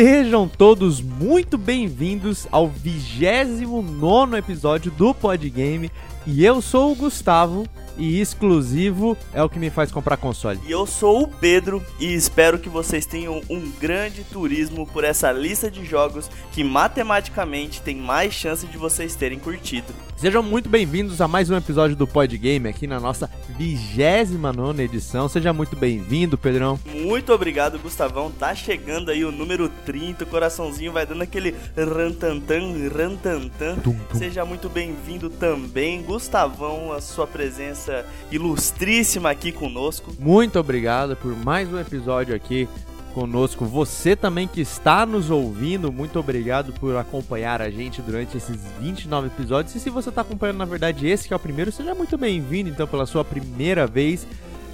Sejam todos muito bem-vindos ao 29 episódio do Podgame. E eu sou o Gustavo e exclusivo é o que me faz comprar console. E eu sou o Pedro e espero que vocês tenham um grande turismo por essa lista de jogos que matematicamente tem mais chance de vocês terem curtido. Sejam muito bem-vindos a mais um episódio do Podgame aqui na nossa 29 edição. Seja muito bem-vindo, Pedrão. Muito obrigado, Gustavão. Tá chegando aí o número 30, o coraçãozinho vai dando aquele rantantan, rantantan. Tum, tum. Seja muito bem-vindo também, Gustavão, a sua presença ilustríssima aqui conosco. Muito obrigado por mais um episódio aqui conosco. Você também que está nos ouvindo, muito obrigado por acompanhar a gente durante esses 29 episódios. E se você está acompanhando, na verdade, esse que é o primeiro, seja muito bem-vindo, então, pela sua primeira vez.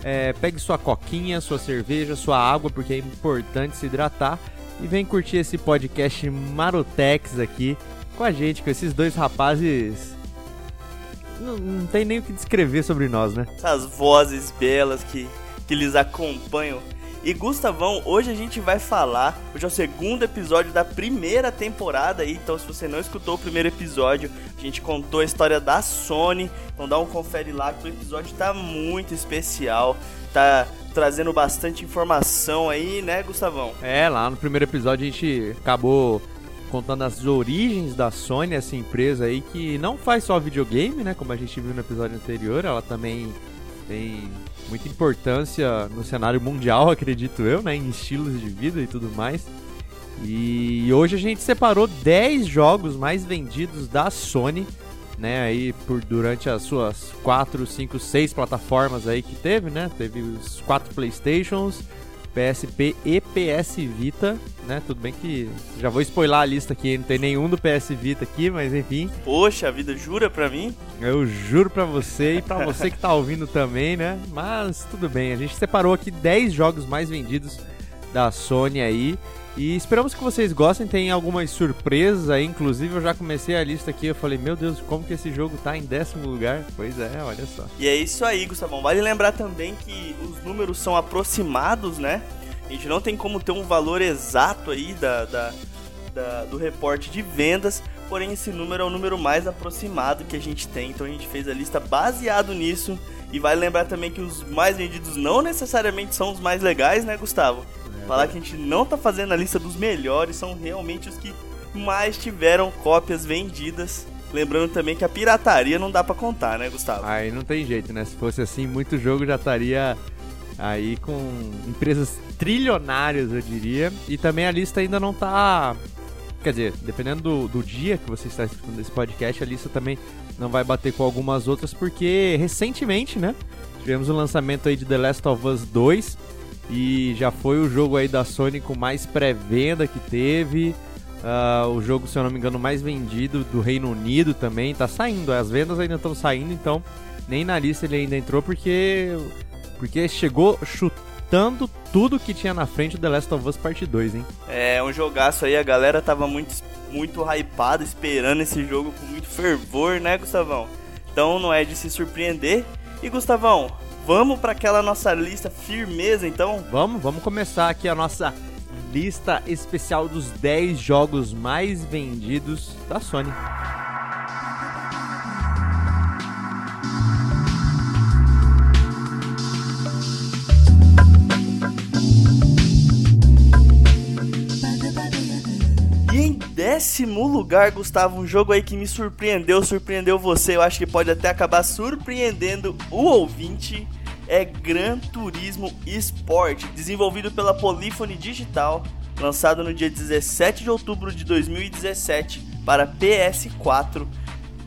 É, pegue sua coquinha, sua cerveja, sua água, porque é importante se hidratar. E vem curtir esse podcast Marotex aqui com a gente, com esses dois rapazes não, não, tem nem o que descrever sobre nós, né? Essas vozes belas que, que lhes acompanham e Gustavão, hoje a gente vai falar, hoje é o segundo episódio da primeira temporada aí, então se você não escutou o primeiro episódio, a gente contou a história da Sony, então dá um confere lá que o episódio tá muito especial, tá trazendo bastante informação aí, né, Gustavão? É, lá no primeiro episódio a gente acabou contando as origens da Sony, essa empresa aí que não faz só videogame, né, como a gente viu no episódio anterior, ela também tem muita importância no cenário mundial, acredito eu, né, em estilos de vida e tudo mais. E hoje a gente separou 10 jogos mais vendidos da Sony, né, aí por durante as suas 4, 5, 6 plataformas aí que teve, né? Teve os 4 PlayStations, PSP e PS Vita, né? Tudo bem que já vou spoiler a lista aqui, não tem nenhum do PS Vita aqui, mas enfim. Poxa, a vida jura pra mim? Eu juro pra você e pra você que tá ouvindo também, né? Mas tudo bem, a gente separou aqui 10 jogos mais vendidos da Sony aí. E esperamos que vocês gostem, tem algumas surpresas aí, inclusive eu já comecei a lista aqui, eu falei, meu Deus, como que esse jogo tá em décimo lugar? Pois é, olha só. E é isso aí, Gustavão. Vale lembrar também que os números são aproximados, né? A gente não tem como ter um valor exato aí da, da, da, do reporte de vendas, porém esse número é o número mais aproximado que a gente tem, então a gente fez a lista baseado nisso. E vale lembrar também que os mais vendidos não necessariamente são os mais legais, né, Gustavo? Falar que a gente não tá fazendo a lista dos melhores, são realmente os que mais tiveram cópias vendidas. Lembrando também que a pirataria não dá para contar, né, Gustavo? Aí não tem jeito, né? Se fosse assim, muito jogo já estaria aí com empresas trilionárias, eu diria. E também a lista ainda não tá. Quer dizer, dependendo do, do dia que você está escutando esse podcast, a lista também não vai bater com algumas outras, porque recentemente, né? Tivemos o lançamento aí de The Last of Us 2 e já foi o jogo aí da Sony com mais pré-venda que teve. Uh, o jogo, se eu não me engano, mais vendido do Reino Unido também. Tá saindo, as vendas ainda estão saindo, então nem na lista ele ainda entrou porque porque chegou chutando tudo que tinha na frente do The Last of Us Part 2, hein? É, um jogaço aí, a galera tava muito, muito hypada, esperando esse jogo com muito fervor, né, Gustavão? Então não é de se surpreender. E Gustavão, Vamos para aquela nossa lista firmeza, então? Vamos, vamos começar aqui a nossa lista especial dos 10 jogos mais vendidos da Sony. décimo lugar, Gustavo, um jogo aí que me surpreendeu, surpreendeu você, eu acho que pode até acabar surpreendendo o ouvinte. É Gran Turismo Sport, desenvolvido pela Polyphony Digital, lançado no dia 17 de outubro de 2017 para PS4,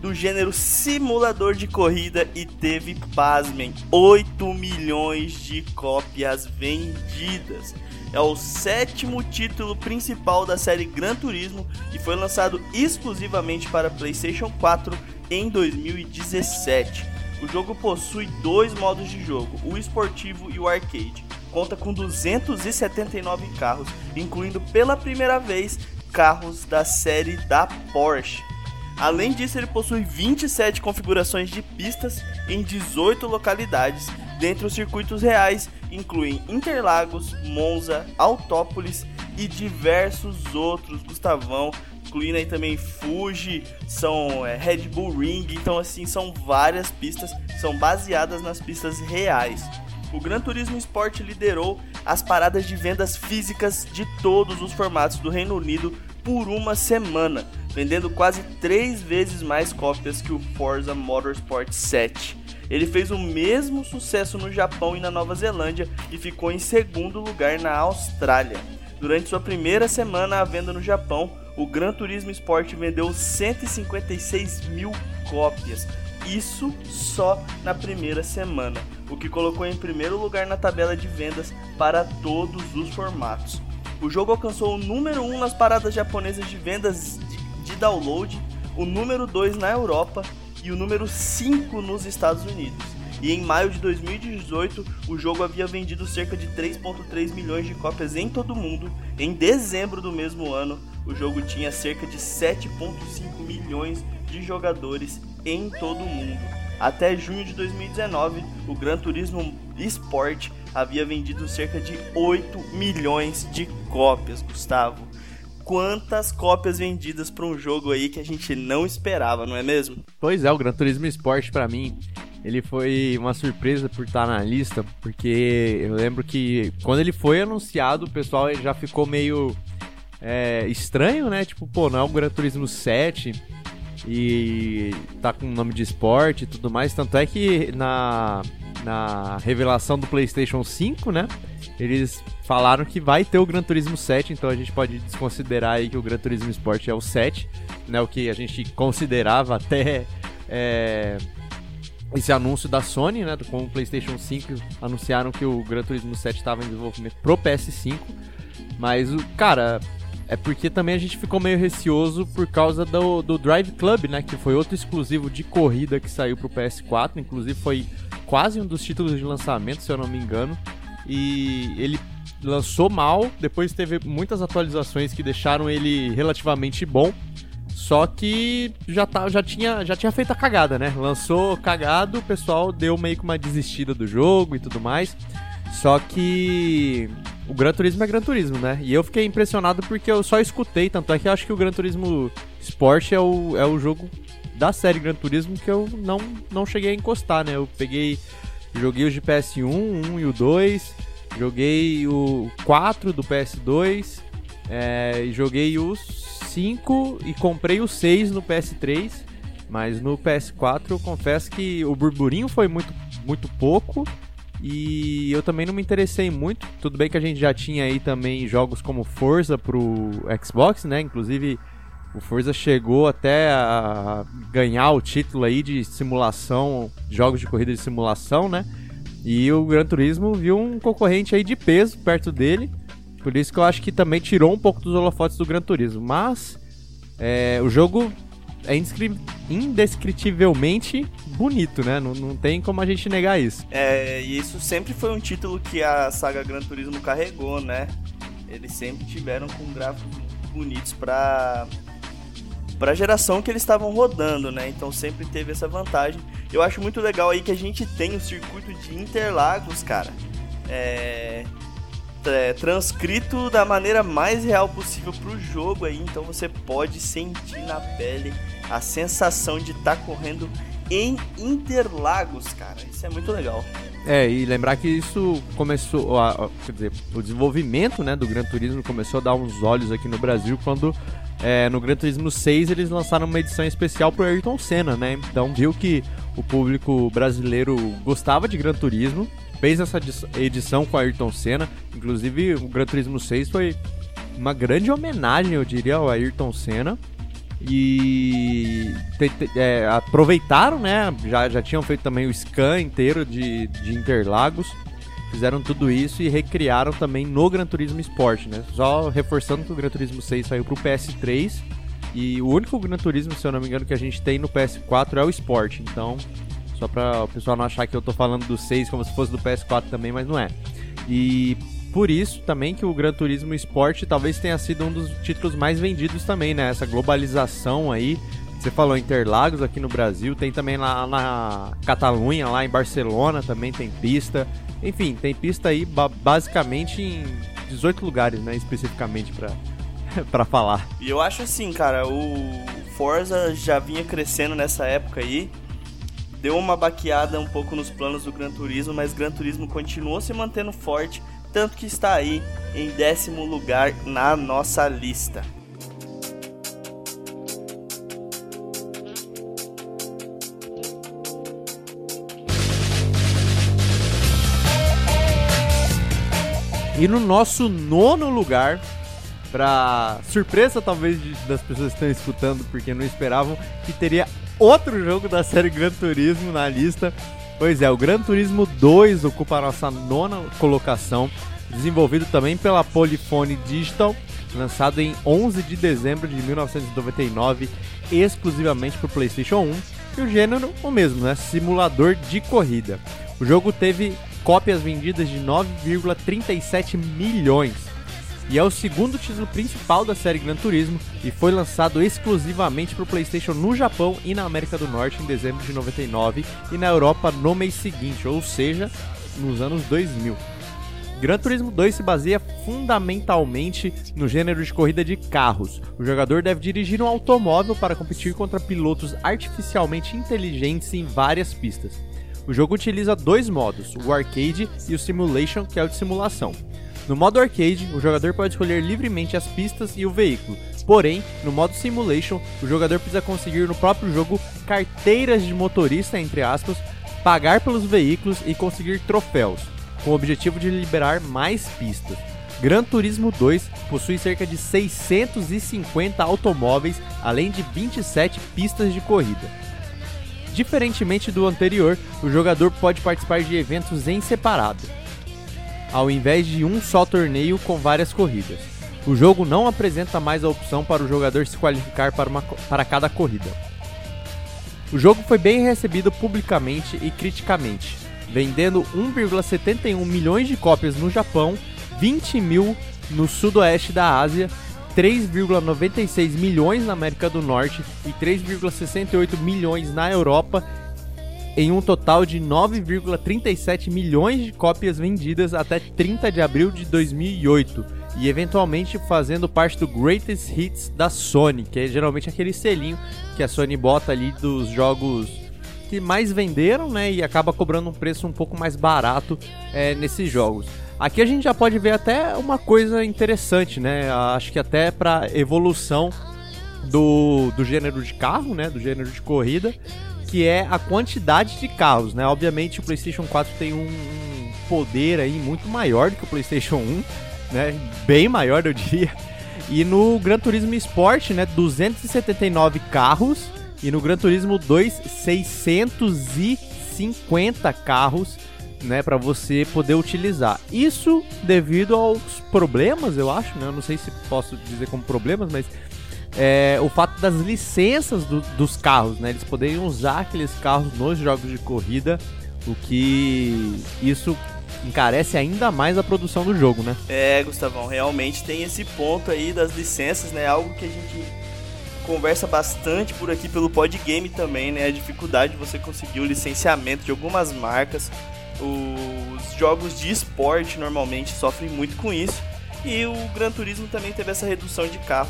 do gênero simulador de corrida e teve, pasmem, 8 milhões de cópias vendidas é o sétimo título principal da série Gran Turismo e foi lançado exclusivamente para PlayStation 4 em 2017. O jogo possui dois modos de jogo, o esportivo e o arcade. Conta com 279 carros, incluindo pela primeira vez carros da série da Porsche. Além disso, ele possui 27 configurações de pistas em 18 localidades, dentre os circuitos reais incluem Interlagos, Monza, Autópolis e diversos outros, Gustavão, incluindo aí também Fuji, são é, Red Bull Ring, então assim, são várias pistas, são baseadas nas pistas reais. O Gran Turismo Sport liderou as paradas de vendas físicas de todos os formatos do Reino Unido por uma semana, vendendo quase três vezes mais cópias que o Forza Motorsport 7. Ele fez o mesmo sucesso no Japão e na Nova Zelândia e ficou em segundo lugar na Austrália. Durante sua primeira semana à venda no Japão, o Gran Turismo Sport vendeu 156 mil cópias. Isso só na primeira semana, o que colocou em primeiro lugar na tabela de vendas para todos os formatos. O jogo alcançou o número 1 nas paradas japonesas de vendas de download, o número 2 na Europa e o número 5 nos Estados Unidos. E em maio de 2018, o jogo havia vendido cerca de 3.3 milhões de cópias em todo o mundo. Em dezembro do mesmo ano, o jogo tinha cerca de 7.5 milhões de jogadores em todo o mundo. Até junho de 2019, o Gran Turismo Sport havia vendido cerca de 8 milhões de cópias, Gustavo quantas cópias vendidas para um jogo aí que a gente não esperava, não é mesmo? Pois é, o Gran Turismo Sport para mim, ele foi uma surpresa por estar na lista, porque eu lembro que quando ele foi anunciado, o pessoal já ficou meio é, estranho, né? Tipo, pô, não é o Gran Turismo 7 e tá com o nome de esporte e tudo mais. Tanto é que na, na revelação do PlayStation 5, né? Eles falaram que vai ter o Gran Turismo 7, então a gente pode desconsiderar aí que o Gran Turismo Sport é o 7, né? O que a gente considerava até é, esse anúncio da Sony, né? Com o PlayStation 5 anunciaram que o Gran Turismo 7 estava em desenvolvimento pro PS5, mas o cara é porque também a gente ficou meio receoso por causa do, do Drive Club, né? Que foi outro exclusivo de corrida que saiu pro PS4, inclusive foi quase um dos títulos de lançamento, se eu não me engano. E ele lançou mal, depois teve muitas atualizações que deixaram ele relativamente bom. Só que já, tá, já, tinha, já tinha feito a cagada, né? Lançou cagado, o pessoal deu meio que uma desistida do jogo e tudo mais. Só que o Gran Turismo é Gran Turismo, né? E eu fiquei impressionado porque eu só escutei, tanto é que eu acho que o Gran Turismo Sport é o, é o jogo da série Gran Turismo que eu não, não cheguei a encostar, né? Eu peguei, joguei os de PS1, 1 e o 2, joguei o 4 do PS2, é, joguei os 5 e comprei o 6 no PS3, mas no PS4 eu confesso que o burburinho foi muito, muito pouco e eu também não me interessei muito. Tudo bem que a gente já tinha aí também jogos como Forza pro Xbox, né? Inclusive o Forza chegou até a ganhar o título aí de simulação, jogos de corrida de simulação, né? E o Gran Turismo viu um concorrente aí de peso perto dele. Por isso que eu acho que também tirou um pouco dos holofotes do Gran Turismo. Mas é, o jogo é indescritivelmente bonito, né? Não, não tem como a gente negar isso. É, e isso sempre foi um título que a saga Gran Turismo carregou, né? Eles sempre tiveram com gráficos bonitos para para a geração que eles estavam rodando, né? Então sempre teve essa vantagem. Eu acho muito legal aí que a gente tem o circuito de Interlagos, cara. É, é, transcrito da maneira mais real possível pro jogo aí, então você pode sentir na pele a sensação de estar tá correndo em Interlagos, cara. Isso é muito legal. É, e lembrar que isso começou, a, a, quer dizer, o desenvolvimento né, do Gran Turismo começou a dar uns olhos aqui no Brasil quando é, no Gran Turismo 6 eles lançaram uma edição especial pro Ayrton Senna, né? Então viu que o público brasileiro gostava de Gran Turismo, fez essa edição com Ayrton Senna, inclusive o Gran Turismo 6 foi uma grande homenagem, eu diria, ao Ayrton Senna. E te, te, é, aproveitaram, né? Já, já tinham feito também o scan inteiro de, de Interlagos fizeram tudo isso e recriaram também no Gran Turismo Sport, né? Só reforçando que o Gran Turismo 6 saiu pro PS3 e o único Gran Turismo, se eu não me engano, que a gente tem no PS4 é o Sport. Então, só para o pessoal não achar que eu tô falando do 6 como se fosse do PS4 também, mas não é. E por isso também que o Gran Turismo Sport talvez tenha sido um dos títulos mais vendidos também, né? Essa globalização aí. Você falou Interlagos aqui no Brasil, tem também lá na Catalunha, lá em Barcelona também tem pista. Enfim, tem pista aí basicamente em 18 lugares, né, especificamente pra, pra falar. E eu acho assim, cara, o Forza já vinha crescendo nessa época aí. Deu uma baqueada um pouco nos planos do Gran Turismo, mas Gran Turismo continuou se mantendo forte, tanto que está aí em décimo lugar na nossa lista. E no nosso nono lugar, pra surpresa talvez das pessoas que estão escutando, porque não esperavam, que teria outro jogo da série Gran Turismo na lista. Pois é, o Gran Turismo 2 ocupa a nossa nona colocação, desenvolvido também pela Polyphony Digital, lançado em 11 de dezembro de 1999, exclusivamente para o PlayStation 1, e o gênero o mesmo, né? Simulador de corrida. O jogo teve cópias vendidas de 9,37 milhões. E é o segundo título principal da série Gran Turismo e foi lançado exclusivamente para o PlayStation no Japão e na América do Norte em dezembro de 99 e na Europa no mês seguinte, ou seja, nos anos 2000. Gran Turismo 2 se baseia fundamentalmente no gênero de corrida de carros. O jogador deve dirigir um automóvel para competir contra pilotos artificialmente inteligentes em várias pistas. O jogo utiliza dois modos, o Arcade e o Simulation, que é o de simulação. No modo Arcade, o jogador pode escolher livremente as pistas e o veículo. Porém, no modo Simulation, o jogador precisa conseguir no próprio jogo carteiras de motorista, entre aspas, pagar pelos veículos e conseguir troféus, com o objetivo de liberar mais pistas. Gran Turismo 2 possui cerca de 650 automóveis, além de 27 pistas de corrida. Diferentemente do anterior, o jogador pode participar de eventos em separado, ao invés de um só torneio com várias corridas. O jogo não apresenta mais a opção para o jogador se qualificar para, uma, para cada corrida. O jogo foi bem recebido publicamente e criticamente, vendendo 1,71 milhões de cópias no Japão, 20 mil no sudoeste da Ásia 3,96 milhões na América do Norte e 3,68 milhões na Europa, em um total de 9,37 milhões de cópias vendidas até 30 de abril de 2008 e eventualmente fazendo parte do Greatest Hits da Sony, que é geralmente aquele selinho que a Sony bota ali dos jogos que mais venderam, né, e acaba cobrando um preço um pouco mais barato é, nesses jogos. Aqui a gente já pode ver até uma coisa interessante, né? Acho que até para evolução do, do gênero de carro, né? Do gênero de corrida, que é a quantidade de carros, né? Obviamente o PlayStation 4 tem um poder aí muito maior do que o PlayStation 1, né? Bem maior, eu diria. E no Gran Turismo Sport, né, 279 carros e no Gran Turismo 2 650 carros né, para você poder utilizar. Isso devido aos problemas, eu acho, né? Eu não sei se posso dizer como problemas, mas é, o fato das licenças do, dos carros, né? Eles poderem usar aqueles carros nos jogos de corrida, o que isso encarece ainda mais a produção do jogo, né? É, Gustavão, realmente tem esse ponto aí das licenças, né? Algo que a gente conversa bastante por aqui pelo Podgame também, né? A dificuldade de você conseguir o licenciamento de algumas marcas os jogos de esporte normalmente sofrem muito com isso. E o Gran Turismo também teve essa redução de carro.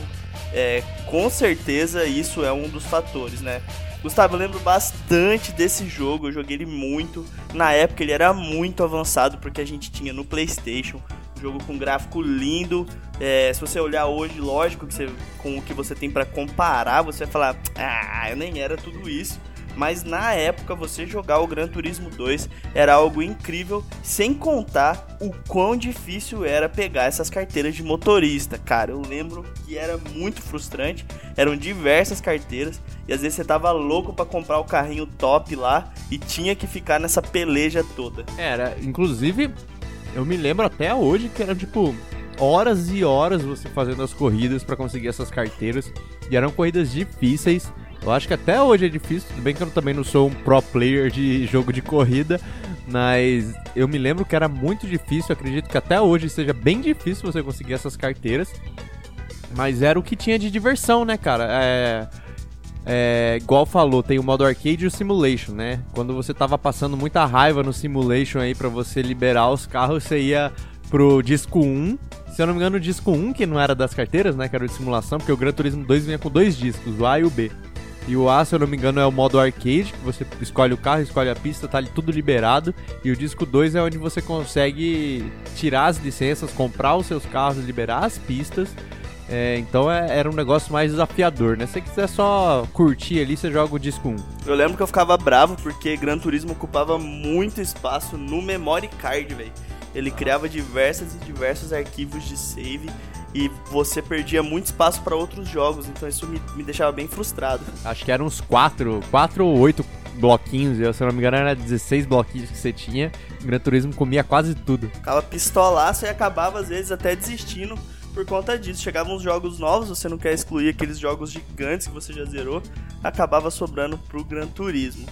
É, com certeza isso é um dos fatores, né? Gustavo, eu lembro bastante desse jogo, eu joguei ele muito. Na época ele era muito avançado porque a gente tinha no PlayStation um jogo com gráfico lindo. É, se você olhar hoje, lógico que você, com o que você tem para comparar, você vai falar: Ah, eu nem era tudo isso mas na época você jogar o Gran Turismo 2 era algo incrível, sem contar o quão difícil era pegar essas carteiras de motorista. Cara, eu lembro que era muito frustrante, eram diversas carteiras e às vezes você tava louco para comprar o carrinho top lá e tinha que ficar nessa peleja toda. Era, inclusive, eu me lembro até hoje que era tipo horas e horas você fazendo as corridas para conseguir essas carteiras e eram corridas difíceis eu acho que até hoje é difícil, tudo bem que eu também não sou um pro player de jogo de corrida, mas eu me lembro que era muito difícil, acredito que até hoje seja bem difícil você conseguir essas carteiras. Mas era o que tinha de diversão, né, cara? É, é, igual falou, tem o modo arcade e o simulation, né? Quando você tava passando muita raiva no simulation aí para você liberar os carros, você ia pro disco 1 Se eu não me engano, o disco 1, que não era das carteiras, né? Que era de simulação, porque o Gran Turismo 2 vinha com dois discos, o A e o B. E o A, se eu não me engano, é o modo arcade, que você escolhe o carro, escolhe a pista, tá ali tudo liberado. E o disco 2 é onde você consegue tirar as licenças, comprar os seus carros, liberar as pistas. É, então é, era um negócio mais desafiador, né? Se você quiser só curtir ali, você joga o disco 1. Eu lembro que eu ficava bravo porque Gran Turismo ocupava muito espaço no memory card, velho. Ele criava diversas e diversos arquivos de save e você perdia muito espaço para outros jogos, então isso me, me deixava bem frustrado. Acho que eram uns 4, 4 ou 8 bloquinhos, eu, se não me engano era 16 bloquinhos que você tinha. O Gran Turismo comia quase tudo. Ficava pistolaço e acabava às vezes até desistindo por conta disso. Chegavam uns jogos novos, você não quer excluir aqueles jogos gigantes que você já zerou, acabava sobrando pro Gran Turismo.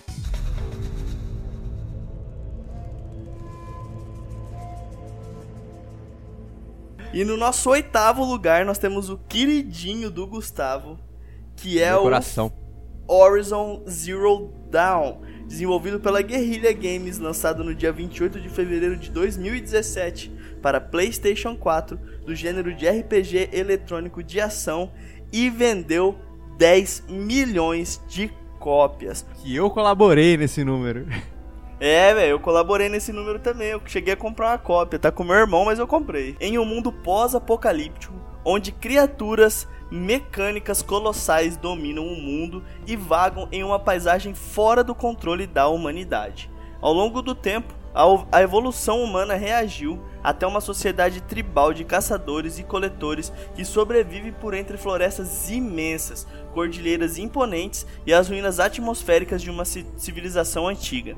E no nosso oitavo lugar nós temos o queridinho do Gustavo, que é Meu o coração. Horizon Zero Dawn, desenvolvido pela Guerrilla Games, lançado no dia 28 de fevereiro de 2017 para PlayStation 4, do gênero de RPG eletrônico de ação e vendeu 10 milhões de cópias. Que eu colaborei nesse número. É, velho, eu colaborei nesse número também. Eu cheguei a comprar uma cópia, tá com meu irmão, mas eu comprei. Em um mundo pós-apocalíptico, onde criaturas mecânicas colossais dominam o mundo e vagam em uma paisagem fora do controle da humanidade. Ao longo do tempo, a evolução humana reagiu até uma sociedade tribal de caçadores e coletores que sobrevive por entre florestas imensas, cordilheiras imponentes e as ruínas atmosféricas de uma civilização antiga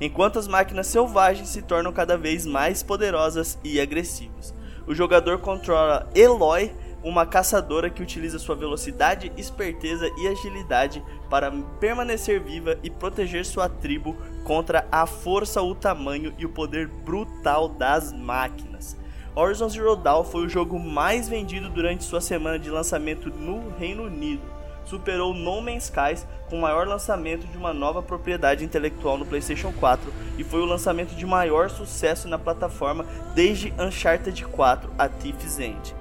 enquanto as máquinas selvagens se tornam cada vez mais poderosas e agressivas. O jogador controla Eloy, uma caçadora que utiliza sua velocidade, esperteza e agilidade para permanecer viva e proteger sua tribo contra a força, o tamanho e o poder brutal das máquinas. Horizon Zero Dawn foi o jogo mais vendido durante sua semana de lançamento no Reino Unido superou No Man's Skies com o maior lançamento de uma nova propriedade intelectual no PlayStation 4 e foi o lançamento de maior sucesso na plataforma desde Uncharted 4 a Thief's End.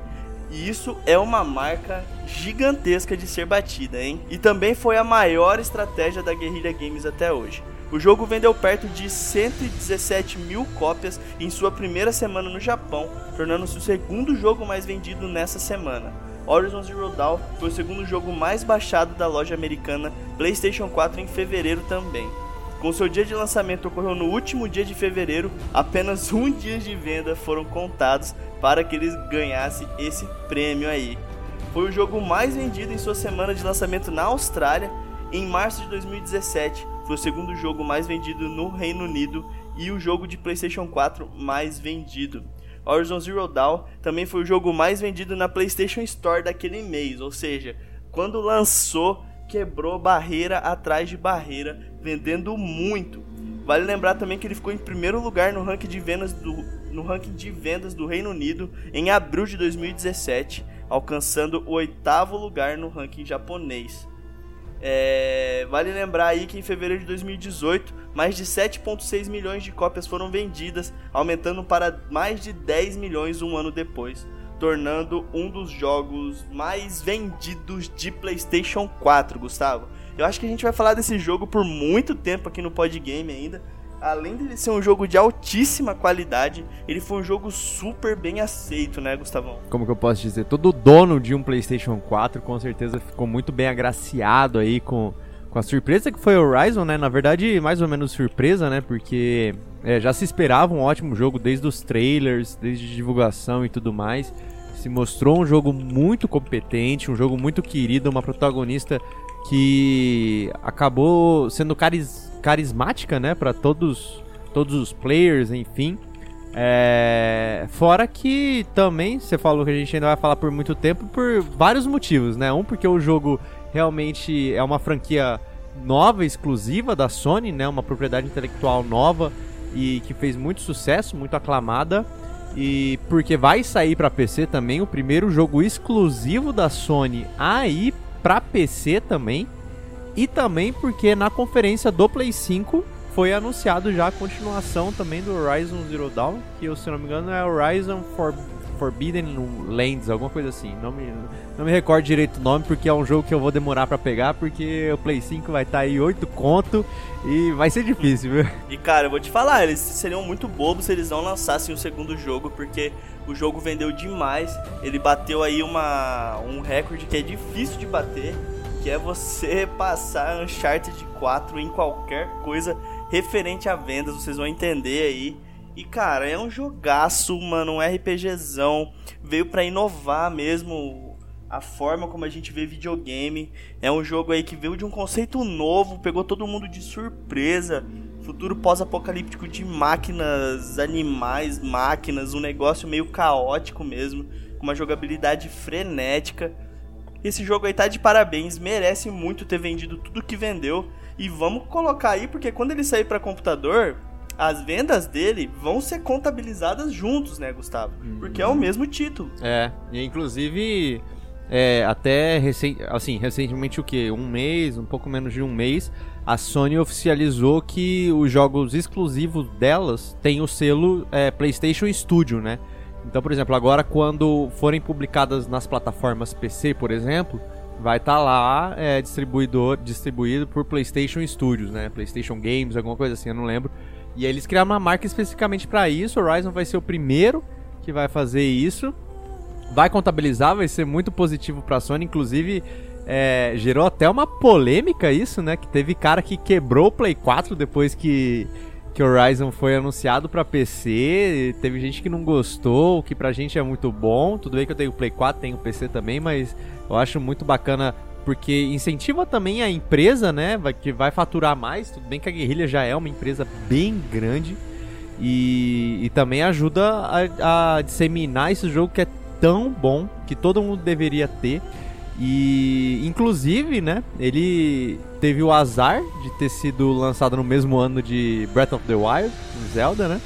E isso é uma marca gigantesca de ser batida, hein? E também foi a maior estratégia da Guerrilla Games até hoje. O jogo vendeu perto de 117 mil cópias em sua primeira semana no Japão, tornando-se o segundo jogo mais vendido nessa semana. Horizon Zero Dawn foi o segundo jogo mais baixado da loja americana PlayStation 4 em fevereiro também. Com seu dia de lançamento ocorreu no último dia de fevereiro, apenas um dia de venda foram contados para que eles ganhassem esse prêmio aí. Foi o jogo mais vendido em sua semana de lançamento na Austrália. Em março de 2017, foi o segundo jogo mais vendido no Reino Unido e o jogo de PlayStation 4 mais vendido. Horizon Zero Dawn também foi o jogo mais vendido na PlayStation Store daquele mês, ou seja, quando lançou, quebrou barreira atrás de barreira, vendendo muito. Vale lembrar também que ele ficou em primeiro lugar no ranking de vendas do, no ranking de vendas do Reino Unido em abril de 2017, alcançando o oitavo lugar no ranking japonês. É, vale lembrar aí que em fevereiro de 2018, mais de 7,6 milhões de cópias foram vendidas, aumentando para mais de 10 milhões um ano depois, tornando um dos jogos mais vendidos de PlayStation 4, Gustavo. Eu acho que a gente vai falar desse jogo por muito tempo aqui no Podgame ainda, além de ser um jogo de altíssima qualidade, ele foi um jogo super bem aceito, né, Gustavão? Como que eu posso dizer? Todo dono de um PlayStation 4 com certeza ficou muito bem agraciado aí com, com a surpresa que foi o Horizon, né? Na verdade, mais ou menos surpresa, né? Porque é, já se esperava um ótimo jogo desde os trailers, desde divulgação e tudo mais. Se mostrou um jogo muito competente, um jogo muito querido, uma protagonista que acabou sendo caris carismática, né, para todos todos os players, enfim. É... Fora que também, você falou que a gente ainda vai falar por muito tempo, por vários motivos, né? Um, porque o jogo realmente é uma franquia nova, exclusiva da Sony, né? Uma propriedade intelectual nova e que fez muito sucesso, muito aclamada. E porque vai sair para PC também, o primeiro jogo exclusivo da Sony aí para PC também. E também porque na conferência do Play 5 foi anunciado já a continuação também do Horizon Zero Dawn, que se não me engano é Horizon For Forbidden Lands, alguma coisa assim. Não me, não me recordo direito o nome, porque é um jogo que eu vou demorar para pegar, porque o Play 5 vai estar tá aí 8 conto e vai ser difícil, viu? E cara, eu vou te falar, eles seriam muito bobos se eles não lançassem o segundo jogo, porque o jogo vendeu demais. Ele bateu aí uma, um recorde que é difícil de bater, que é você passar Uncharted 4 em qualquer coisa referente a vendas, vocês vão entender aí. E cara, é um jogaço, mano, um RPGzão. Veio para inovar mesmo a forma como a gente vê videogame. É um jogo aí que veio de um conceito novo, pegou todo mundo de surpresa. Futuro pós-apocalíptico de máquinas, animais, máquinas, um negócio meio caótico mesmo, com uma jogabilidade frenética. Esse jogo aí tá de parabéns, merece muito ter vendido tudo que vendeu. E vamos colocar aí, porque quando ele sair para computador, as vendas dele vão ser contabilizadas juntos, né, Gustavo? Porque é o mesmo título. É, e inclusive, é, até recen assim, recentemente o que? Um mês, um pouco menos de um mês, a Sony oficializou que os jogos exclusivos delas têm o selo é, PlayStation Studio, né? Então, por exemplo, agora quando forem publicadas nas plataformas PC, por exemplo, vai estar tá lá é, distribuidor, distribuído por PlayStation Studios, né? PlayStation Games, alguma coisa assim, eu não lembro. E aí eles criaram uma marca especificamente para isso. Horizon vai ser o primeiro que vai fazer isso. Vai contabilizar, vai ser muito positivo para a Sony. Inclusive, é, gerou até uma polêmica isso, né? Que teve cara que quebrou o Play 4 depois que, que Horizon foi anunciado para PC. Teve gente que não gostou, que pra gente é muito bom. Tudo bem que eu tenho Play 4, tenho PC também, mas eu acho muito bacana porque incentiva também a empresa, né, que vai faturar mais. Tudo bem que a Guerrilha já é uma empresa bem grande e, e também ajuda a, a, disseminar esse jogo que é tão bom que todo mundo deveria ter. E inclusive, né, ele teve o azar de ter sido lançado no mesmo ano de Breath of the Wild, Zelda, né?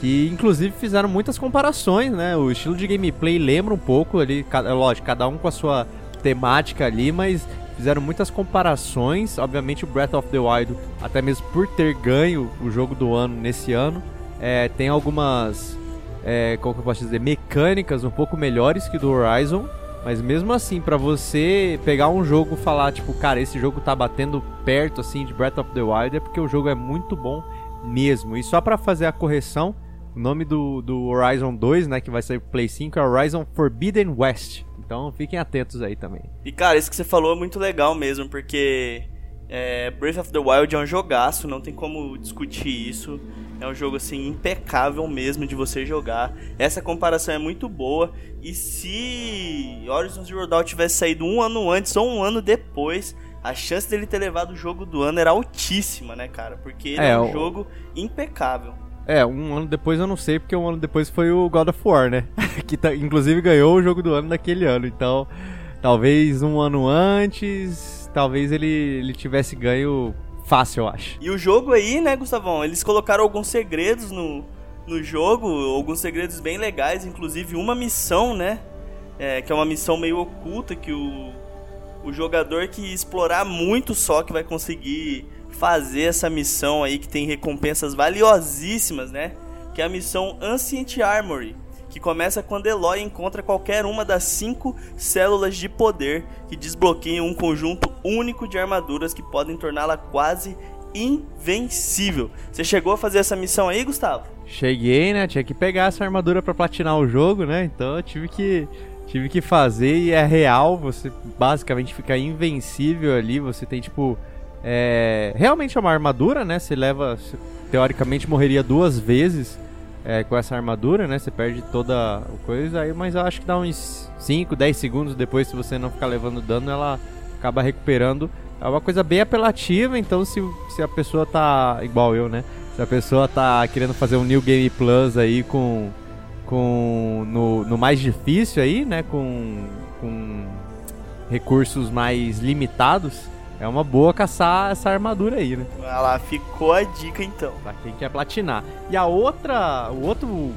Que inclusive fizeram muitas comparações, né? O estilo de gameplay lembra um pouco ali, lógico, cada um com a sua temática ali, mas fizeram muitas comparações. Obviamente, o Breath of the Wild, até mesmo por ter ganho o jogo do ano nesse ano, é, tem algumas, é, como eu posso dizer, mecânicas um pouco melhores que do Horizon. Mas mesmo assim, para você pegar um jogo e falar, tipo, cara, esse jogo tá batendo perto assim de Breath of the Wild, é porque o jogo é muito bom mesmo. E só para fazer a correção, o nome do, do Horizon 2, né, que vai sair pro Play 5 é Horizon Forbidden West. Então fiquem atentos aí também. E cara, isso que você falou é muito legal mesmo, porque é, Breath of the Wild é um jogaço, não tem como discutir isso. É um jogo assim impecável mesmo de você jogar. Essa comparação é muito boa. E se Horizon Zero Dawn tivesse saído um ano antes ou um ano depois, a chance dele ter levado o jogo do ano era altíssima, né, cara? Porque ele é, é um o... jogo impecável. É, um ano depois eu não sei, porque um ano depois foi o God of War, né? que tá, inclusive ganhou o jogo do ano daquele ano. Então, talvez um ano antes, talvez ele, ele tivesse ganho fácil, eu acho. E o jogo aí, né, Gustavão? Eles colocaram alguns segredos no, no jogo, alguns segredos bem legais, inclusive uma missão, né? É, que é uma missão meio oculta que o, o jogador que explorar muito só que vai conseguir fazer essa missão aí que tem recompensas valiosíssimas, né? Que é a missão Ancient Armory, que começa quando Eloy encontra qualquer uma das cinco células de poder que desbloqueiam um conjunto único de armaduras que podem torná-la quase invencível. Você chegou a fazer essa missão aí, Gustavo? Cheguei, né? Tinha que pegar essa armadura para platinar o jogo, né? Então eu tive que tive que fazer e é real, você basicamente fica invencível ali, você tem tipo é, realmente é uma armadura, né? Você leva. Teoricamente morreria duas vezes é, com essa armadura, né? Você perde toda a coisa, aí, mas eu acho que dá uns 5, 10 segundos depois, se você não ficar levando dano, ela acaba recuperando. É uma coisa bem apelativa, então se, se a pessoa tá. igual eu, né? Se a pessoa tá querendo fazer um New Game Plus aí com. com. no, no mais difícil aí, né? Com. com recursos mais limitados é uma boa caçar essa armadura aí, né? Ah lá, ficou a dica então. Pra quem quer platinar. E a outra, o outro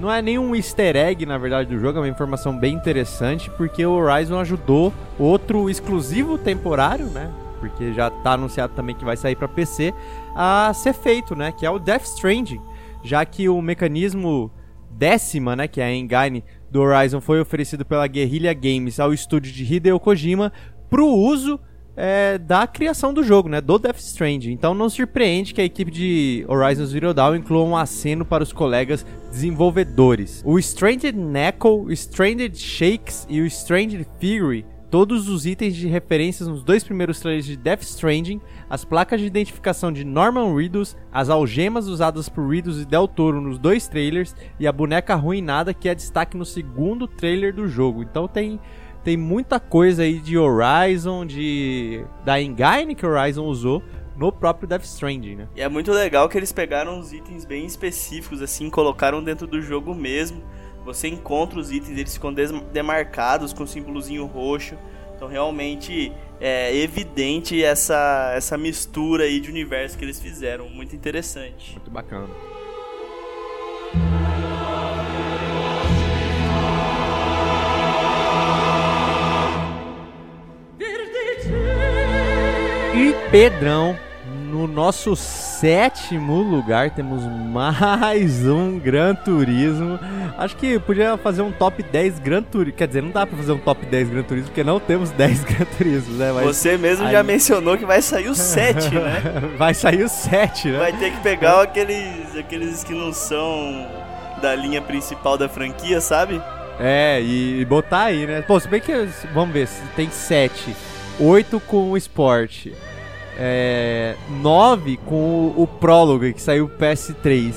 não é nenhum easter egg, na verdade, do jogo, é uma informação bem interessante, porque o Horizon ajudou outro exclusivo temporário, né? Porque já tá anunciado também que vai sair para PC, a ser feito, né? Que é o Death Stranding. Já que o mecanismo décima, né? Que é a engine do Horizon foi oferecido pela Guerrilla Games ao estúdio de Hideo Kojima pro uso é, da criação do jogo, né, do Death Stranding. Então não surpreende que a equipe de Horizon Zero Dawn inclua um aceno para os colegas desenvolvedores. O Stranded Knuckle, o Stranded Shakes e o Stranded Fury todos os itens de referências nos dois primeiros trailers de Death Stranding, as placas de identificação de Norman Reedus, as algemas usadas por Reedus e Del Toro nos dois trailers e a boneca arruinada que é destaque no segundo trailer do jogo. Então tem tem muita coisa aí de Horizon, de da Engine que Horizon usou no próprio Death Stranding, né? E é muito legal que eles pegaram uns itens bem específicos assim, colocaram dentro do jogo mesmo. Você encontra os itens, eles ficam demarcados com símbolozinho roxo. Então realmente é evidente essa essa mistura aí de universo que eles fizeram, muito interessante. Muito bacana. E Pedrão, no nosso sétimo lugar temos mais um Gran Turismo. Acho que podia fazer um top 10 Gran Turismo. Quer dizer, não dá pra fazer um top 10 Gran Turismo porque não temos 10 Gran Turismos, né? Mas Você mesmo aí... já mencionou que vai sair o 7, né? vai sair o 7, né? Vai ter que pegar aqueles, aqueles que não são da linha principal da franquia, sabe? É, e botar aí, né? Pô, se bem que. Vamos ver, se tem 7. 8 com o esporte. É, 9 com o, o prólogo que saiu PS3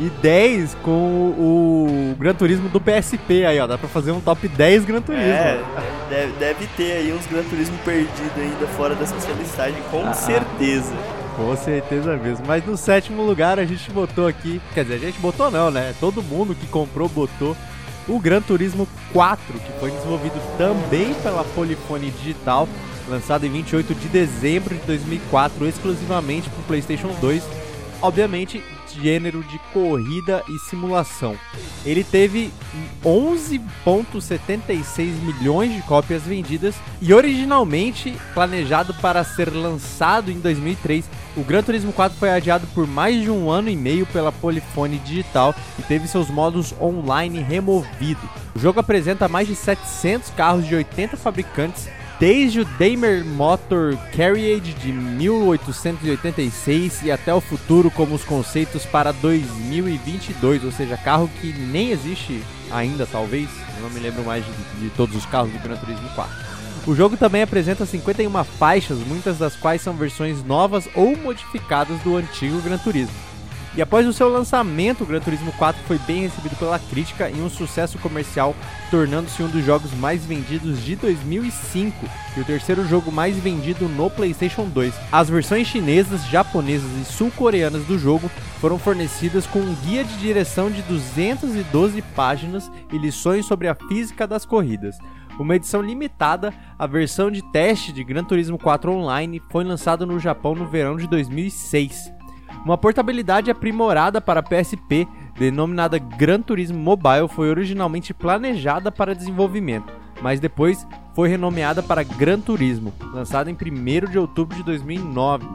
e 10 com o, o Gran Turismo do PSP aí, ó. Dá pra fazer um top 10 Gran Turismo. É, deve, deve ter aí uns Gran Turismo perdidos ainda fora dessa listagem, com ah, certeza. Com certeza mesmo. Mas no sétimo lugar a gente botou aqui. Quer dizer, a gente botou não, né? Todo mundo que comprou botou o Gran Turismo 4, que foi desenvolvido também pela Polyphony Digital lançado em 28 de dezembro de 2004, exclusivamente para o PlayStation 2. Obviamente, gênero de corrida e simulação. Ele teve 11,76 milhões de cópias vendidas e originalmente planejado para ser lançado em 2003, o Gran Turismo 4 foi adiado por mais de um ano e meio pela Polyphony Digital e teve seus modos online removidos. O jogo apresenta mais de 700 carros de 80 fabricantes desde o Daimler Motor Carriage de 1886 e até o futuro como os conceitos para 2022, ou seja, carro que nem existe ainda, talvez. Eu não me lembro mais de, de todos os carros do Gran Turismo 4. O jogo também apresenta 51 faixas, muitas das quais são versões novas ou modificadas do antigo Gran Turismo. E após o seu lançamento, o Gran Turismo 4 foi bem recebido pela crítica e um sucesso comercial, tornando-se um dos jogos mais vendidos de 2005 e o terceiro jogo mais vendido no PlayStation 2. As versões chinesas, japonesas e sul-coreanas do jogo foram fornecidas com um guia de direção de 212 páginas e lições sobre a física das corridas. Uma edição limitada, a versão de teste de Gran Turismo 4 Online foi lançada no Japão no verão de 2006. Uma portabilidade aprimorada para PSP, denominada Gran Turismo Mobile, foi originalmente planejada para desenvolvimento, mas depois foi renomeada para Gran Turismo, lançada em 1 de outubro de 2009.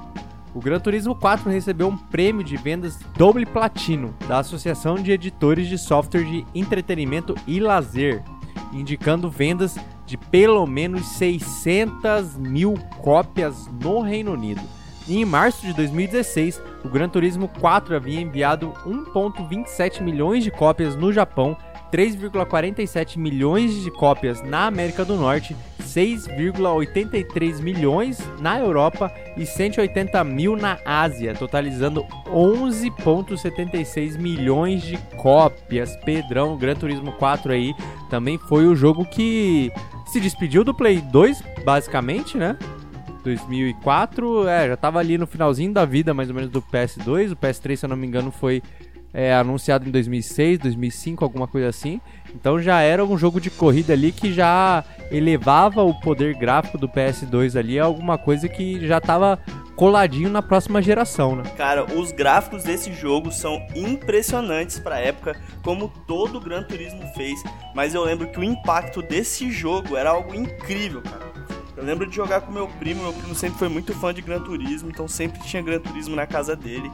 O Gran Turismo 4 recebeu um prêmio de vendas Double Platino da Associação de Editores de Software de Entretenimento e Lazer, indicando vendas de pelo menos 600 mil cópias no Reino Unido. E em março de 2016, o Gran Turismo 4 havia enviado 1.27 milhões de cópias no Japão, 3,47 milhões de cópias na América do Norte, 6,83 milhões na Europa e 180 mil na Ásia, totalizando 11,76 milhões de cópias. Pedrão, Gran Turismo 4 aí também foi o jogo que se despediu do Play 2, basicamente, né? 2004, é, já tava ali no finalzinho da vida, mais ou menos, do PS2. O PS3, se eu não me engano, foi é, anunciado em 2006, 2005, alguma coisa assim. Então já era um jogo de corrida ali que já elevava o poder gráfico do PS2 ali a alguma coisa que já tava coladinho na próxima geração, né? Cara, os gráficos desse jogo são impressionantes para época, como todo o Gran Turismo fez, mas eu lembro que o impacto desse jogo era algo incrível, cara. Eu lembro de jogar com meu primo, meu primo sempre foi muito fã de Gran Turismo, então sempre tinha Gran Turismo na casa dele.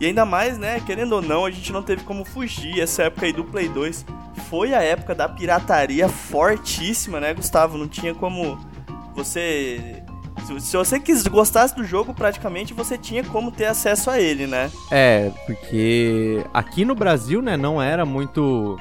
E ainda mais, né, querendo ou não, a gente não teve como fugir. Essa época aí do Play 2 foi a época da pirataria fortíssima, né, Gustavo? Não tinha como você se você quis, gostasse do jogo, praticamente você tinha como ter acesso a ele, né? É, porque aqui no Brasil, né, não era muito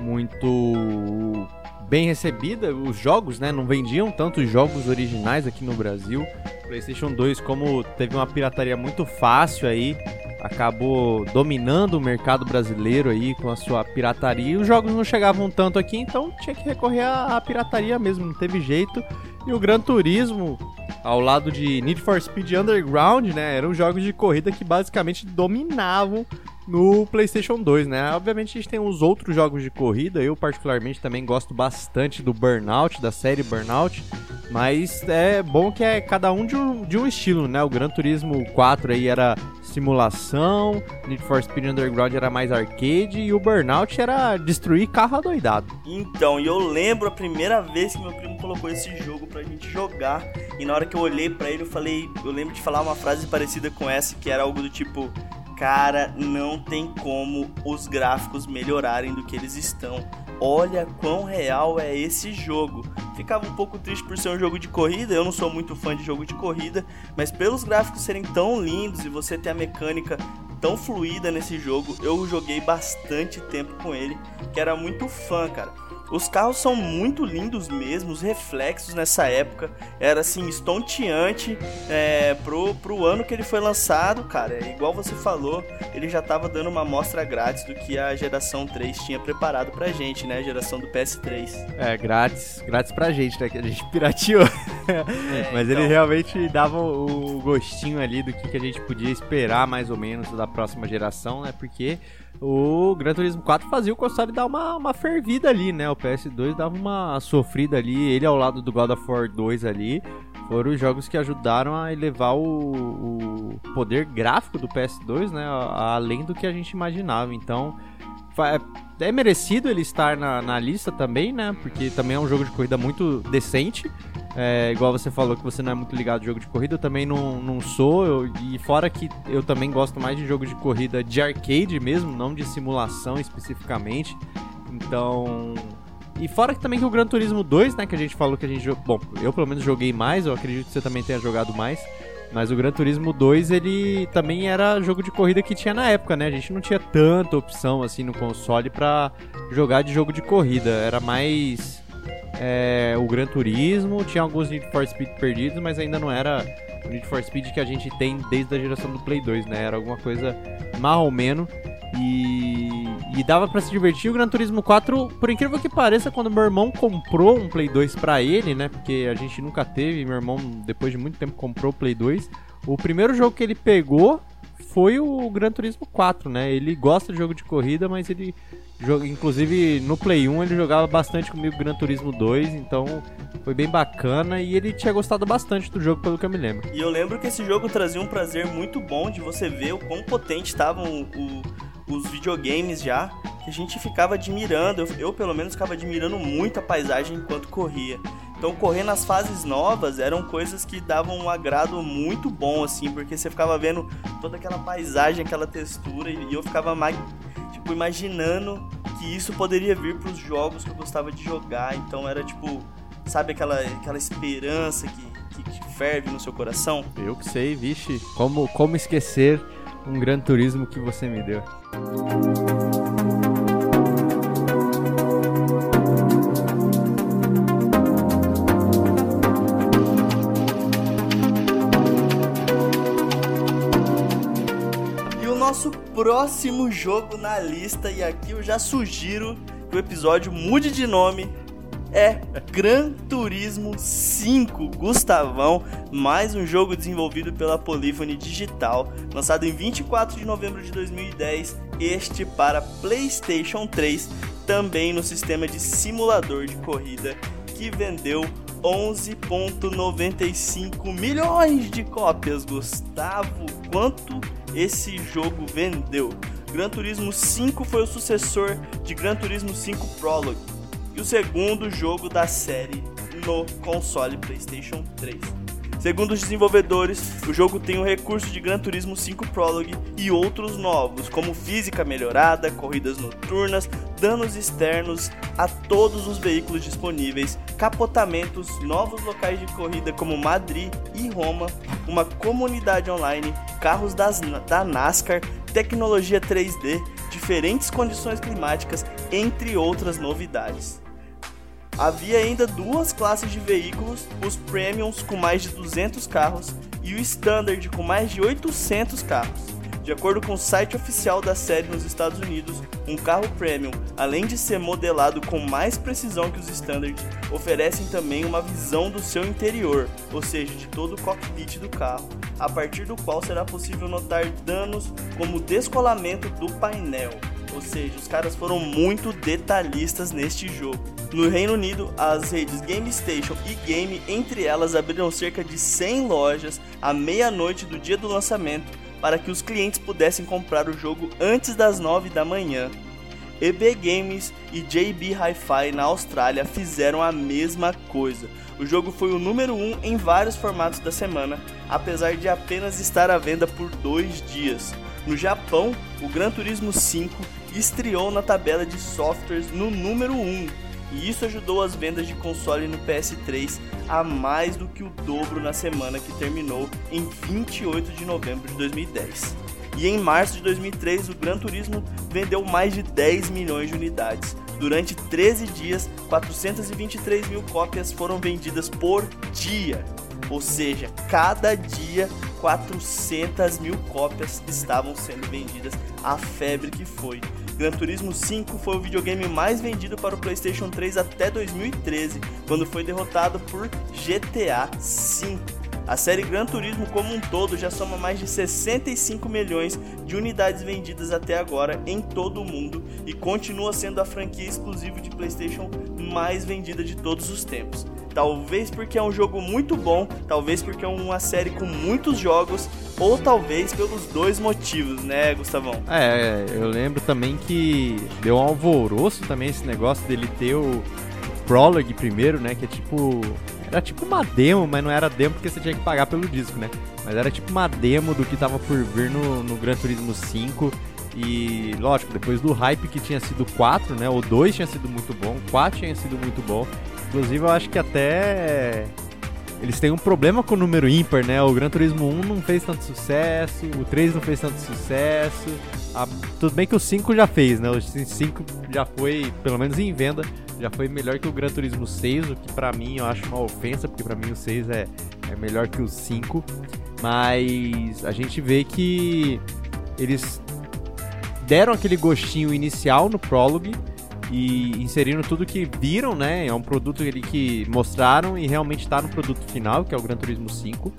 muito bem recebida os jogos, né? Não vendiam tantos jogos originais aqui no Brasil. PlayStation 2, como teve uma pirataria muito fácil aí, acabou dominando o mercado brasileiro aí com a sua pirataria. E os jogos não chegavam tanto aqui, então tinha que recorrer à pirataria mesmo, não teve jeito. E o Gran Turismo, ao lado de Need for Speed Underground, né, eram jogos de corrida que basicamente dominavam no PlayStation 2, né? Obviamente a gente tem uns outros jogos de corrida, eu particularmente também gosto bastante do Burnout, da série Burnout, mas é bom que é cada um de um, de um estilo, né? O Gran Turismo 4 aí era simulação, Need for Speed Underground era mais arcade e o Burnout era destruir carro adoidado. Então, e eu lembro a primeira vez que meu primo colocou esse jogo pra gente jogar e na hora que eu olhei para ele eu falei, eu lembro de falar uma frase parecida com essa que era algo do tipo Cara, não tem como os gráficos melhorarem do que eles estão. Olha quão real é esse jogo. Ficava um pouco triste por ser um jogo de corrida, eu não sou muito fã de jogo de corrida, mas pelos gráficos serem tão lindos e você ter a mecânica tão fluida nesse jogo, eu joguei bastante tempo com ele, que era muito fã, cara. Os carros são muito lindos mesmo, os reflexos nessa época era assim estonteante é, pro, pro ano que ele foi lançado, cara. É, igual você falou, ele já tava dando uma amostra grátis do que a geração 3 tinha preparado pra gente, né? A geração do PS3. É, grátis, grátis pra gente, né? Que a gente pirateou. É, Mas então... ele realmente dava o gostinho ali do que, que a gente podia esperar mais ou menos da próxima geração, né? Porque o Gran Turismo 4 fazia o console dar uma, uma fervida ali, né? O PS2 dava uma sofrida ali, ele ao lado do God of War 2 ali, foram os jogos que ajudaram a elevar o, o poder gráfico do PS2, né? Além do que a gente imaginava. Então, é, merecido ele estar na, na lista também, né? Porque também é um jogo de corrida muito decente. É, igual você falou que você não é muito ligado ao jogo de corrida, eu também não, não sou. Eu, e fora que eu também gosto mais de jogo de corrida de arcade mesmo, não de simulação especificamente. Então. E fora que também que o Gran Turismo 2, né, que a gente falou que a gente Bom, eu pelo menos joguei mais, eu acredito que você também tenha jogado mais. Mas o Gran Turismo 2, ele também era jogo de corrida que tinha na época, né? A gente não tinha tanta opção assim no console pra jogar de jogo de corrida. Era mais é, o Gran Turismo, tinha alguns Need for Speed perdidos, mas ainda não era o Need for Speed que a gente tem desde a geração do Play 2, né? Era alguma coisa mal ou menos. E, e dava para se divertir. O Gran Turismo 4, por incrível que pareça, quando meu irmão comprou um Play 2 para ele, né? Porque a gente nunca teve, meu irmão, depois de muito tempo, comprou o Play 2. O primeiro jogo que ele pegou foi o Gran Turismo 4, né? Ele gosta de jogo de corrida, mas ele Inclusive no Play 1 ele jogava bastante comigo Gran Turismo 2, então foi bem bacana e ele tinha gostado bastante do jogo, pelo que eu me lembro. E eu lembro que esse jogo trazia um prazer muito bom de você ver o quão potente estavam o, os videogames já, que a gente ficava admirando. Eu, eu, pelo menos ficava admirando muito a paisagem enquanto corria. Então correr nas fases novas eram coisas que davam um agrado muito bom assim, porque você ficava vendo toda aquela paisagem, aquela textura e eu ficava tipo, imaginando que isso poderia vir para os jogos que eu gostava de jogar. Então era tipo, sabe aquela, aquela esperança que, que, que ferve no seu coração? Eu que sei, vixe. Como, como esquecer um grande turismo que você me deu. nosso próximo jogo na lista, e aqui eu já sugiro que o episódio mude de nome. É Gran Turismo 5 Gustavão, mais um jogo desenvolvido pela Polyphony Digital, lançado em 24 de novembro de 2010, este para PlayStation 3, também no sistema de simulador de corrida, que vendeu 11.95 milhões de cópias. Gustavo, quanto esse jogo vendeu. Gran Turismo 5 foi o sucessor de Gran Turismo 5 Prologue o segundo jogo da série no console PlayStation 3. Segundo os desenvolvedores, o jogo tem o recurso de Gran Turismo 5 Prologue e outros novos, como física melhorada, corridas noturnas, danos externos a todos os veículos disponíveis, capotamentos, novos locais de corrida como Madrid e Roma, uma comunidade online, carros das, da NASCAR, tecnologia 3D, diferentes condições climáticas, entre outras novidades. Havia ainda duas classes de veículos, os Premiums com mais de 200 carros e o Standard com mais de 800 carros. De acordo com o site oficial da série nos Estados Unidos, um carro Premium, além de ser modelado com mais precisão que os Standard, oferecem também uma visão do seu interior, ou seja, de todo o cockpit do carro, a partir do qual será possível notar danos como o descolamento do painel. Ou seja, os caras foram muito detalhistas neste jogo. No Reino Unido, as redes Game Station e Game, entre elas, abriram cerca de 100 lojas à meia-noite do dia do lançamento para que os clientes pudessem comprar o jogo antes das 9 da manhã. EB Games e JB Hi-Fi na Austrália fizeram a mesma coisa. O jogo foi o número 1 um em vários formatos da semana, apesar de apenas estar à venda por dois dias. No Japão, o Gran Turismo 5 estreou na tabela de softwares no número 1, e isso ajudou as vendas de console no PS3 a mais do que o dobro na semana que terminou em 28 de novembro de 2010. E em março de 2003, o Gran Turismo vendeu mais de 10 milhões de unidades. Durante 13 dias, 423 mil cópias foram vendidas por dia. Ou seja, cada dia 400 mil cópias estavam sendo vendidas. A febre que foi. Gran Turismo 5 foi o videogame mais vendido para o PlayStation 3 até 2013, quando foi derrotado por GTA V. A série Gran Turismo como um todo já soma mais de 65 milhões de unidades vendidas até agora em todo o mundo e continua sendo a franquia exclusiva de PlayStation mais vendida de todos os tempos. Talvez porque é um jogo muito bom, talvez porque é uma série com muitos jogos, ou talvez pelos dois motivos, né, Gustavão? É, eu lembro também que deu um alvoroço também esse negócio dele ter o Prologue primeiro, né, que é tipo era tipo uma demo, mas não era demo porque você tinha que pagar pelo disco, né? Mas era tipo uma demo do que tava por vir no, no Gran Turismo 5. E lógico, depois do hype que tinha sido 4, né? O 2 tinha sido muito bom, o 4 tinha sido muito bom. Inclusive, eu acho que até eles têm um problema com o número ímpar, né? O Gran Turismo 1 não fez tanto sucesso, o 3 não fez tanto sucesso. A... Tudo bem que o 5 já fez, né? O 5 já foi, pelo menos em venda, já foi melhor que o Gran Turismo 6, o que pra mim eu acho uma ofensa, porque pra mim o 6 é, é melhor que o 5. Mas a gente vê que eles deram aquele gostinho inicial no Prologue e inseriram tudo que viram, né? É um produto ali que mostraram e realmente está no produto final, que é o Gran Turismo 5.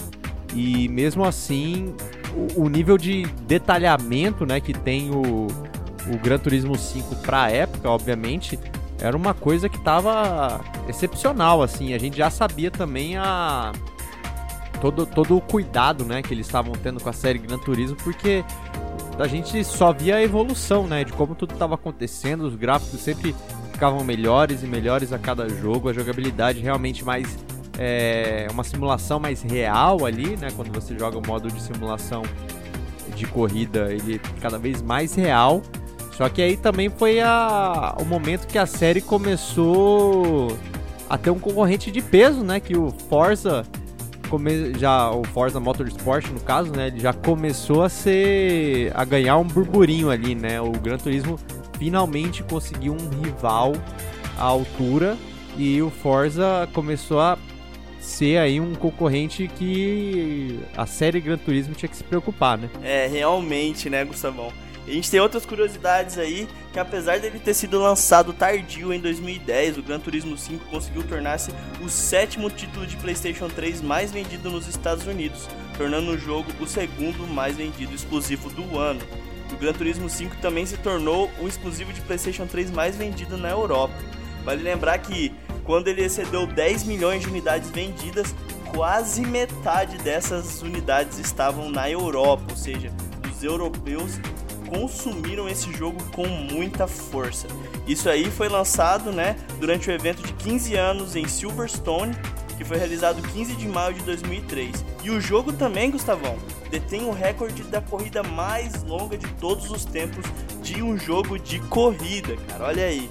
E mesmo assim, o, o nível de detalhamento, né, que tem o, o Gran Turismo 5 para época, obviamente, era uma coisa que estava excepcional, assim. A gente já sabia também a todo, todo o cuidado, né, que eles estavam tendo com a série Gran Turismo, porque a gente só via a evolução, né? De como tudo estava acontecendo, os gráficos sempre ficavam melhores e melhores a cada jogo, a jogabilidade realmente mais é, uma simulação mais real ali, né? Quando você joga o modo de simulação de corrida, ele é cada vez mais real. Só que aí também foi a, o momento que a série começou a ter um concorrente de peso, né? Que o Forza come, já o Forza Motorsport no caso, né, ele já começou a ser a ganhar um burburinho ali, né? O Gran Turismo finalmente conseguiu um rival à altura e o Forza começou a ser aí um concorrente que a série Gran Turismo tinha que se preocupar, né? É, realmente, né, Gustavão? A gente tem outras curiosidades aí, que apesar dele ter sido lançado tardio em 2010, o Gran Turismo 5 conseguiu tornar-se o sétimo título de PlayStation 3 mais vendido nos Estados Unidos, tornando o jogo o segundo mais vendido exclusivo do ano. O Gran Turismo 5 também se tornou o exclusivo de PlayStation 3 mais vendido na Europa. Vale lembrar que quando ele excedeu 10 milhões de unidades vendidas, quase metade dessas unidades estavam na Europa, ou seja, os europeus consumiram esse jogo com muita força. Isso aí foi lançado, né, durante o evento de 15 anos em Silverstone, que foi realizado 15 de maio de 2003. E o jogo também, Gustavão, detém o recorde da corrida mais longa de todos os tempos de um jogo de corrida, cara. Olha aí.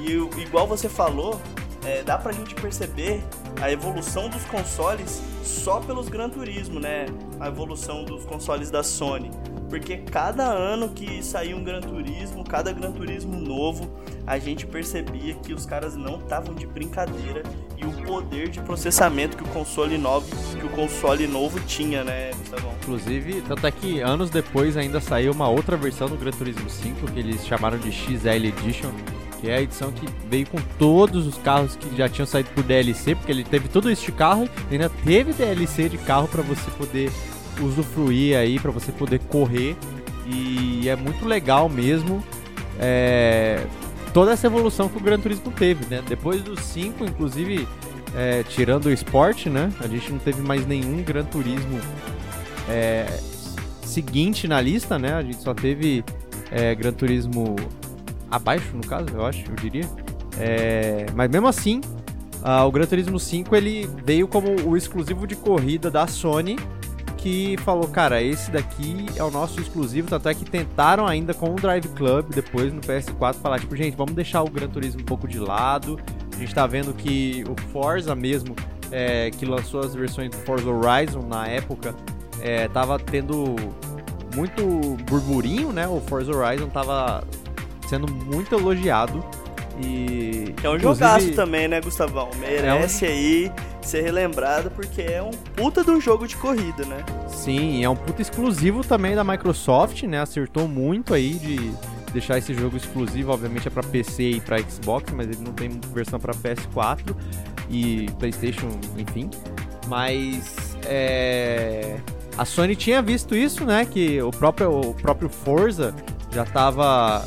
E igual você falou, é, dá pra gente perceber a evolução dos consoles só pelos Gran Turismo, né? A evolução dos consoles da Sony. Porque cada ano que saía um Gran Turismo, cada Gran Turismo novo, a gente percebia que os caras não estavam de brincadeira e o poder de processamento que o console novo, que o console novo tinha, né, Gustavão? Inclusive, tanto é que anos depois ainda saiu uma outra versão do Gran Turismo 5 que eles chamaram de XL Edition, que é a edição que veio com todos os carros que já tinham saído por DLC, porque ele teve tudo isso de carro, e ainda teve DLC de carro para você poder usufruir aí, para você poder correr. E é muito legal mesmo é, toda essa evolução que o Gran Turismo teve, né? Depois dos 5, inclusive, é, tirando o esporte, né? A gente não teve mais nenhum Gran Turismo é, seguinte na lista, né? A gente só teve é, Gran Turismo abaixo, no caso, eu acho, eu diria. É, mas mesmo assim, uh, o Gran Turismo 5 ele veio como o exclusivo de corrida da Sony, que falou, cara, esse daqui é o nosso exclusivo, tanto é que tentaram ainda com o Drive Club, depois no PS4, falar, tipo, gente, vamos deixar o Gran Turismo um pouco de lado. A gente tá vendo que o Forza mesmo, é, que lançou as versões do Forza Horizon na época, é, tava tendo muito burburinho, né? O Forza Horizon tava sendo muito elogiado. E. É um jogaço também, né, Gustavão? Merece é um... aí ser relembrado porque é um puta de um jogo de corrida, né? Sim, é um puta exclusivo também da Microsoft, né? Acertou muito aí de deixar esse jogo exclusivo, obviamente é para PC e para Xbox, mas ele não tem versão para PS4 e PlayStation, enfim. Mas é... a Sony tinha visto isso, né? Que o próprio, o próprio Forza já estava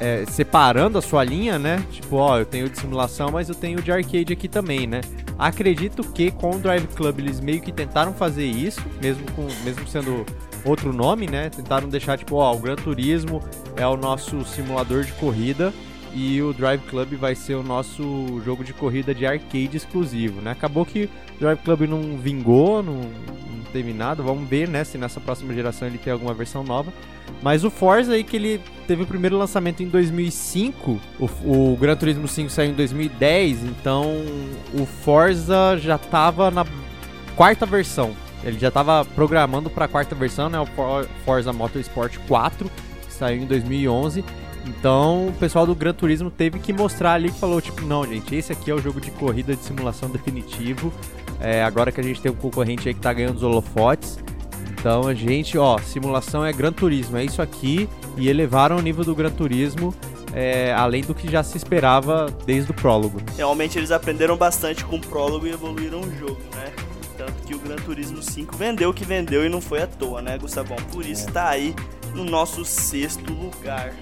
é, separando a sua linha, né? Tipo, ó, eu tenho de simulação, mas eu tenho de arcade aqui também, né? Acredito que com o Drive Club eles meio que tentaram fazer isso, mesmo, com, mesmo sendo outro nome, né? Tentaram deixar tipo, ó, o Gran Turismo é o nosso simulador de corrida e o Drive Club vai ser o nosso jogo de corrida de arcade exclusivo, né? Acabou que o Drive Club não vingou, não, não teve nada. Vamos ver, né, se nessa próxima geração ele tem alguma versão nova. Mas o Forza aí que ele teve o primeiro lançamento em 2005, o, o Gran Turismo 5 saiu em 2010, então o Forza já estava na quarta versão. Ele já estava programando para a quarta versão, né, o Forza Motorsport 4, que saiu em 2011. Então, o pessoal do Gran Turismo teve que mostrar ali que falou, tipo, não, gente, esse aqui é o jogo de corrida de simulação definitivo. É, agora que a gente tem um concorrente aí que tá ganhando os holofotes. Então, a gente, ó, simulação é Gran Turismo, é isso aqui. E elevaram o nível do Gran Turismo, é, além do que já se esperava desde o prólogo. Realmente eles aprenderam bastante com o prólogo e evoluíram o jogo, né? Tanto que o Gran Turismo 5 vendeu o que vendeu e não foi à toa, né, Gustavão? Por isso é. tá aí no nosso sexto lugar.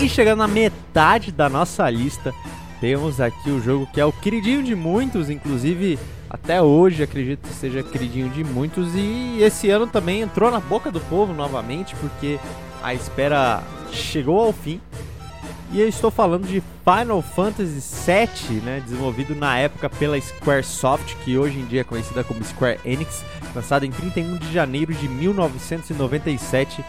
E chegando na metade da nossa lista, temos aqui o jogo que é o queridinho de muitos, inclusive até hoje acredito que seja queridinho de muitos e esse ano também entrou na boca do povo novamente porque a espera chegou ao fim. E eu estou falando de Final Fantasy VII, né, desenvolvido na época pela Squaresoft, que hoje em dia é conhecida como Square Enix, lançado em 31 de janeiro de 1997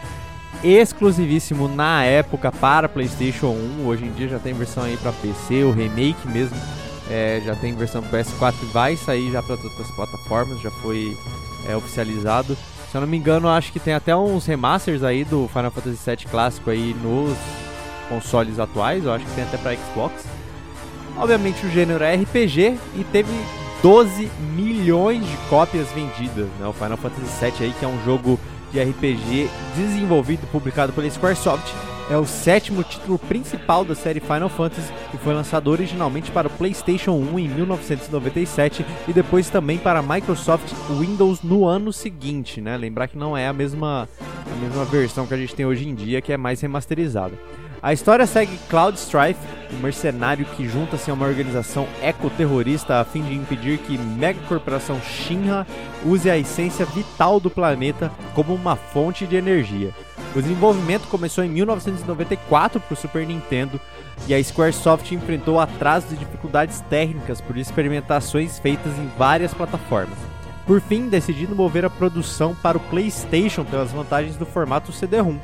exclusivíssimo na época para PlayStation 1. Hoje em dia já tem versão aí para PC, o remake mesmo é, já tem versão PS4 e vai sair já para todas as plataformas, já foi é, oficializado. Se eu não me engano, acho que tem até uns remasters aí do Final Fantasy VII clássico aí nos consoles atuais, eu acho que tem até para Xbox. Obviamente o gênero é RPG e teve 12 milhões de cópias vendidas, né? O Final Fantasy VII aí que é um jogo de RPG desenvolvido e publicado pela Squaresoft, é o sétimo título principal da série Final Fantasy e foi lançado originalmente para o PlayStation 1 em 1997 e depois também para a Microsoft Windows no ano seguinte, né? Lembrar que não é a mesma, a mesma versão que a gente tem hoje em dia, que é mais remasterizada. A história segue Cloud Strife, um mercenário que junta-se a uma organização ecoterrorista a fim de impedir que megacorporação Shinra use a essência vital do planeta como uma fonte de energia. O desenvolvimento começou em 1994 para o Super Nintendo e a Squaresoft enfrentou atrasos e dificuldades técnicas por experimentações feitas em várias plataformas. Por fim, decidindo mover a produção para o PlayStation pelas vantagens do formato CD-ROM.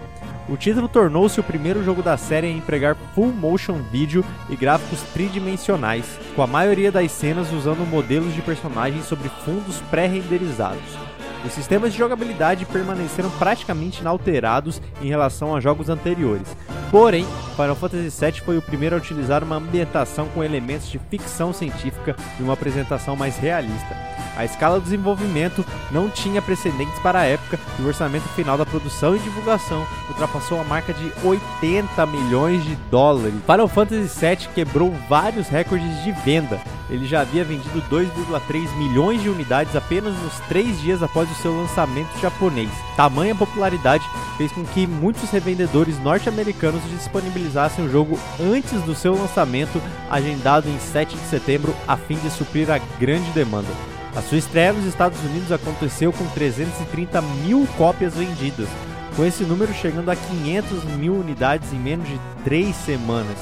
O título tornou-se o primeiro jogo da série a empregar full motion video e gráficos tridimensionais, com a maioria das cenas usando modelos de personagens sobre fundos pré-renderizados. Os sistemas de jogabilidade permaneceram praticamente inalterados em relação a jogos anteriores. Porém, Final Fantasy VII foi o primeiro a utilizar uma ambientação com elementos de ficção científica e uma apresentação mais realista. A escala do desenvolvimento não tinha precedentes para a época e o orçamento final da produção e divulgação ultrapassou a marca de 80 milhões de dólares. Final Fantasy VII quebrou vários recordes de venda. Ele já havia vendido 2,3 milhões de unidades apenas nos três dias após o seu lançamento japonês. Tamanha popularidade fez com que muitos revendedores norte-americanos disponibilizassem o jogo antes do seu lançamento, agendado em 7 de setembro, a fim de suprir a grande demanda. A sua estreia nos Estados Unidos aconteceu com 330 mil cópias vendidas, com esse número chegando a 500 mil unidades em menos de 3 semanas.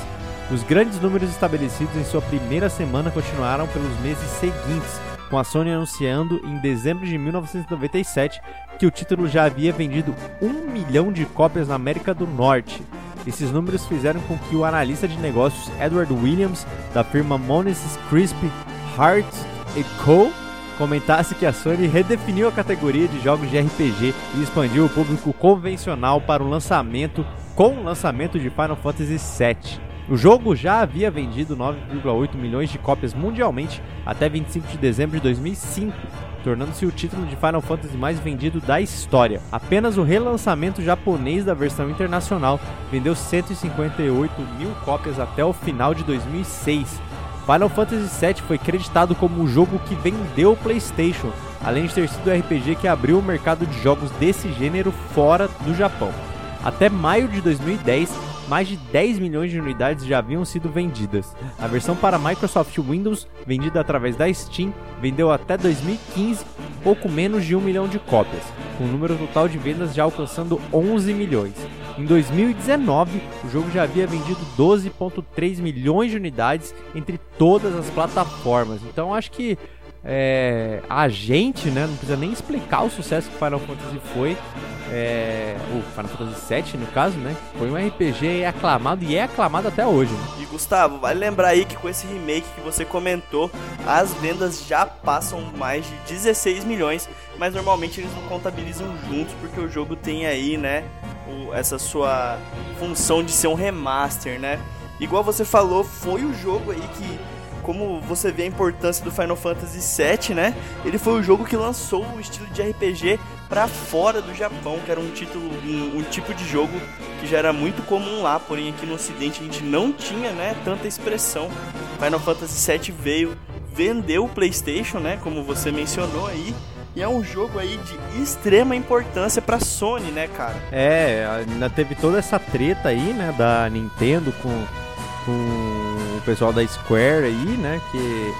Os grandes números estabelecidos em sua primeira semana continuaram pelos meses seguintes, com a Sony anunciando em dezembro de 1997 que o título já havia vendido um milhão de cópias na América do Norte. Esses números fizeram com que o analista de negócios Edward Williams, da firma Mones Crisp, Hart Co., comentasse que a Sony redefiniu a categoria de jogos de RPG e expandiu o público convencional para o lançamento com o lançamento de Final Fantasy VII. O jogo já havia vendido 9,8 milhões de cópias mundialmente até 25 de dezembro de 2005, tornando-se o título de Final Fantasy mais vendido da história. Apenas o relançamento japonês da versão internacional vendeu 158 mil cópias até o final de 2006. Final Fantasy VII foi creditado como o jogo que vendeu o PlayStation, além de ter sido o RPG que abriu o mercado de jogos desse gênero fora do Japão. Até maio de 2010, mais de 10 milhões de unidades já haviam sido vendidas. A versão para Microsoft Windows, vendida através da Steam, vendeu até 2015 pouco menos de 1 milhão de cópias, com o número total de vendas já alcançando 11 milhões. Em 2019, o jogo já havia vendido 12,3 milhões de unidades entre todas as plataformas. Então acho que é, a gente, né, não precisa nem explicar o sucesso que Final Fantasy foi, é, o Final Fantasy VII no caso, né, foi um RPG aclamado e é aclamado até hoje. Né? E Gustavo, vale lembrar aí que com esse remake que você comentou, as vendas já passam mais de 16 milhões, mas normalmente eles não contabilizam juntos porque o jogo tem aí, né, o, essa sua função de ser um remaster, né? Igual você falou, foi o jogo aí que como você vê a importância do Final Fantasy VII, né? Ele foi o jogo que lançou o estilo de RPG para fora do Japão, que era um título, um, um, tipo de jogo que já era muito comum lá, porém aqui no Ocidente a gente não tinha, né, tanta expressão. Final Fantasy VII veio, vendeu o PlayStation, né, como você mencionou aí. E é um jogo aí de extrema importância pra Sony, né, cara? É, ainda teve toda essa treta aí, né, da Nintendo com, com pessoal da Square aí, né? Que,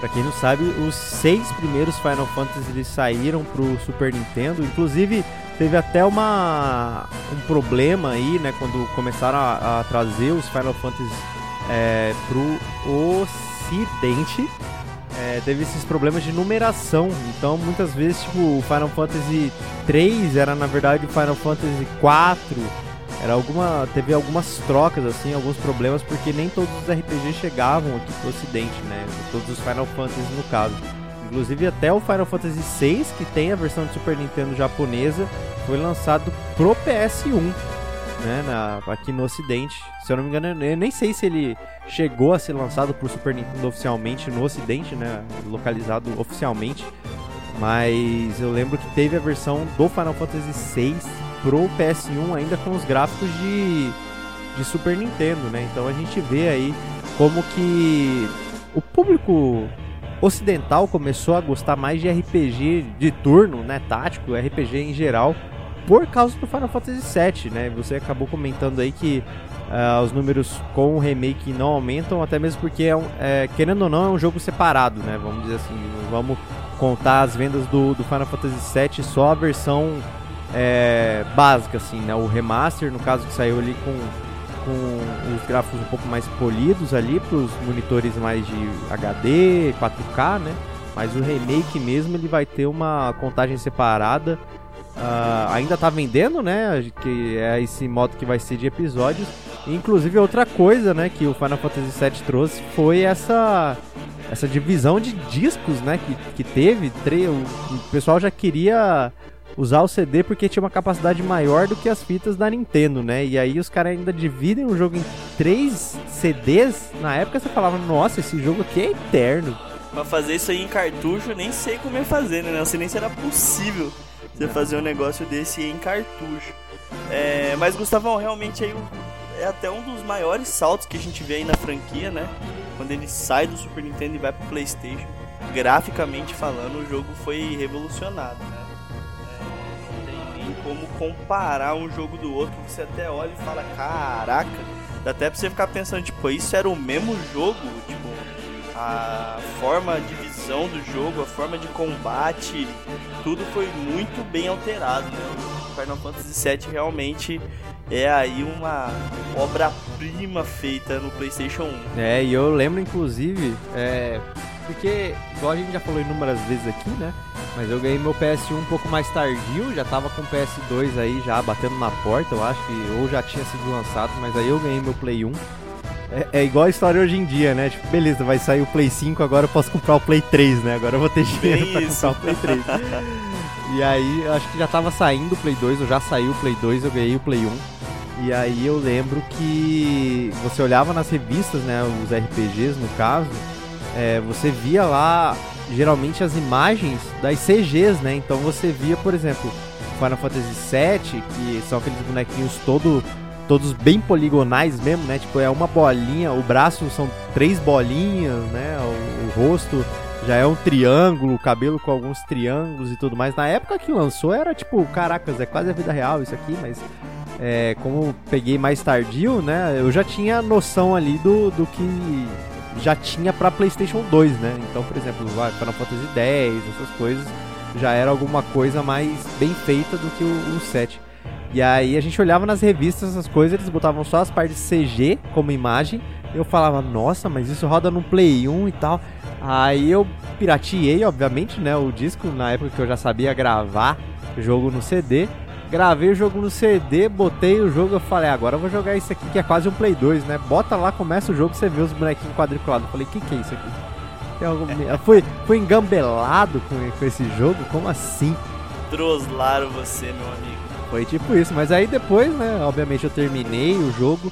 pra quem não sabe, os seis primeiros Final Fantasy eles saíram pro Super Nintendo. Inclusive, teve até uma um problema aí, né? Quando começaram a, a trazer os Final Fantasy é, pro Ocidente. É, teve esses problemas de numeração. Então, muitas vezes, tipo, o Final Fantasy 3 era na verdade o Final Fantasy 4 era alguma teve algumas trocas assim, alguns problemas porque nem todos os RPGs chegavam aqui pro ocidente, né? Todos os Final Fantasy no caso. Inclusive até o Final Fantasy VI, que tem a versão de Super Nintendo japonesa, foi lançado pro PS1, né, na, aqui no ocidente. Se eu não me engano, eu nem sei se ele chegou a ser lançado pro Super Nintendo oficialmente no ocidente, né, localizado oficialmente. Mas eu lembro que teve a versão do Final Fantasy VI pro PS1 ainda com os gráficos de de Super Nintendo, né? Então a gente vê aí como que o público ocidental começou a gostar mais de RPG de turno, né, tático, RPG em geral, por causa do Final Fantasy VII, né? Você acabou comentando aí que uh, os números com o remake não aumentam, até mesmo porque, é, um, é, querendo ou não, é um jogo separado, né? Vamos dizer assim, vamos contar as vendas do, do Final Fantasy VII só a versão é, básica, assim, né? O remaster, no caso que saiu ali com, com os gráficos um pouco mais polidos ali para os monitores mais de HD, 4K, né? Mas o remake mesmo ele vai ter uma contagem separada. Uh, ainda tá vendendo, né? Que é esse modo que vai ser de episódios. Inclusive outra coisa, né, que o Final Fantasy VII trouxe foi essa essa divisão de discos, né, que, que teve. O, o pessoal já queria usar o CD porque tinha uma capacidade maior do que as fitas da Nintendo, né? E aí os caras ainda dividem o jogo em três CDs. Na época você falava, nossa, esse jogo aqui é eterno. Pra fazer isso aí em cartucho, nem sei como ia fazer, né? Não sei nem se era possível você fazer um negócio desse em cartucho. É, mas Gustavão, realmente aí é até um dos maiores saltos que a gente vê aí na franquia, né? Quando ele sai do Super Nintendo e vai pro PlayStation, graficamente falando, o jogo foi revolucionado, né? Como comparar um jogo do outro. Você até olha e fala, caraca, dá até pra você ficar pensando, tipo, isso era o mesmo jogo? Tipo, a forma de visão do jogo, a forma de combate, tudo foi muito bem alterado, né? O Final Fantasy VII realmente é aí uma obra-prima feita no PlayStation 1. É, e eu lembro inclusive, é, porque, igual a gente já falou inúmeras vezes aqui, né? Mas eu ganhei meu PS1 um pouco mais tardio, já tava com o PS2 aí já batendo na porta, eu acho que ou já tinha sido lançado, mas aí eu ganhei meu Play 1. É, é, igual a história hoje em dia, né? Tipo, beleza, vai sair o Play 5, agora eu posso comprar o Play 3, né? Agora eu vou ter dinheiro Bem pra isso. comprar o Play 3. e aí, eu acho que já tava saindo o Play 2, eu já saiu o Play 2, eu ganhei o Play 1. E aí eu lembro que você olhava nas revistas, né? Os RPGs, no caso, é, você via lá geralmente as imagens das CGs, né? Então você via, por exemplo, Final Fantasy VII, que são aqueles bonequinhos todo, todos bem poligonais mesmo, né? Tipo, é uma bolinha, o braço são três bolinhas, né? O, o rosto já é um triângulo, o cabelo com alguns triângulos e tudo mais. Na época que lançou era tipo, caracas, é quase a vida real isso aqui, mas é, como peguei mais tardio, né? Eu já tinha noção ali do, do que já tinha para PlayStation 2, né? Então, por exemplo, Final Fantasy X, essas coisas, já era alguma coisa mais bem feita do que o, o 7. E aí a gente olhava nas revistas essas coisas, eles botavam só as partes CG como imagem. Eu falava, nossa, mas isso roda no Play 1 e tal. Aí eu pirateei, obviamente, né, o disco, na época que eu já sabia gravar jogo no CD. Gravei o jogo no CD, botei o jogo, eu falei, agora eu vou jogar isso aqui que é quase um Play 2, né? Bota lá, começa o jogo, você vê os bonequinhos quadriculados. Eu falei, o que, que é isso aqui? Algum... fui, fui engambelado com, com esse jogo? Como assim? Troslaram você, meu amigo. Foi tipo isso, mas aí depois, né? Obviamente eu terminei o jogo.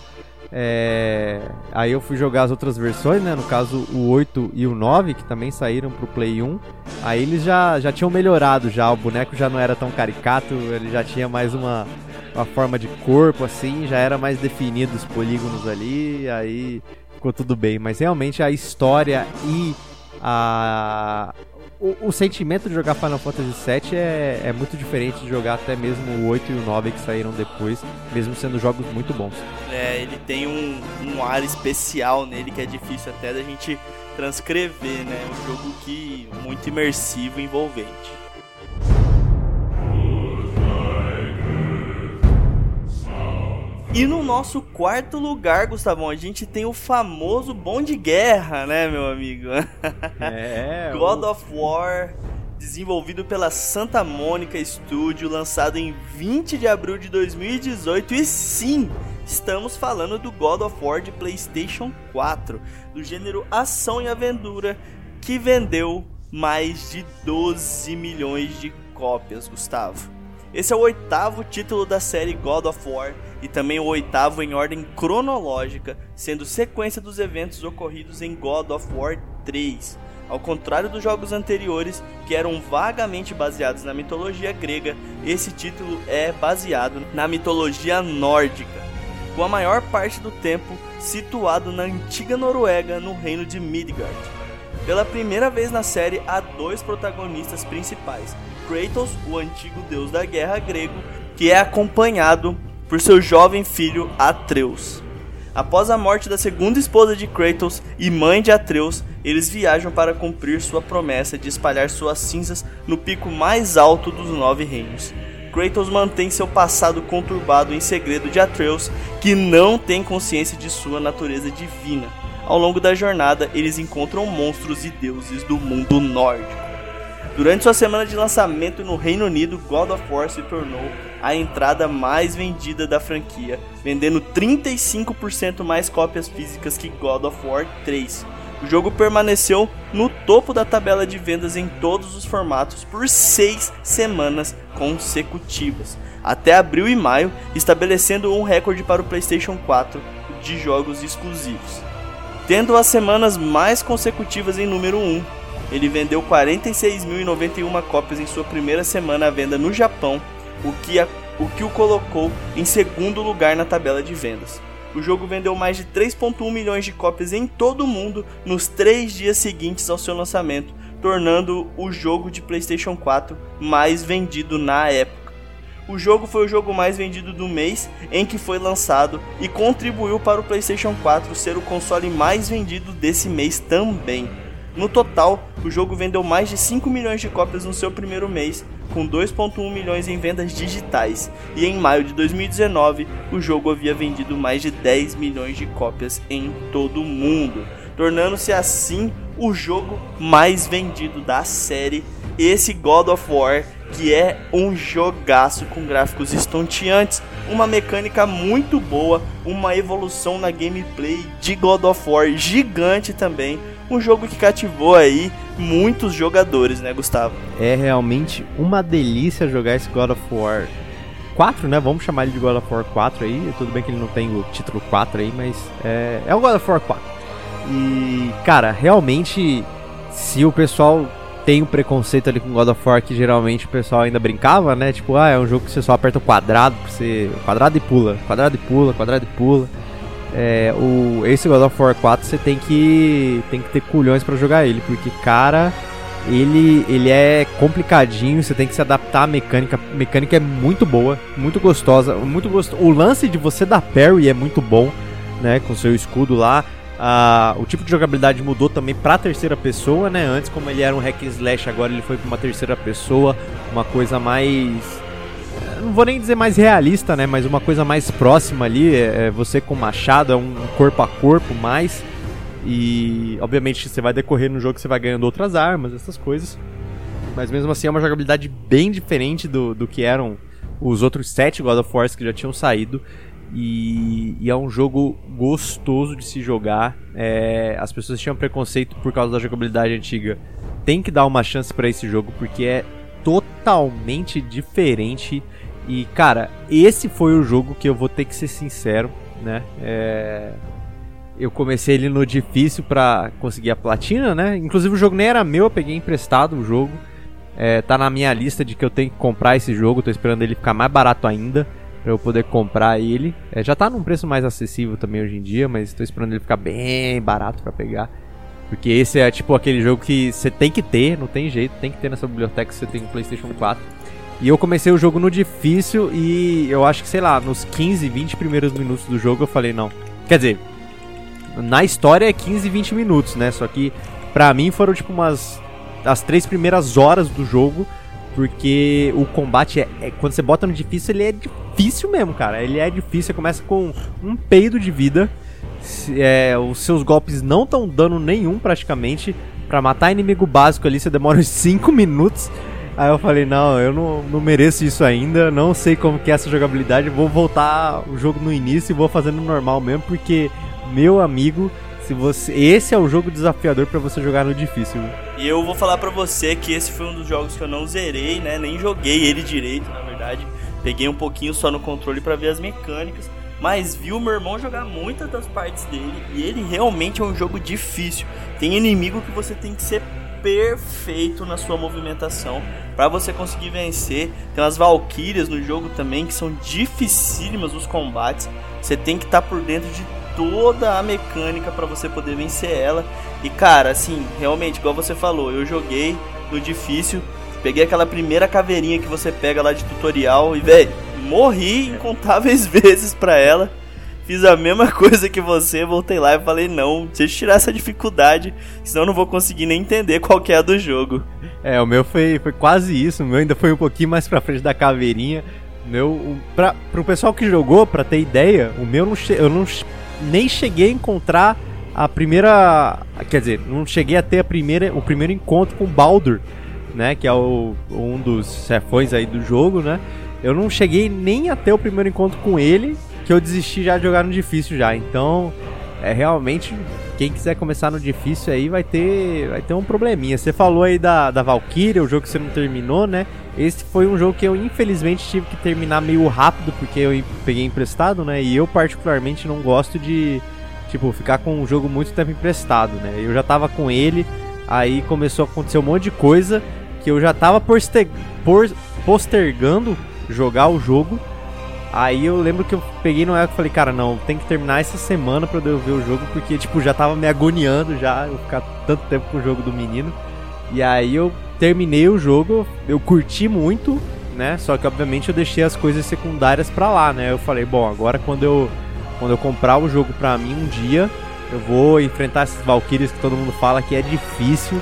É... Aí eu fui jogar as outras versões, né? No caso o 8 e o 9, que também saíram pro Play 1. Aí eles já, já tinham melhorado já, o boneco já não era tão caricato, ele já tinha mais uma, uma forma de corpo assim, já era mais definido os polígonos ali, aí ficou tudo bem. Mas realmente a história e a, o, o, sentimento de jogar Final Fantasy VII é, é muito diferente de jogar até mesmo o 8 e o 9 que saíram depois, mesmo sendo jogos muito bons. É, ele tem um, um ar especial nele que é difícil até da gente transcrever, né? Um jogo que muito imersivo e envolvente. E no nosso quarto lugar, Gustavão, a gente tem o famoso Bom de Guerra, né, meu amigo? É. God of War, desenvolvido pela Santa Mônica Studio, lançado em 20 de abril de 2018. E sim, estamos falando do God of War de PlayStation 4, do gênero ação e aventura, que vendeu mais de 12 milhões de cópias, Gustavo. Esse é o oitavo título da série God of War e também o oitavo em ordem cronológica, sendo sequência dos eventos ocorridos em God of War 3. Ao contrário dos jogos anteriores, que eram vagamente baseados na mitologia grega, esse título é baseado na mitologia nórdica. com a maior parte do tempo situado na antiga Noruega, no reino de Midgard. Pela primeira vez na série, há dois protagonistas principais: Kratos, o antigo deus da guerra grego, que é acompanhado por seu jovem filho Atreus. Após a morte da segunda esposa de Kratos e mãe de Atreus, eles viajam para cumprir sua promessa de espalhar suas cinzas no pico mais alto dos nove reinos. Kratos mantém seu passado conturbado em segredo de Atreus, que não tem consciência de sua natureza divina. Ao longo da jornada, eles encontram monstros e deuses do mundo nórdico. Durante sua semana de lançamento no Reino Unido, God of War se tornou a entrada mais vendida da franquia, vendendo 35% mais cópias físicas que God of War 3. O jogo permaneceu no topo da tabela de vendas em todos os formatos por seis semanas consecutivas, até abril e maio, estabelecendo um recorde para o PlayStation 4 de jogos exclusivos. Tendo as semanas mais consecutivas em número 1, ele vendeu 46.091 cópias em sua primeira semana à venda no Japão, o que, a, o que o colocou em segundo lugar na tabela de vendas. O jogo vendeu mais de 3,1 milhões de cópias em todo o mundo nos três dias seguintes ao seu lançamento, tornando o jogo de PlayStation 4 mais vendido na época. O jogo foi o jogo mais vendido do mês em que foi lançado e contribuiu para o PlayStation 4 ser o console mais vendido desse mês também. No total, o jogo vendeu mais de 5 milhões de cópias no seu primeiro mês, com 2,1 milhões em vendas digitais, e em maio de 2019 o jogo havia vendido mais de 10 milhões de cópias em todo o mundo, tornando-se assim o jogo mais vendido da série. Esse God of War, que é um jogaço com gráficos estonteantes, uma mecânica muito boa, uma evolução na gameplay de God of War gigante também, um jogo que cativou aí muitos jogadores, né, Gustavo? É realmente uma delícia jogar esse God of War 4, né? Vamos chamar ele de God of War 4 aí. Tudo bem que ele não tem o título 4 aí, mas é, é o God of War 4. E, cara, realmente, se o pessoal tem um preconceito ali com God of War que geralmente o pessoal ainda brincava, né? Tipo, ah, é um jogo que você só aperta o quadrado, você quadrado e pula, quadrado e pula, quadrado e pula é, o, esse God of War 4 você tem que, tem que ter culhões para jogar ele, porque, cara, ele, ele é complicadinho, você tem que se adaptar à mecânica. A mecânica é muito boa, muito gostosa, muito gosto... O lance de você dar parry é muito bom, né, com seu escudo lá. Ah, o tipo de jogabilidade mudou também para terceira pessoa, né? Antes, como ele era um hack and slash, agora ele foi para uma terceira pessoa, uma coisa mais não vou nem dizer mais realista, né? Mas uma coisa mais próxima ali, é, é você com machado, é um corpo a corpo mais. E obviamente você vai decorrer no jogo, você vai ganhando outras armas, essas coisas. Mas mesmo assim é uma jogabilidade bem diferente do, do que eram os outros sete God of War que já tinham saído. E, e, é um jogo gostoso de se jogar. É, as pessoas tinham preconceito por causa da jogabilidade antiga. Tem que dar uma chance para esse jogo porque é totalmente diferente e, cara, esse foi o jogo que eu vou ter que ser sincero, né? É... Eu comecei ele no difícil pra conseguir a platina, né? Inclusive o jogo nem era meu, eu peguei emprestado o jogo. É, tá na minha lista de que eu tenho que comprar esse jogo, tô esperando ele ficar mais barato ainda para eu poder comprar ele. É, já tá num preço mais acessível também hoje em dia, mas tô esperando ele ficar bem barato para pegar. Porque esse é tipo aquele jogo que você tem que ter, não tem jeito, tem que ter nessa biblioteca se você tem um PlayStation 4. E eu comecei o jogo no difícil e eu acho que, sei lá, nos 15, 20 primeiros minutos do jogo eu falei, não. Quer dizer, na história é 15, 20 minutos, né? Só que pra mim foram tipo umas. as três primeiras horas do jogo. Porque o combate é, é, Quando você bota no difícil, ele é difícil mesmo, cara. Ele é difícil. Você começa com um peido de vida. É, os seus golpes não estão dando nenhum praticamente. Pra matar inimigo básico ali, você demora uns 5 minutos. Aí eu falei, não, eu não, não mereço isso ainda, não sei como que é essa jogabilidade, vou voltar o jogo no início e vou fazendo normal mesmo, porque, meu amigo, se você esse é o jogo desafiador para você jogar no difícil. E eu vou falar para você que esse foi um dos jogos que eu não zerei, né? Nem joguei ele direito, na verdade. Peguei um pouquinho só no controle para ver as mecânicas, mas vi o meu irmão jogar muitas das partes dele e ele realmente é um jogo difícil. Tem inimigo que você tem que ser perfeito na sua movimentação para você conseguir vencer. Tem as valquírias no jogo também que são dificílimas os combates. Você tem que estar tá por dentro de toda a mecânica para você poder vencer ela. E cara, assim, realmente, igual você falou, eu joguei no difícil, peguei aquela primeira caveirinha que você pega lá de tutorial e, velho, morri incontáveis vezes pra ela. Fiz a mesma coisa que você, voltei lá e falei, não, deixa eu tirar essa dificuldade, senão eu não vou conseguir nem entender qual que é a do jogo. É, o meu foi, foi quase isso, o meu ainda foi um pouquinho mais pra frente da caveirinha. meu, pra, pro pessoal que jogou, pra ter ideia, o meu não eu não nem cheguei a encontrar a primeira. Quer dizer, não cheguei a ter a primeira, o primeiro encontro com Baldur, né? Que é o, um dos chefões aí do jogo, né? Eu não cheguei nem a ter o primeiro encontro com ele, que eu desisti já de jogar no difícil já. Então, é realmente quem quiser começar no difícil aí vai ter vai ter um probleminha. Você falou aí da, da Valkyria, o jogo que você não terminou, né? Esse foi um jogo que eu infelizmente tive que terminar meio rápido porque eu peguei emprestado, né? E eu particularmente não gosto de tipo ficar com um jogo muito tempo emprestado, né? Eu já tava com ele, aí começou a acontecer um monte de coisa que eu já tava postergando jogar o jogo Aí eu lembro que eu peguei no época e falei, cara, não, tem que terminar essa semana pra eu ver o jogo, porque, tipo, já tava me agoniando já, eu ficar tanto tempo com o jogo do menino. E aí eu terminei o jogo, eu curti muito, né? Só que obviamente eu deixei as coisas secundárias pra lá, né? Eu falei, bom, agora quando eu quando eu comprar o jogo pra mim um dia, eu vou enfrentar esses Valkyries que todo mundo fala que é difícil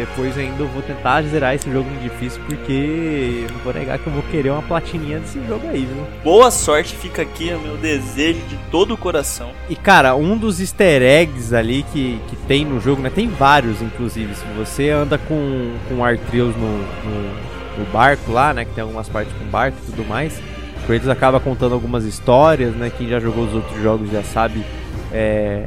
depois ainda eu vou tentar zerar esse jogo no difícil, porque não vou negar que eu vou querer uma platininha desse jogo aí, viu? Boa sorte, fica aqui o meu desejo de todo o coração. E cara, um dos easter eggs ali que, que tem no jogo, né? Tem vários, inclusive. Se você anda com, com Artreus no, no, no barco lá, né? Que tem algumas partes com barco e tudo mais. O Kratos acaba contando algumas histórias, né? Quem já jogou os outros jogos já sabe. É,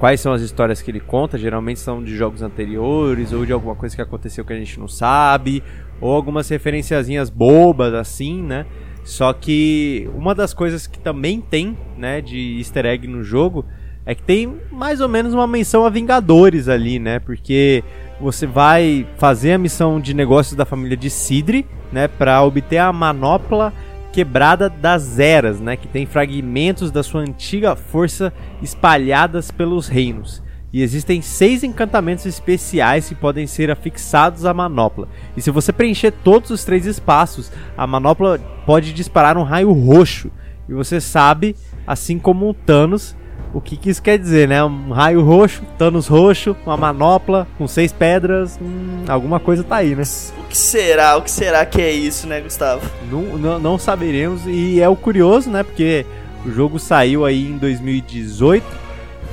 quais são as histórias que ele conta, geralmente são de jogos anteriores ou de alguma coisa que aconteceu que a gente não sabe, ou algumas referenciazinhas bobas assim, né? Só que uma das coisas que também tem, né, de easter egg no jogo é que tem mais ou menos uma menção a Vingadores ali, né? Porque você vai fazer a missão de negócios da família de Sidre, né, para obter a manopla quebrada das eras, né, que tem fragmentos da sua antiga força espalhadas pelos reinos. E existem seis encantamentos especiais que podem ser afixados à manopla. E se você preencher todos os três espaços, a manopla pode disparar um raio roxo. E você sabe, assim como o Thanos, o que, que isso quer dizer, né? Um raio roxo, Thanos roxo, uma manopla com seis pedras, hum, alguma coisa tá aí, né? O que será? O que será que é isso, né, Gustavo? Não, não, não saberemos e é o curioso, né? Porque o jogo saiu aí em 2018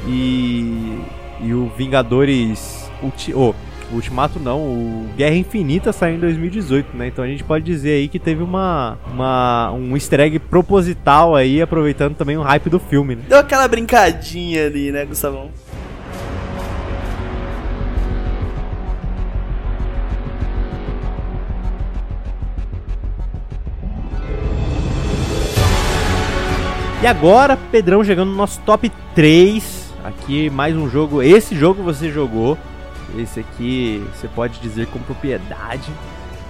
e, e o Vingadores Ulti, oh, o Ultimato não, o Guerra Infinita saiu em 2018, né? Então a gente pode dizer aí que teve uma, uma um easter egg proposital aí, aproveitando também o hype do filme, né? Deu aquela brincadinha ali, né, Gustavão? E agora, Pedrão chegando no nosso top 3. Aqui mais um jogo. Esse jogo você jogou. Esse aqui você pode dizer com propriedade,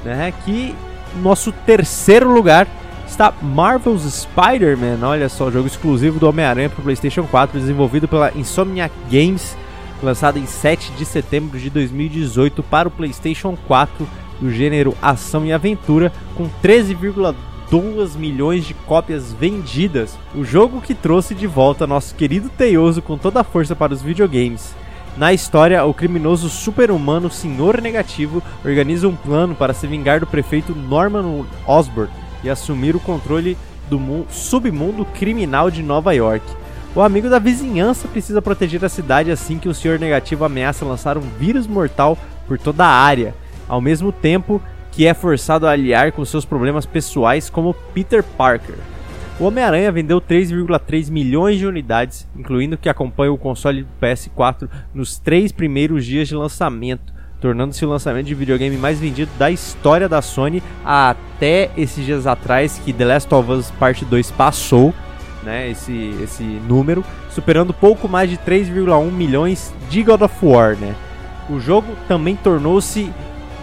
né? Que nosso terceiro lugar está Marvel's Spider-Man. Olha só, jogo exclusivo do Homem-Aranha para o PlayStation 4, desenvolvido pela Insomniac Games, lançado em 7 de setembro de 2018 para o PlayStation 4, do gênero ação e aventura, com 13,2 milhões de cópias vendidas. O jogo que trouxe de volta nosso querido Teioso com toda a força para os videogames. Na história, o criminoso super-humano Senhor Negativo organiza um plano para se vingar do prefeito Norman Osborn e assumir o controle do submundo criminal de Nova York. O amigo da vizinhança precisa proteger a cidade assim que o Senhor Negativo ameaça lançar um vírus mortal por toda a área, ao mesmo tempo que é forçado a aliar com seus problemas pessoais como Peter Parker. O Homem-Aranha vendeu 3,3 milhões de unidades, incluindo que acompanha o console do PS4 nos três primeiros dias de lançamento, tornando-se o lançamento de videogame mais vendido da história da Sony até esses dias atrás que The Last of Us Part 2 passou, né, esse, esse número, superando pouco mais de 3,1 milhões de God of War, né. O jogo também tornou-se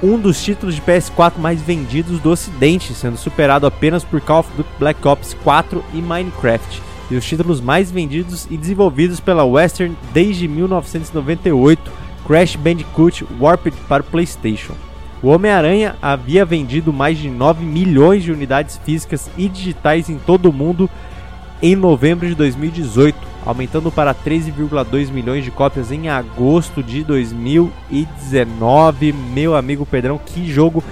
um dos títulos de PS4 mais vendidos do ocidente, sendo superado apenas por Call of Duty Black Ops 4 e Minecraft. e os títulos mais vendidos e desenvolvidos pela Western desde 1998, Crash Bandicoot Warped para o PlayStation. O Homem-Aranha havia vendido mais de 9 milhões de unidades físicas e digitais em todo o mundo em novembro de 2018, aumentando para 13,2 milhões de cópias em agosto de 2019. Meu amigo Pedrão, que jogo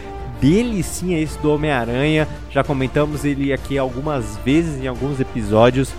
delicinha esse do Homem-Aranha. Já comentamos ele aqui algumas vezes em alguns episódios.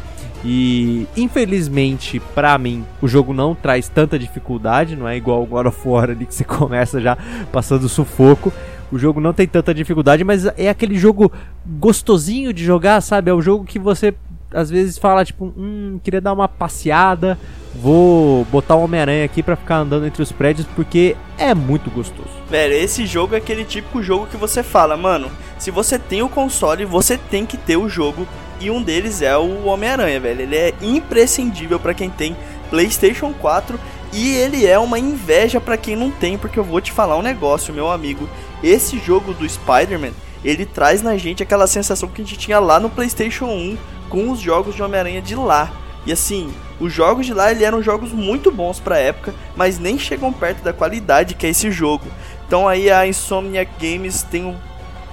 E infelizmente, para mim, o jogo não traz tanta dificuldade, não é igual o God of War ali que você começa já passando sufoco. O jogo não tem tanta dificuldade, mas é aquele jogo gostosinho de jogar, sabe? É o jogo que você às vezes fala tipo, hum, queria dar uma passeada, vou botar o Homem-Aranha aqui para ficar andando entre os prédios porque é muito gostoso. Velho, esse jogo é aquele típico jogo que você fala, mano, se você tem o console, você tem que ter o jogo e um deles é o Homem-Aranha, velho. Ele é imprescindível para quem tem PlayStation 4 e ele é uma inveja para quem não tem, porque eu vou te falar um negócio, meu amigo. Esse jogo do Spider-Man, ele traz na gente aquela sensação que a gente tinha lá no PlayStation 1 com os jogos de Homem-Aranha de lá. E assim, os jogos de lá ele eram jogos muito bons pra época, mas nem chegam perto da qualidade que é esse jogo. Então aí a Insomniac Games tem um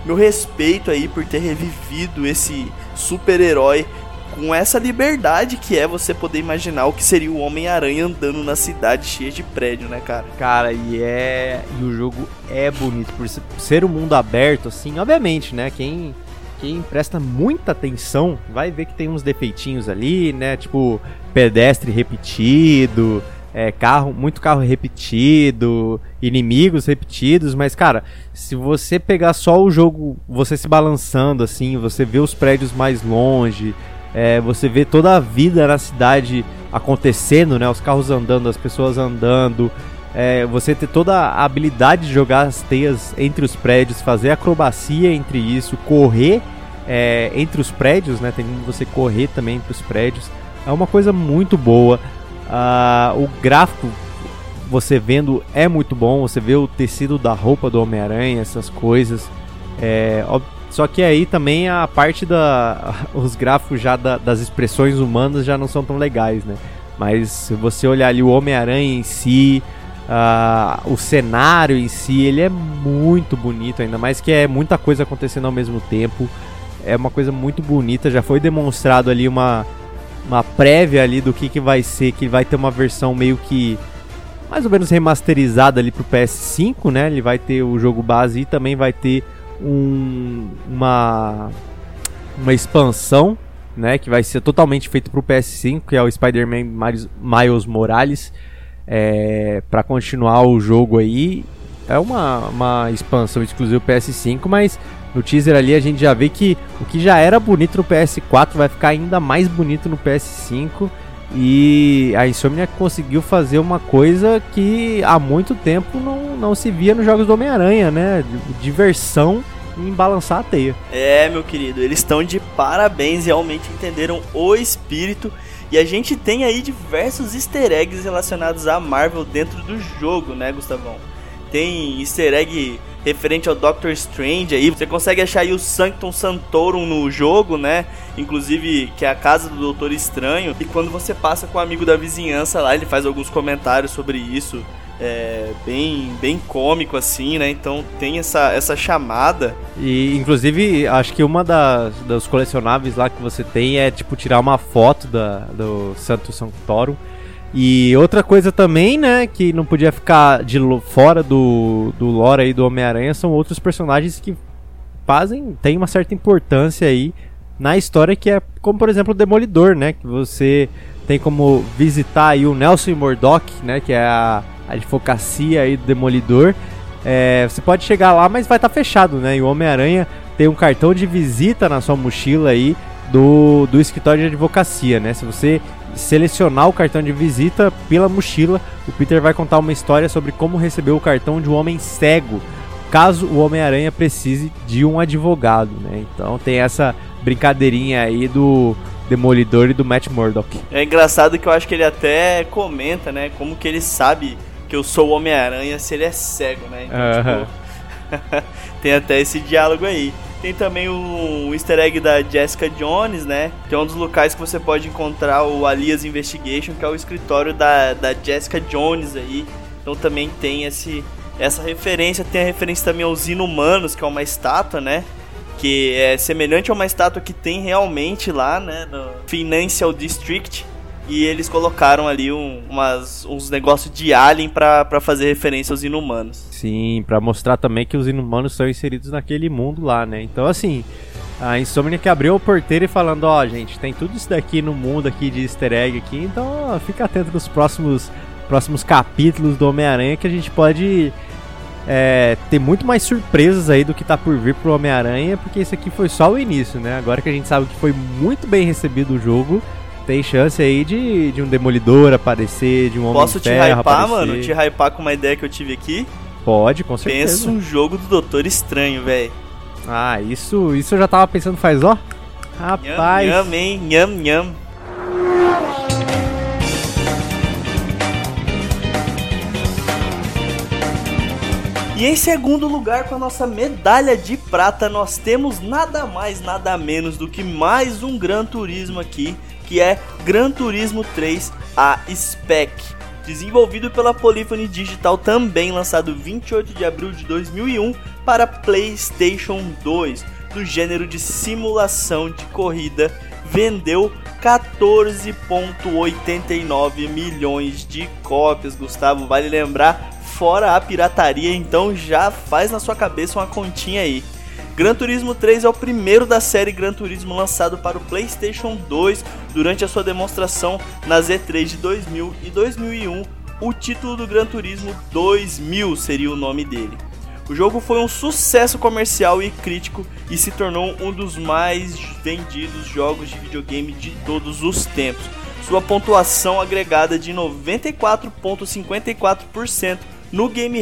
meu respeito aí por ter revivido esse super-herói com essa liberdade que é você poder imaginar o que seria o Homem-Aranha andando na cidade cheia de prédio, né, cara? Cara, e é. E o jogo é bonito. Por ser um mundo aberto, assim, obviamente, né? Quem, quem presta muita atenção vai ver que tem uns defeitinhos ali, né? Tipo, pedestre repetido é, carro, muito carro repetido, inimigos repetidos, mas cara, se você pegar só o jogo, você se balançando assim, você vê os prédios mais longe, é, você vê toda a vida na cidade acontecendo, né? Os carros andando, as pessoas andando, é, você ter toda a habilidade de jogar as teias entre os prédios, fazer acrobacia entre isso, correr é, entre os prédios, né? Tem como você correr também entre os prédios. É uma coisa muito boa. Uh, o gráfico, você vendo, é muito bom. Você vê o tecido da roupa do Homem-Aranha, essas coisas. É, só que aí também a parte da. Os gráficos já da, das expressões humanas já não são tão legais, né? Mas se você olhar ali o Homem-Aranha em si, uh, o cenário em si, ele é muito bonito, ainda mais que é muita coisa acontecendo ao mesmo tempo. É uma coisa muito bonita, já foi demonstrado ali uma, uma prévia ali do que, que vai ser, que vai ter uma versão meio que mais ou menos remasterizada ali pro PS5, né? Ele vai ter o jogo base e também vai ter um, uma uma expansão, né, que vai ser totalmente feito pro PS5, que é o Spider-Man Miles Morales, é, para continuar o jogo aí. É uma, uma expansão exclusiva PS5, mas no teaser ali a gente já vê que o que já era bonito no PS4 vai ficar ainda mais bonito no PS5. E a Insomniac conseguiu fazer uma coisa que há muito tempo não, não se via nos jogos do Homem-Aranha, né? Diversão em balançar a teia. É, meu querido, eles estão de parabéns, realmente entenderam o espírito. E a gente tem aí diversos easter eggs relacionados à Marvel dentro do jogo, né, Gustavão? Tem easter egg referente ao Doctor Strange aí. Você consegue achar aí o Sanctum Santorum no jogo, né? Inclusive, que é a casa do Doutor Estranho. E quando você passa com um amigo da vizinhança lá, ele faz alguns comentários sobre isso. É, bem, bem cômico assim, né? Então tem essa, essa chamada. E inclusive acho que uma das, dos colecionáveis lá que você tem é tipo tirar uma foto da, do Santo Sanctorum e outra coisa também, né, que não podia ficar de fora do, do lore aí do Homem-Aranha são outros personagens que fazem, tem uma certa importância aí na história, que é como por exemplo o Demolidor, né, que você tem como visitar aí o Nelson Murdock, né, que é a, advocacia aí do Demolidor. É, você pode chegar lá, mas vai estar tá fechado, né, e o Homem-Aranha tem um cartão de visita na sua mochila aí do, do escritório de advocacia, né? Se você selecionar o cartão de visita pela mochila, o Peter vai contar uma história sobre como receber o cartão de um homem cego, caso o Homem-Aranha precise de um advogado, né? Então tem essa brincadeirinha aí do Demolidor e do Matt Murdock. É engraçado que eu acho que ele até comenta, né? Como que ele sabe que eu sou o Homem-Aranha se ele é cego, né? Então, uh -huh. tipo, tem até esse diálogo aí. Tem também o easter egg da Jessica Jones, né? Tem um dos locais que você pode encontrar o Alias Investigation, que é o escritório da, da Jessica Jones aí. Então também tem esse, essa referência. Tem a referência também aos Inumanos, que é uma estátua, né? Que é semelhante a uma estátua que tem realmente lá, né? No Financial District e eles colocaram ali um, umas, uns negócios de alien para fazer referência aos inumanos. Sim, para mostrar também que os inumanos são inseridos naquele mundo lá, né? Então, assim, a Insomniac abriu o porteiro e falando, ó, oh, gente, tem tudo isso daqui no mundo aqui de easter egg aqui, então ó, fica atento nos próximos, próximos capítulos do Homem-Aranha que a gente pode é, ter muito mais surpresas aí do que tá por vir pro Homem-Aranha, porque isso aqui foi só o início, né? Agora que a gente sabe que foi muito bem recebido o jogo, tem chance aí de, de um Demolidor aparecer, de um Homem Posso te hypar, aparecer. mano? Te hypar com uma ideia que eu tive aqui? Pode, com certeza. Pensa um jogo do Doutor Estranho, velho. Ah, isso, isso eu já tava pensando faz, ó. Rapaz. Nham, nham, hein? Nham, nham. E em segundo lugar, com a nossa medalha de prata, nós temos nada mais, nada menos do que mais um Gran Turismo aqui, que é Gran Turismo 3 A Spec. Desenvolvido pela Polyphony Digital, também lançado 28 de abril de 2001 para PlayStation 2, do gênero de simulação de corrida, vendeu 14,89 milhões de cópias. Gustavo, vale lembrar, fora a pirataria, então já faz na sua cabeça uma continha aí. Gran Turismo 3 é o primeiro da série Gran Turismo lançado para o PlayStation 2 durante a sua demonstração na Z3 de 2000 e 2001. O título do Gran Turismo 2000 seria o nome dele. O jogo foi um sucesso comercial e crítico e se tornou um dos mais vendidos jogos de videogame de todos os tempos. Sua pontuação agregada de 94,54% no Game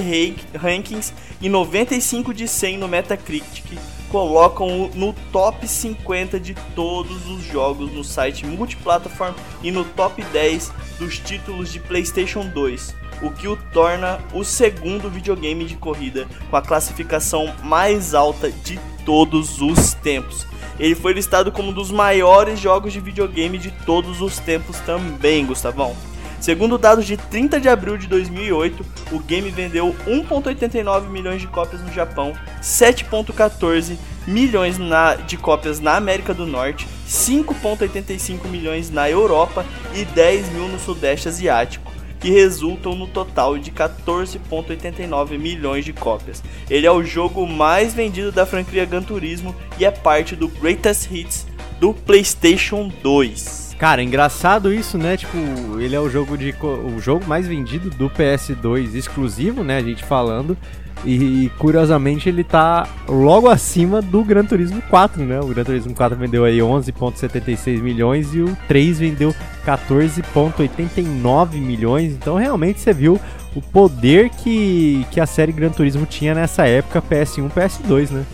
Rankings e 95 de 100 no Metacritic colocam no top 50 de todos os jogos no site multiplataform e no top 10 dos títulos de PlayStation 2, o que o torna o segundo videogame de corrida com a classificação mais alta de todos os tempos. Ele foi listado como um dos maiores jogos de videogame de todos os tempos também, Gustavão. Segundo dados de 30 de abril de 2008, o game vendeu 1.89 milhões de cópias no Japão, 7.14 milhões na, de cópias na América do Norte, 5.85 milhões na Europa e 10 mil no Sudeste Asiático, que resultam no total de 14.89 milhões de cópias. Ele é o jogo mais vendido da franquia Gran Turismo e é parte do Greatest Hits do PlayStation 2. Cara, engraçado isso, né? Tipo, ele é o jogo de o jogo mais vendido do PS2 exclusivo, né, a gente falando. E curiosamente ele tá logo acima do Gran Turismo 4, né? O Gran Turismo 4 vendeu aí 11.76 milhões e o 3 vendeu 14.89 milhões. Então realmente você viu o poder que, que a série Gran Turismo tinha nessa época PS1, PS2, né?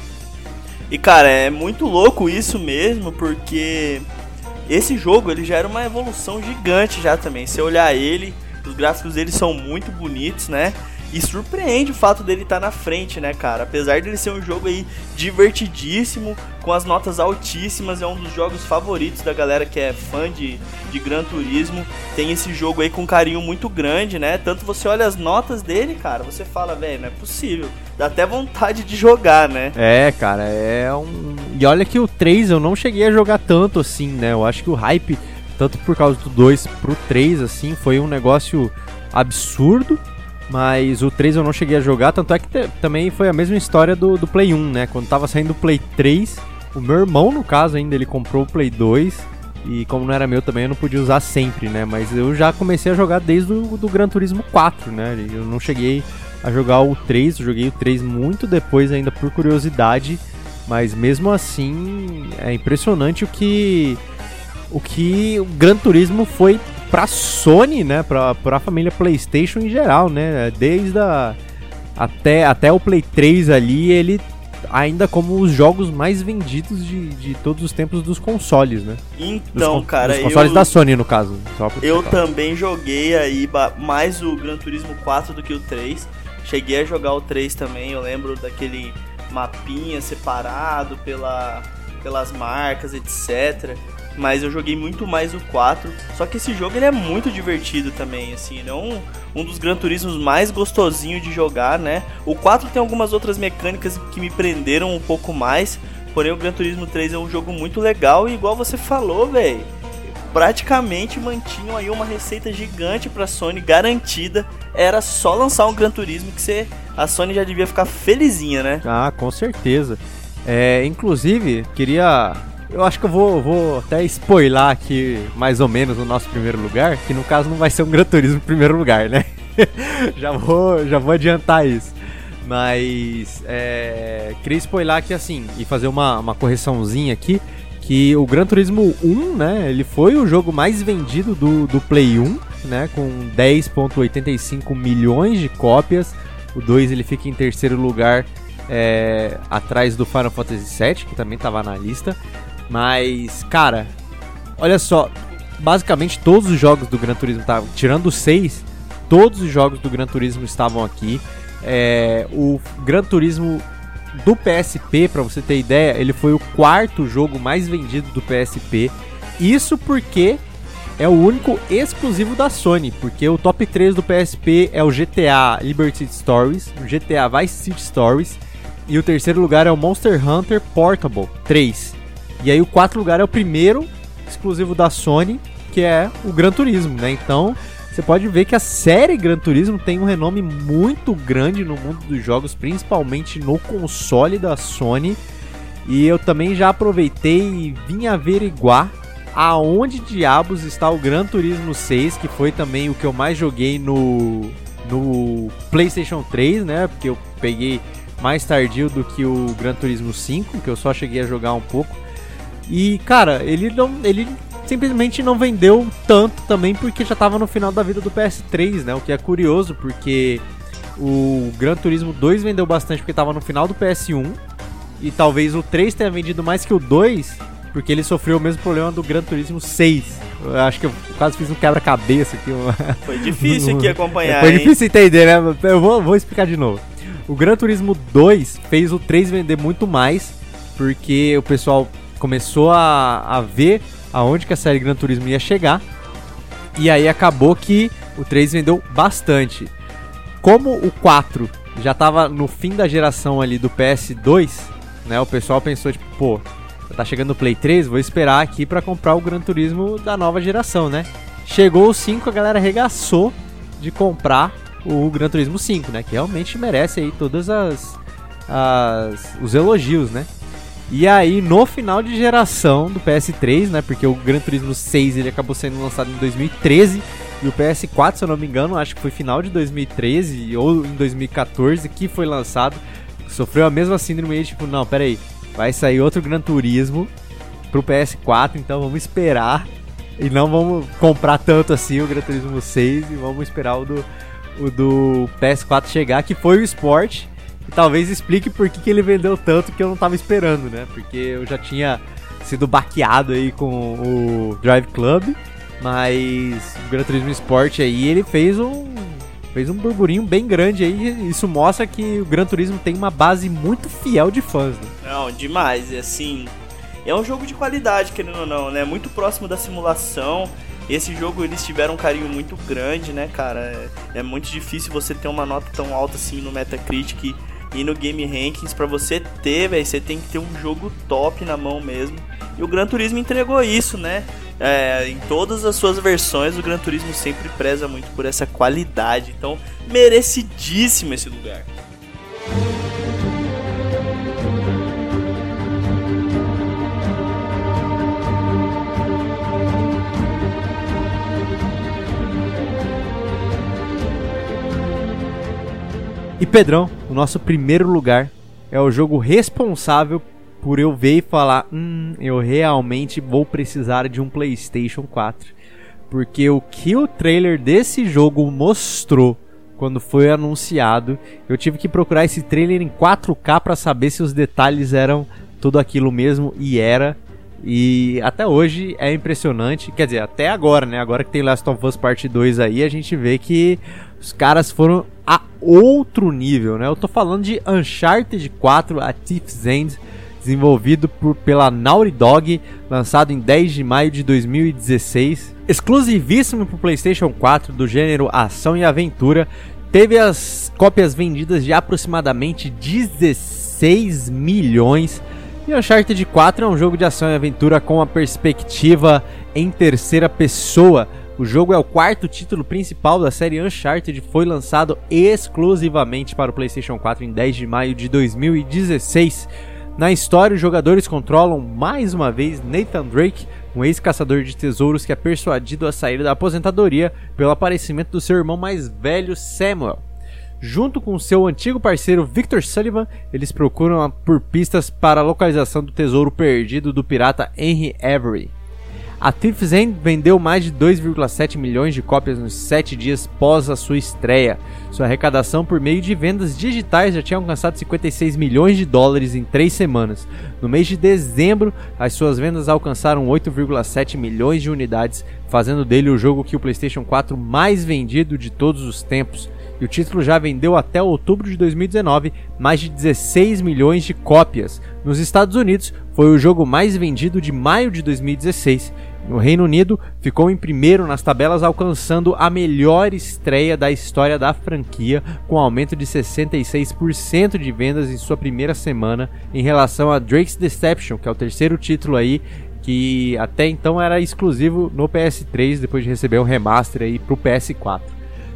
E cara, é muito louco isso mesmo, porque esse jogo ele já era uma evolução gigante já também. Se olhar ele, os gráficos dele são muito bonitos, né? E surpreende o fato dele estar tá na frente, né, cara? Apesar dele ser um jogo aí divertidíssimo, com as notas altíssimas, é um dos jogos favoritos da galera que é fã de, de Gran Turismo. Tem esse jogo aí com carinho muito grande, né? Tanto você olha as notas dele, cara, você fala, velho, não é possível. Dá até vontade de jogar, né? É, cara, é um. E olha que o 3 eu não cheguei a jogar tanto assim, né? Eu acho que o hype, tanto por causa do 2 pro 3, assim, foi um negócio absurdo. Mas o 3 eu não cheguei a jogar, tanto é que também foi a mesma história do, do Play 1, né? Quando tava saindo o Play 3, o meu irmão, no caso ainda, ele comprou o Play 2. E como não era meu também, eu não podia usar sempre, né? Mas eu já comecei a jogar desde o do Gran Turismo 4, né? Eu não cheguei a jogar o 3, eu joguei o 3 muito depois ainda por curiosidade. Mas mesmo assim, é impressionante o que o que o Gran Turismo foi pra Sony, né? Pra, pra família PlayStation em geral, né? Desde a, até, até o Play 3 ali, ele ainda como os jogos mais vendidos de, de todos os tempos dos consoles, né? Então, dos, cara, dos consoles eu, da Sony no caso. eu também joguei aí mais o Gran Turismo 4 do que o 3. Cheguei a jogar o 3 também, eu lembro daquele mapinha separado pela, pelas marcas, etc. Mas eu joguei muito mais o 4. Só que esse jogo ele é muito divertido também, assim, é um, um dos Gran Turismos mais gostosinho de jogar, né? O 4 tem algumas outras mecânicas que me prenderam um pouco mais, porém o Gran Turismo 3 é um jogo muito legal e igual você falou, velho, praticamente mantinham aí uma receita gigante para Sony garantida. Era só lançar um Gran Turismo que você, a Sony já devia ficar felizinha, né? Ah, com certeza. É, inclusive, queria eu acho que eu vou, vou até spoiler aqui mais ou menos o nosso primeiro lugar, que no caso não vai ser um Gran Turismo primeiro lugar, né? já, vou, já vou adiantar isso. Mas é, queria spoiler aqui assim e fazer uma, uma correçãozinha aqui. Que o Gran Turismo 1, né? Ele foi o jogo mais vendido do, do Play 1, né? Com 10,85 milhões de cópias. O 2 ele fica em terceiro lugar é, atrás do Final Fantasy VII, que também estava na lista. Mas, cara, olha só. Basicamente todos os jogos do Gran Turismo estavam. Tirando seis, todos os jogos do Gran Turismo estavam aqui. É, o Gran Turismo do PSP, para você ter ideia, ele foi o quarto jogo mais vendido do PSP. Isso porque é o único exclusivo da Sony, porque o top 3 do PSP é o GTA Liberty Stories, o GTA Vice City Stories e o terceiro lugar é o Monster Hunter Portable 3. E aí o quarto lugar é o primeiro exclusivo da Sony, que é o Gran Turismo, né? Então, você pode ver que a série Gran Turismo tem um renome muito grande no mundo dos jogos, principalmente no console da Sony. E eu também já aproveitei e vim averiguar aonde diabos está o Gran Turismo 6, que foi também o que eu mais joguei no, no PlayStation 3, né? Porque eu peguei mais tardio do que o Gran Turismo 5, que eu só cheguei a jogar um pouco. E, cara, ele não. Ele simplesmente não vendeu tanto também porque já estava no final da vida do PS3, né? O que é curioso, porque o Gran Turismo 2 vendeu bastante porque estava no final do PS1. E talvez o 3 tenha vendido mais que o 2, porque ele sofreu o mesmo problema do Gran Turismo 6. Eu acho que eu quase fiz um quebra-cabeça aqui. Foi difícil aqui acompanhar. Foi difícil entender, né? Eu vou, vou explicar de novo. O Gran Turismo 2 fez o 3 vender muito mais, porque o pessoal começou a, a ver aonde que a série Gran Turismo ia chegar. E aí acabou que o 3 vendeu bastante. Como o 4 já estava no fim da geração ali do PS2, né? O pessoal pensou tipo, pô, tá chegando o Play 3, vou esperar aqui para comprar o Gran Turismo da nova geração, né? Chegou o 5, a galera arregaçou de comprar o Gran Turismo 5, né? Que realmente merece aí todas as, as os elogios, né? E aí, no final de geração do PS3, né? Porque o Gran Turismo 6 ele acabou sendo lançado em 2013 e o PS4, se eu não me engano, acho que foi final de 2013 ou em 2014 que foi lançado. Sofreu a mesma síndrome aí, tipo, não, pera aí, vai sair outro Gran Turismo pro PS4, então vamos esperar e não vamos comprar tanto assim o Gran Turismo 6 e vamos esperar o do, o do PS4 chegar, que foi o Sport e talvez explique por que, que ele vendeu tanto que eu não tava esperando, né? Porque eu já tinha sido baqueado aí com o Drive Club, mas o Gran Turismo Sport aí ele fez um fez um burburinho bem grande aí. Isso mostra que o Gran Turismo tem uma base muito fiel de fãs. Né? Não, demais. E assim, é um jogo de qualidade, querendo ou não, né? Muito próximo da simulação. Esse jogo eles tiveram um carinho muito grande, né, cara? É, é muito difícil você ter uma nota tão alta assim no Metacritic e no Game Rankings, para você ter, velho, você tem que ter um jogo top na mão mesmo. E o Gran Turismo entregou isso, né? É, em todas as suas versões, o Gran Turismo sempre preza muito por essa qualidade. Então, merecidíssimo esse lugar. E Pedrão, o nosso primeiro lugar é o jogo responsável por eu ver e falar: hum, eu realmente vou precisar de um PlayStation 4. Porque o que o trailer desse jogo mostrou quando foi anunciado, eu tive que procurar esse trailer em 4K para saber se os detalhes eram tudo aquilo mesmo e era. E até hoje é impressionante, quer dizer, até agora, né? Agora que tem Last of Us Part 2 aí, a gente vê que Os caras foram a outro nível, né? Eu tô falando de Uncharted 4, a Thief's End, desenvolvido por, pela Naughty Dog, lançado em 10 de maio de 2016. Exclusivíssimo para o PlayStation 4 do gênero ação e aventura, teve as cópias vendidas de aproximadamente 16 milhões. E Uncharted 4 é um jogo de ação e aventura com a perspectiva em terceira pessoa. O jogo é o quarto título principal da série Uncharted, foi lançado exclusivamente para o PlayStation 4 em 10 de maio de 2016. Na história, os jogadores controlam mais uma vez Nathan Drake, um ex-caçador de tesouros que é persuadido a sair da aposentadoria pelo aparecimento do seu irmão mais velho Samuel. Junto com seu antigo parceiro Victor Sullivan, eles procuram por pistas para a localização do tesouro perdido do pirata Henry Avery. A Thief's End vendeu mais de 2,7 milhões de cópias nos 7 dias pós a sua estreia. Sua arrecadação por meio de vendas digitais já tinha alcançado 56 milhões de dólares em 3 semanas. No mês de dezembro, as suas vendas alcançaram 8,7 milhões de unidades, fazendo dele o jogo que o PlayStation 4 mais vendido de todos os tempos. E o título já vendeu até outubro de 2019 mais de 16 milhões de cópias. Nos Estados Unidos, foi o jogo mais vendido de maio de 2016 no Reino Unido, ficou em primeiro nas tabelas, alcançando a melhor estreia da história da franquia, com aumento de 66% de vendas em sua primeira semana em relação a Drake's Deception, que é o terceiro título aí que até então era exclusivo no PS3, depois de receber um remaster aí pro PS4.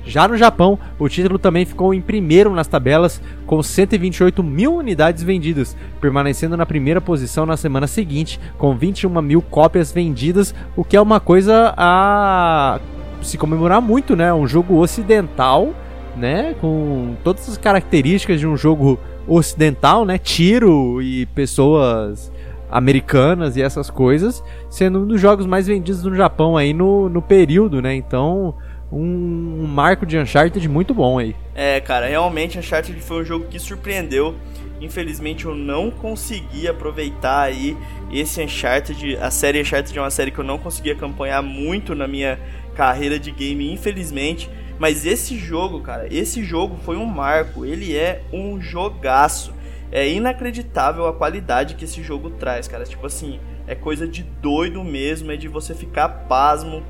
Já no Japão, o título também ficou em primeiro nas tabelas, com 128 mil unidades vendidas, permanecendo na primeira posição na semana seguinte, com 21 mil cópias vendidas, o que é uma coisa a se comemorar muito, né? Um jogo ocidental, né? Com todas as características de um jogo ocidental, né? Tiro e pessoas americanas e essas coisas, sendo um dos jogos mais vendidos no Japão aí no, no período, né? Então, um, um, marco de Uncharted muito bom aí. É, cara, realmente Uncharted foi um jogo que surpreendeu. Infelizmente eu não consegui aproveitar aí esse Uncharted. A série Uncharted é uma série que eu não consegui acompanhar muito na minha carreira de game, infelizmente. Mas esse jogo, cara, esse jogo foi um marco. Ele é um jogaço. É inacreditável a qualidade que esse jogo traz, cara. Tipo assim, é coisa de doido mesmo, é de você ficar pasmo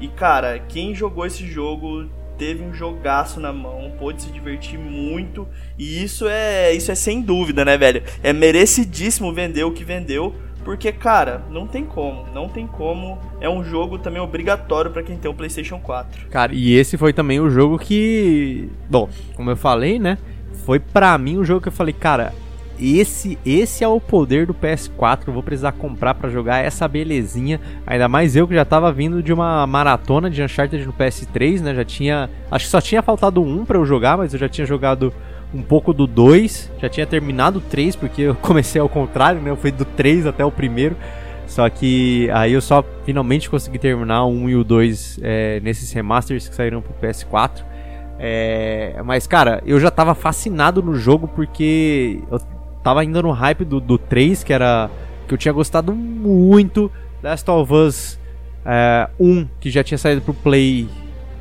e cara, quem jogou esse jogo teve um jogaço na mão, pôde se divertir muito, e isso é isso é sem dúvida, né, velho? É merecidíssimo vender o que vendeu, porque cara, não tem como, não tem como. É um jogo também obrigatório para quem tem um PlayStation 4. Cara, e esse foi também o jogo que, bom, como eu falei, né, foi para mim o jogo que eu falei, cara, esse, esse é o poder do PS4. Eu vou precisar comprar para jogar essa belezinha. Ainda mais eu que já tava vindo de uma maratona de Uncharted no PS3, né? Já tinha. Acho que só tinha faltado um para eu jogar, mas eu já tinha jogado um pouco do 2. Já tinha terminado o 3, porque eu comecei ao contrário, né? Eu fui do 3 até o primeiro. Só que aí eu só finalmente consegui terminar o 1 e o 2 é, nesses remasters que saíram pro PS4. É, mas, cara, eu já tava fascinado no jogo porque eu tava ainda no hype do, do 3, que era. que eu tinha gostado muito. Last of Us é, 1, que já tinha saído pro Play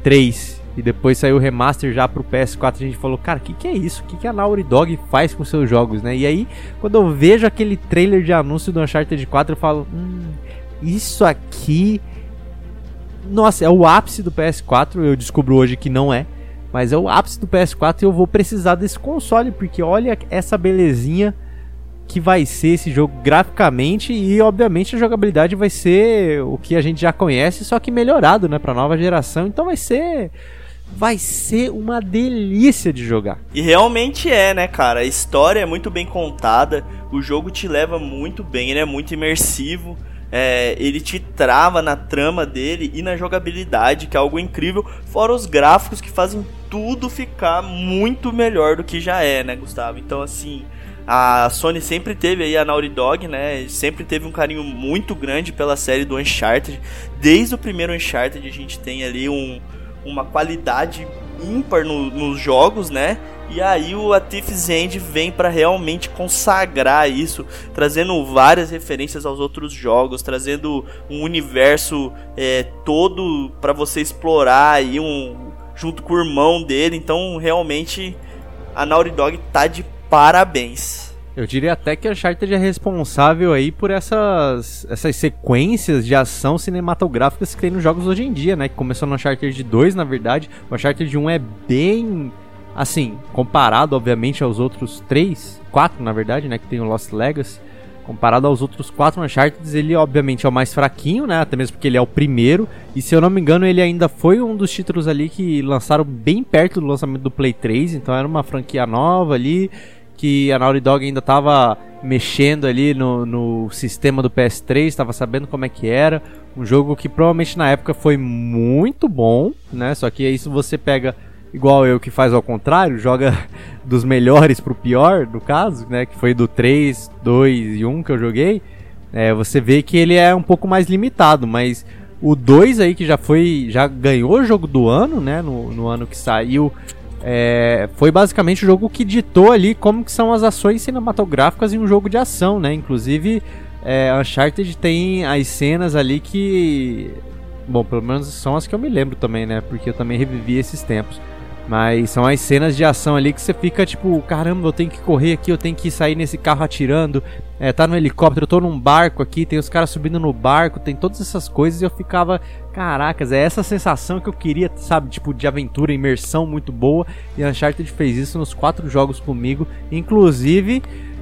3. E depois saiu o remaster já pro PS4. A gente falou, cara, o que, que é isso? O que, que a Naughty Dog faz com seus jogos, né? E aí, quando eu vejo aquele trailer de anúncio do Uncharted 4, eu falo, hum, isso aqui. Nossa, é o ápice do PS4. Eu descubro hoje que não é. Mas é o ápice do PS4 e eu vou precisar desse console, porque olha essa belezinha que vai ser esse jogo graficamente e obviamente a jogabilidade vai ser o que a gente já conhece, só que melhorado, né, para nova geração. Então vai ser vai ser uma delícia de jogar. E realmente é, né, cara? A história é muito bem contada, o jogo te leva muito bem, ele é muito imersivo é, ele te trava na trama dele e na jogabilidade, que é algo incrível, fora os gráficos que fazem tudo ficar muito melhor do que já é, né, Gustavo? Então, assim, a Sony sempre teve aí a Naughty Dog, né? Sempre teve um carinho muito grande pela série do Uncharted. Desde o primeiro Uncharted a gente tem ali um, uma qualidade ímpar no, nos jogos, né? E aí o A Thief's End vem para realmente consagrar isso, trazendo várias referências aos outros jogos, trazendo um universo é, todo para você explorar aí um junto com o irmão dele. Então, realmente, a Naughty Dog tá de parabéns. Eu diria até que a Uncharted é responsável aí por essas, essas sequências de ação cinematográficas que tem nos jogos hoje em dia, né? Que começou no Uncharted 2, na verdade. O Uncharted 1 é bem, assim, comparado, obviamente, aos outros três, quatro, na verdade, né? Que tem o Lost Legacy. Comparado aos outros quatro Uncharted, ele obviamente é o mais fraquinho, né? Até mesmo porque ele é o primeiro. E se eu não me engano, ele ainda foi um dos títulos ali que lançaram bem perto do lançamento do Play 3. Então era uma franquia nova ali que a Naughty Dog ainda estava mexendo ali no, no sistema do PS3, estava sabendo como é que era. Um jogo que provavelmente na época foi muito bom, né? Só que aí se você pega igual eu que faz ao contrário, joga dos melhores pro pior, no caso, né? Que foi do 3, 2 e 1 que eu joguei. É, você vê que ele é um pouco mais limitado, mas o 2 aí que já foi. já ganhou o jogo do ano, né? No, no ano que saiu é, foi basicamente o jogo que ditou ali como que são as ações cinematográficas em um jogo de ação, né? Inclusive, é, Uncharted tem as cenas ali que... Bom, pelo menos são as que eu me lembro também, né? Porque eu também revivi esses tempos. Mas são as cenas de ação ali que você fica tipo, caramba, eu tenho que correr aqui, eu tenho que sair nesse carro atirando. É, tá no helicóptero, eu tô num barco aqui, tem os caras subindo no barco, tem todas essas coisas e eu ficava, caracas, é essa sensação que eu queria, sabe, tipo, de aventura, imersão muito boa. E Uncharted fez isso nos quatro jogos comigo, inclusive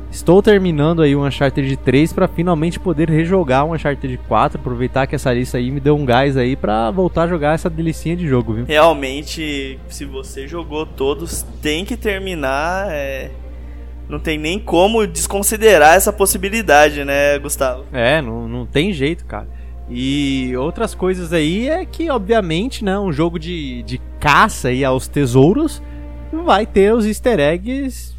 Estou terminando aí o Uncharted 3 para finalmente poder rejogar o Uncharted 4, aproveitar que essa lista aí me deu um gás aí para voltar a jogar essa delicinha de jogo, viu? Realmente, se você jogou todos, tem que terminar, é... não tem nem como desconsiderar essa possibilidade, né, Gustavo? É, não, não tem jeito, cara. E outras coisas aí é que, obviamente, né, um jogo de, de caça aí aos tesouros vai ter os easter eggs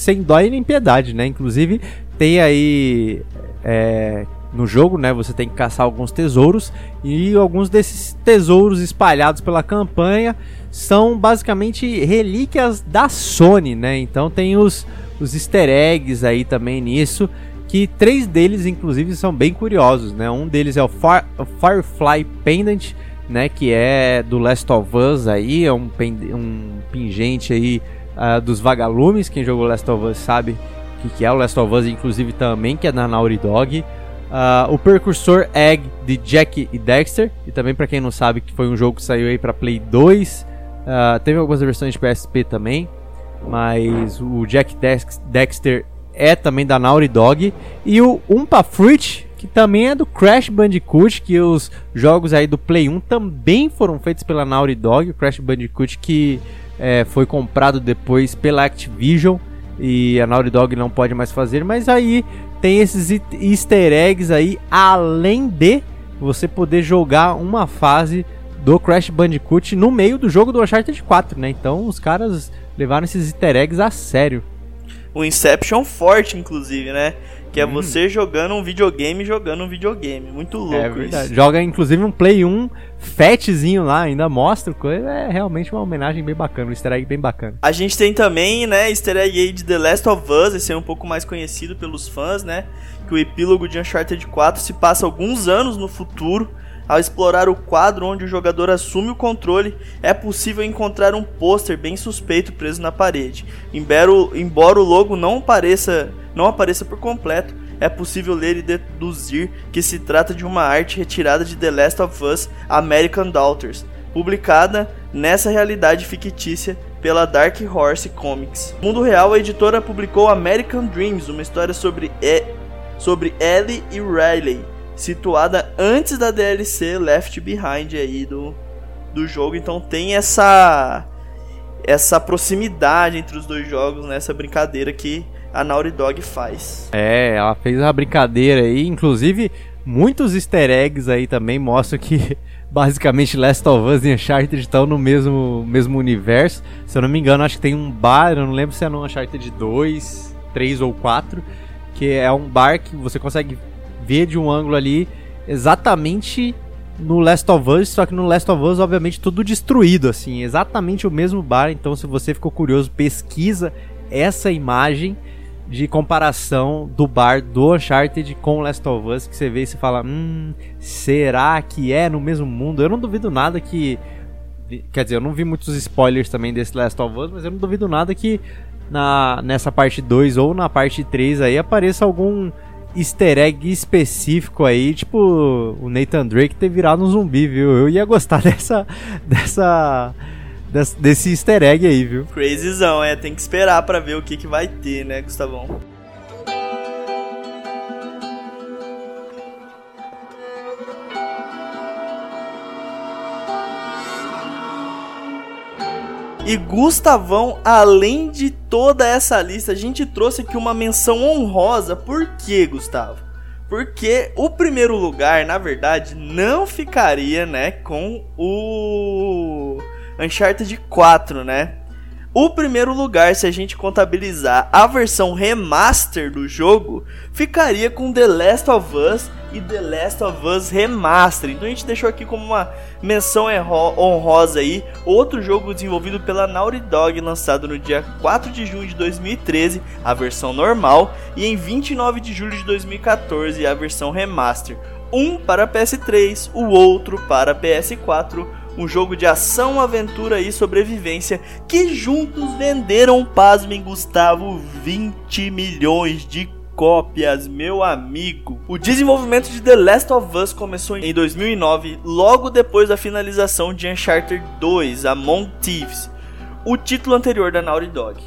sem dó nem piedade, né? Inclusive, tem aí é, no jogo, né? Você tem que caçar alguns tesouros e alguns desses tesouros espalhados pela campanha são basicamente relíquias da Sony, né? Então tem os, os easter eggs aí também nisso, que três deles inclusive são bem curiosos, né? Um deles é o, Far, o Firefly Pendant, né? Que é do Last of Us aí, é um, um pingente aí uh, dos vagalumes. Quem jogou Last of Us sabe o que, que, é o Last of Us, inclusive também, que é da Naughty Dog. Uh, o Precursor Egg de Jack e Dexter, e também para quem não sabe que foi um jogo que saiu aí para Play 2. Uh, ah, teve algumas versões de PSP também, mas o Jack Dex Dexter é também da Naughty Dog. E o Umpa Fruit, que também é do Crash Bandicoot, que os jogos aí do Play 1 também foram feitos pela Naughty Dog. O Crash Bandicoot que é, foi comprado depois pela Activision e a Naughty Dog não pode mais fazer, mas aí tem esses easter eggs aí, além de você poder jogar uma fase do Crash Bandicoot no meio do jogo do Uncharted 4, né? Então os caras levaram esses easter eggs a sério. O Inception forte, inclusive, né? Que é hum. você jogando um videogame jogando um videogame. Muito louco é verdade. Isso. Joga inclusive um Play 1 fatzinho lá, ainda mostra coisa. É realmente uma homenagem bem bacana, um easter egg bem bacana. A gente tem também, né, easter egg de The Last of Us, esse é um pouco mais conhecido pelos fãs, né? Que o epílogo de Uncharted 4 se passa alguns anos no futuro ao explorar o quadro onde o jogador assume o controle, é possível encontrar um pôster bem suspeito preso na parede. Embora o logo não apareça, não apareça por completo, é possível ler e deduzir que se trata de uma arte retirada de The Last of Us American Daughters, publicada nessa realidade fictícia pela Dark Horse Comics. No mundo real, a editora publicou American Dreams, uma história sobre, e... sobre Ellie e Riley, situada antes da DLC Left Behind aí do, do jogo, então tem essa essa proximidade entre os dois jogos, né? brincadeira que a Naughty Dog faz. É, ela fez uma brincadeira aí, inclusive muitos easter eggs aí também mostram que basicamente Last of Us e Uncharted estão no mesmo, mesmo universo. Se eu não me engano, acho que tem um bar, eu não lembro se é no Uncharted 2, 3 ou 4, que é um bar que você consegue ver de um ângulo ali exatamente no Last of Us, só que no Last of Us, obviamente, tudo destruído, assim, exatamente o mesmo bar. Então, se você ficou curioso, pesquisa essa imagem de comparação do bar do Uncharted com Last of Us, que você vê e você fala, hum, será que é no mesmo mundo? Eu não duvido nada que Quer dizer, eu não vi muitos spoilers também desse Last of Us, mas eu não duvido nada que na, nessa parte 2 ou na parte 3 aí apareça algum easter egg específico aí, tipo o Nathan Drake ter virado um zumbi, viu? Eu ia gostar dessa. dessa. Desse easter egg aí, viu? Crazyzão, é. Tem que esperar para ver o que, que vai ter, né, Gustavão? E Gustavão, além de toda essa lista, a gente trouxe aqui uma menção honrosa. Por quê, Gustavo? Porque o primeiro lugar, na verdade, não ficaria, né, com o Uncharted 4, né? O primeiro lugar, se a gente contabilizar a versão remaster do jogo, ficaria com The Last of Us e The Last of Us Remaster. Então a gente deixou aqui como uma menção honrosa aí, outro jogo desenvolvido pela Naughty Dog, lançado no dia 4 de junho de 2013, a versão normal, e em 29 de julho de 2014, a versão remaster. Um para PS3, o outro para PS4 um jogo de ação, aventura e sobrevivência que juntos venderam, pasmem Gustavo, 20 milhões de cópias, meu amigo. O desenvolvimento de The Last of Us começou em 2009, logo depois da finalização de Uncharted 2, Among Thieves, o título anterior da Naughty Dog.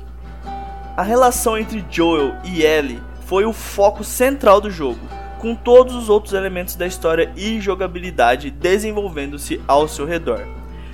A relação entre Joel e Ellie foi o foco central do jogo com todos os outros elementos da história e jogabilidade desenvolvendo-se ao seu redor.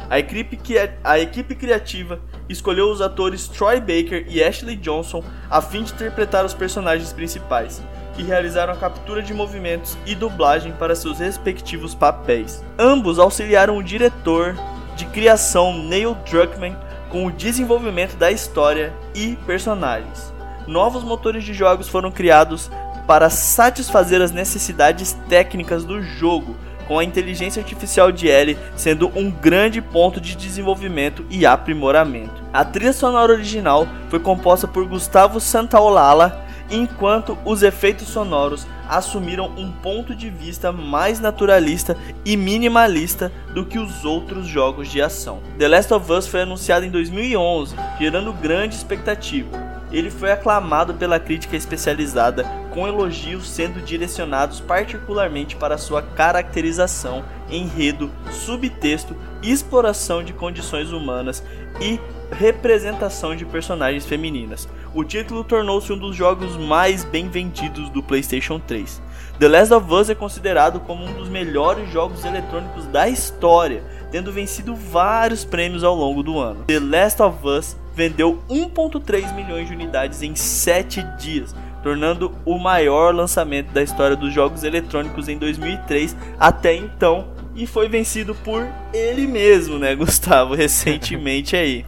A equipe, a equipe criativa escolheu os atores Troy Baker e Ashley Johnson a fim de interpretar os personagens principais, que realizaram a captura de movimentos e dublagem para seus respectivos papéis. Ambos auxiliaram o diretor de criação Neil Druckmann com o desenvolvimento da história e personagens. Novos motores de jogos foram criados para satisfazer as necessidades técnicas do jogo, com a inteligência artificial de Ellie sendo um grande ponto de desenvolvimento e aprimoramento. A trilha sonora original foi composta por Gustavo Santaolalla, enquanto os efeitos sonoros assumiram um ponto de vista mais naturalista e minimalista do que os outros jogos de ação. The Last of Us foi anunciado em 2011, gerando grande expectativa ele foi aclamado pela crítica especializada, com elogios sendo direcionados particularmente para sua caracterização, enredo, subtexto, exploração de condições humanas e representação de personagens femininas. O título tornou-se um dos jogos mais bem vendidos do PlayStation 3. The Last of Us é considerado como um dos melhores jogos eletrônicos da história, tendo vencido vários prêmios ao longo do ano. The Last of Us vendeu 1,3 milhões de unidades em 7 dias, tornando o maior lançamento da história dos jogos eletrônicos em 2003 até então, e foi vencido por ele mesmo, né, Gustavo, recentemente aí.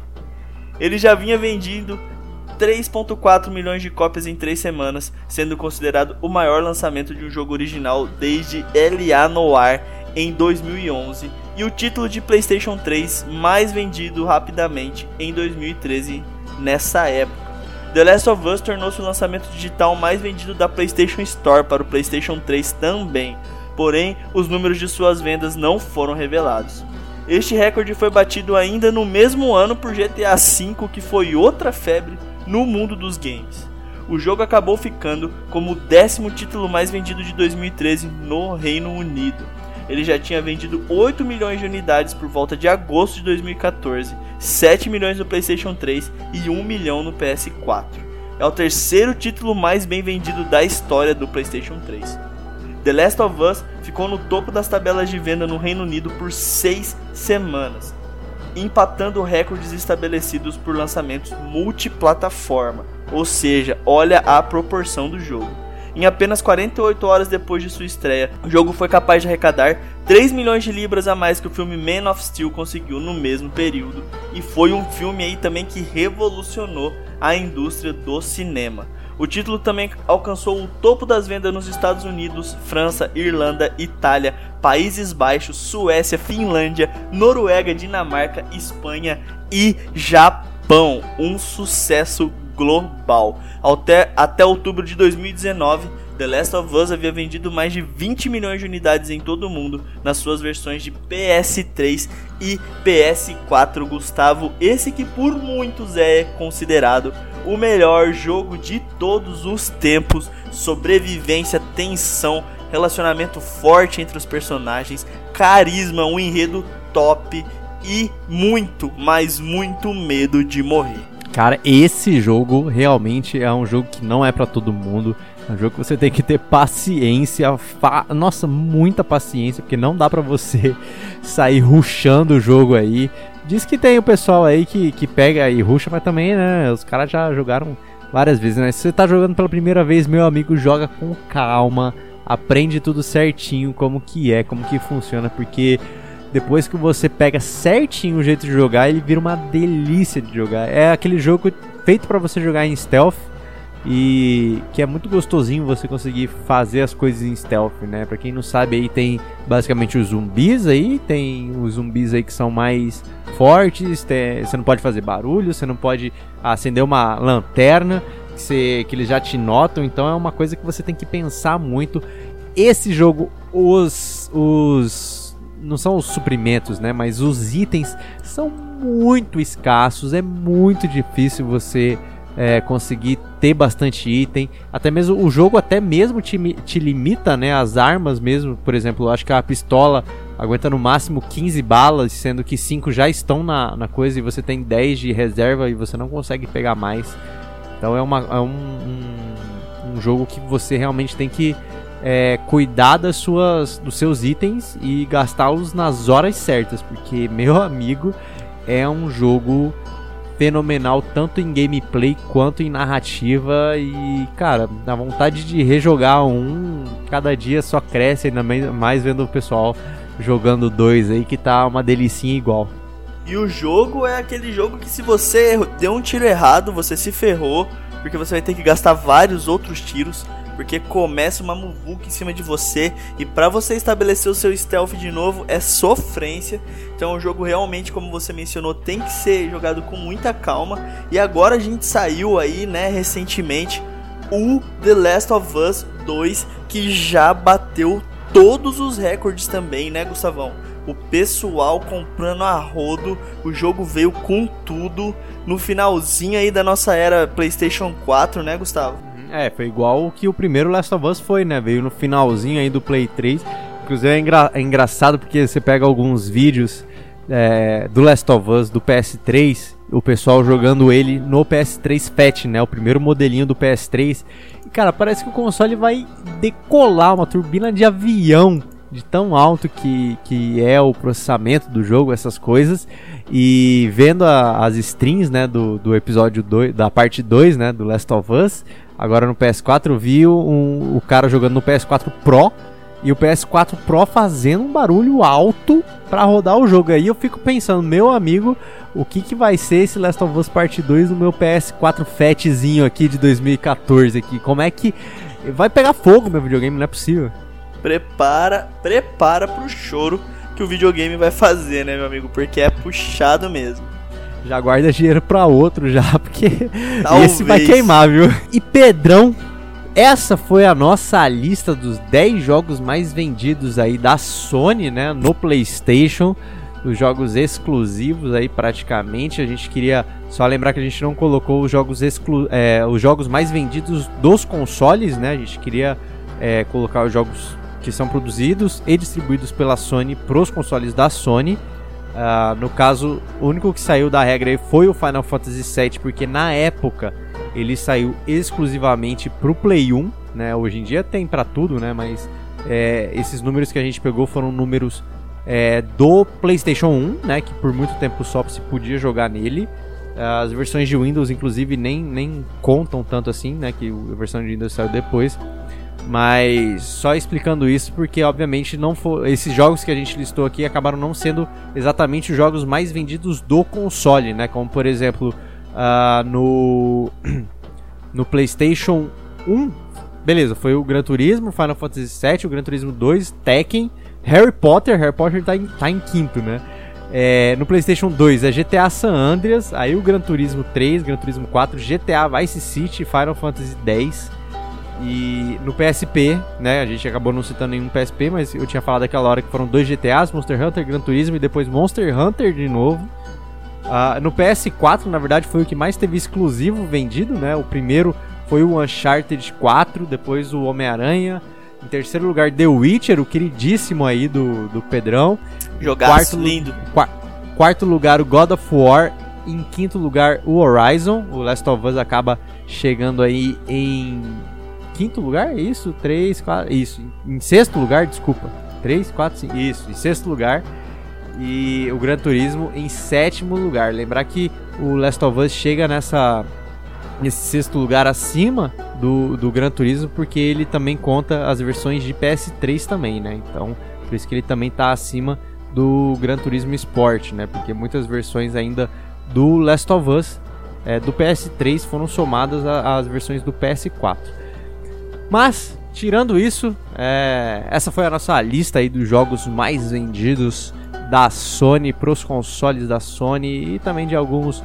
Ele já vinha vendendo 3.4 milhões de cópias em 3 semanas, sendo considerado o maior lançamento de um jogo original desde L.A. Noir em 2011 e o título de PlayStation 3 mais vendido rapidamente em 2013 nessa época. The Last of Us tornou-se o lançamento digital mais vendido da PlayStation Store para o PlayStation 3 também, porém os números de suas vendas não foram revelados. Este recorde foi batido ainda no mesmo ano por GTA V, que foi outra febre no mundo dos games. O jogo acabou ficando como o décimo título mais vendido de 2013 no Reino Unido ele já tinha vendido 8 milhões de unidades por volta de agosto de 2014, 7 milhões no PlayStation 3 e 1 milhão no PS4. É o terceiro título mais bem vendido da história do PlayStation 3. The Last of Us ficou no topo das tabelas de venda no Reino Unido por 6 semanas, empatando recordes estabelecidos por lançamentos multiplataforma. Ou seja, olha a proporção do jogo. Em apenas 48 horas depois de sua estreia, o jogo foi capaz de arrecadar 3 milhões de libras a mais que o filme Man of Steel conseguiu no mesmo período, e foi um filme aí também que revolucionou a indústria do cinema. O título também alcançou o topo das vendas nos Estados Unidos, França, Irlanda, Itália, Países Baixos, Suécia, Finlândia, Noruega, Dinamarca, Espanha e Japão. Um sucesso global. Até, até outubro de 2019, The Last of Us havia vendido mais de 20 milhões de unidades em todo o mundo nas suas versões de PS3 e PS4. Gustavo, esse que por muitos é considerado o melhor jogo de todos os tempos. Sobrevivência, tensão, relacionamento forte entre os personagens, carisma, um enredo top e muito, mas muito medo de morrer. Cara, esse jogo realmente é um jogo que não é para todo mundo. É um jogo que você tem que ter paciência, fa nossa, muita paciência, porque não dá pra você sair ruxando o jogo aí. Diz que tem o pessoal aí que, que pega e ruxa, mas também, né, os caras já jogaram várias vezes, né? Se você tá jogando pela primeira vez, meu amigo, joga com calma, aprende tudo certinho, como que é, como que funciona, porque depois que você pega certinho o jeito de jogar, ele vira uma delícia de jogar. É aquele jogo feito para você jogar em stealth, e que é muito gostosinho você conseguir fazer as coisas em stealth, né? Para quem não sabe aí tem basicamente os zumbis aí, tem os zumbis aí que são mais fortes, tem, você não pode fazer barulho, você não pode acender uma lanterna, que, você, que eles já te notam, então é uma coisa que você tem que pensar muito. Esse jogo, os os não são os suprimentos, né, mas os itens são muito escassos, é muito difícil você é, conseguir ter bastante item. Até mesmo o jogo até mesmo te, te limita, né? As armas mesmo, por exemplo, acho que a pistola aguenta no máximo 15 balas, sendo que 5 já estão na, na coisa e você tem 10 de reserva e você não consegue pegar mais. Então é, uma, é um, um, um jogo que você realmente tem que é, cuidar das suas, dos seus itens e gastá-los nas horas certas, porque meu amigo é um jogo fenomenal tanto em gameplay quanto em narrativa e cara, a vontade de rejogar um cada dia só cresce ainda mais vendo o pessoal jogando dois aí que tá uma delicinha igual. E o jogo é aquele jogo que se você deu um tiro errado, você se ferrou, porque você vai ter que gastar vários outros tiros porque começa uma muvuca em cima de você e para você estabelecer o seu stealth de novo é sofrência. Então o jogo realmente, como você mencionou, tem que ser jogado com muita calma. E agora a gente saiu aí, né, recentemente o The Last of Us 2 que já bateu todos os recordes também, né, Gustavão? O pessoal comprando a rodo, o jogo veio com tudo no finalzinho aí da nossa era PlayStation 4, né, Gustavo? É, foi igual que o primeiro Last of Us foi, né? Veio no finalzinho aí do Play 3. Inclusive é, engra é engraçado porque você pega alguns vídeos é, do Last of Us do PS3, o pessoal jogando ele no PS3 Fat, né? O primeiro modelinho do PS3. E cara, parece que o console vai decolar uma turbina de avião de tão alto que, que é o processamento do jogo, essas coisas. E vendo a, as strings, né, do, do episódio 2, da parte 2, né, do Last of Us, Agora no PS4 vi um, o cara jogando no PS4 Pro e o PS4 Pro fazendo um barulho alto para rodar o jogo. Aí eu fico pensando, meu amigo, o que, que vai ser esse Last of Us Part 2 no meu PS4 Fatzinho aqui de 2014 aqui? Como é que vai pegar fogo meu videogame? Não é possível. Prepara, prepara pro choro que o videogame vai fazer, né, meu amigo? Porque é puxado mesmo. Já guarda dinheiro pra outro já, porque Talvez. esse vai queimar, viu? E Pedrão, essa foi a nossa lista dos 10 jogos mais vendidos aí da Sony, né, no PlayStation, os jogos exclusivos aí praticamente. A gente queria só lembrar que a gente não colocou os jogos exclu é, os jogos mais vendidos dos consoles, né? A gente queria é, colocar os jogos que são produzidos e distribuídos pela Sony pros consoles da Sony. Uh, no caso, o único que saiu da regra foi o Final Fantasy VII, porque na época ele saiu exclusivamente pro Play 1, né? Hoje em dia tem para tudo, né? Mas é, esses números que a gente pegou foram números é, do PlayStation 1, né? Que por muito tempo só se podia jogar nele. As versões de Windows, inclusive, nem, nem contam tanto assim, né? Que a versão de Windows saiu depois. Mas só explicando isso porque obviamente não esses jogos que a gente listou aqui acabaram não sendo exatamente os jogos mais vendidos do console, né? Como por exemplo uh, no no PlayStation 1, beleza, foi o Gran Turismo, Final Fantasy VII, o Gran Turismo 2, Tekken, Harry Potter, Harry Potter tá em, tá em quinto, né? É, no PlayStation 2 é GTA San Andreas, aí o Gran Turismo 3, Gran Turismo 4, GTA Vice City, Final Fantasy 10 E no PSP, né? A gente acabou não citando nenhum PSP, mas eu tinha falado aquela hora que foram dois GTAs, Monster Hunter, Gran Turismo e depois Monster Hunter de novo. Uh, no PS4, na verdade, foi o que mais teve exclusivo vendido, né? O primeiro foi o Uncharted 4, depois o Homem-Aranha. Em terceiro lugar, The Witcher, o queridíssimo aí do, do Pedrão. Jogaço quarto, lindo. quarto lugar, o God of War. Em quinto lugar, o Horizon. O Last of Us acaba chegando aí em quinto lugar, é isso? Três, quatro, isso. Em sexto lugar, desculpa. Três, quatro, cinco, isso. Em sexto lugar. E o Gran Turismo em sétimo lugar. Lembrar que o Last of Us chega nessa nesse sexto lugar acima do, do Gran Turismo porque ele também conta as versões de PS3 também, né? Então, por isso que ele também está acima do Gran Turismo Sport, né? Porque muitas versões ainda do Last of Us é, do PS3 foram somadas às versões do PS4. Mas, tirando isso, é, essa foi a nossa lista aí dos jogos mais vendidos da Sony para os consoles da Sony e também de alguns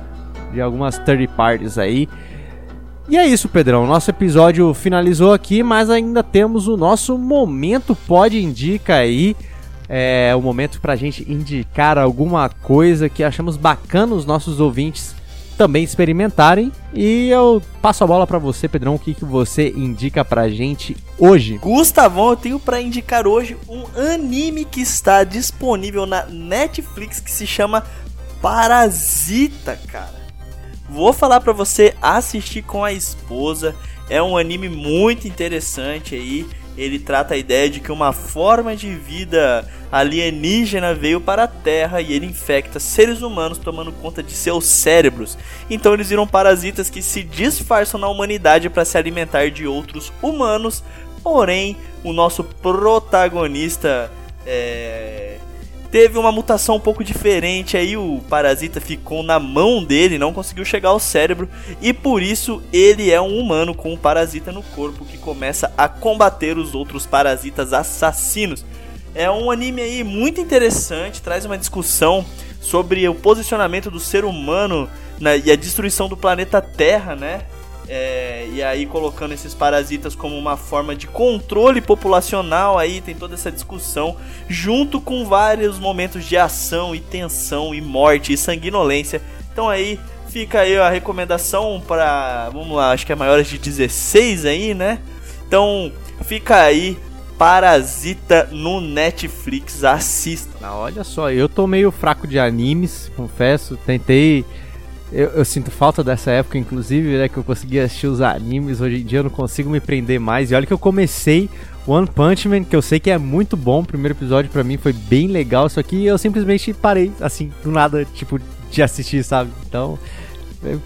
de algumas third parties aí. E é isso, Pedrão. Nosso episódio finalizou aqui, mas ainda temos o nosso momento pode indica aí. É o momento para a gente indicar alguma coisa que achamos bacana os nossos ouvintes também experimentarem. E eu passo a bola para você, Pedrão. O que, que você indica pra gente hoje? Gustavão, eu tenho para indicar hoje um anime que está disponível na Netflix que se chama Parasita, cara. Vou falar para você assistir com a esposa. É um anime muito interessante aí ele trata a ideia de que uma forma de vida alienígena veio para a Terra e ele infecta seres humanos tomando conta de seus cérebros. Então eles viram parasitas que se disfarçam na humanidade para se alimentar de outros humanos. Porém, o nosso protagonista é, teve uma mutação um pouco diferente, aí o parasita ficou na mão dele, não conseguiu chegar ao cérebro e por isso ele é um humano com um parasita no corpo que começa a combater os outros parasitas assassinos. É um anime aí muito interessante, traz uma discussão sobre o posicionamento do ser humano na, e a destruição do planeta Terra, né? É, e aí colocando esses parasitas como uma forma de controle populacional aí tem toda essa discussão junto com vários momentos de ação e tensão e morte e sanguinolência. Então aí fica aí a recomendação para vamos lá acho que é maiores de 16 aí né? Então fica aí Parasita no Netflix assista. Olha só eu tô meio fraco de animes confesso tentei eu, eu, sinto falta dessa época, inclusive, né? Que eu conseguia assistir os animes. Hoje em dia eu não consigo me prender mais. E olha que eu comecei One Punch Man, que eu sei que é muito bom. O primeiro episódio para mim foi bem legal. Só que eu simplesmente parei, assim, do nada, tipo, de assistir, sabe? Então,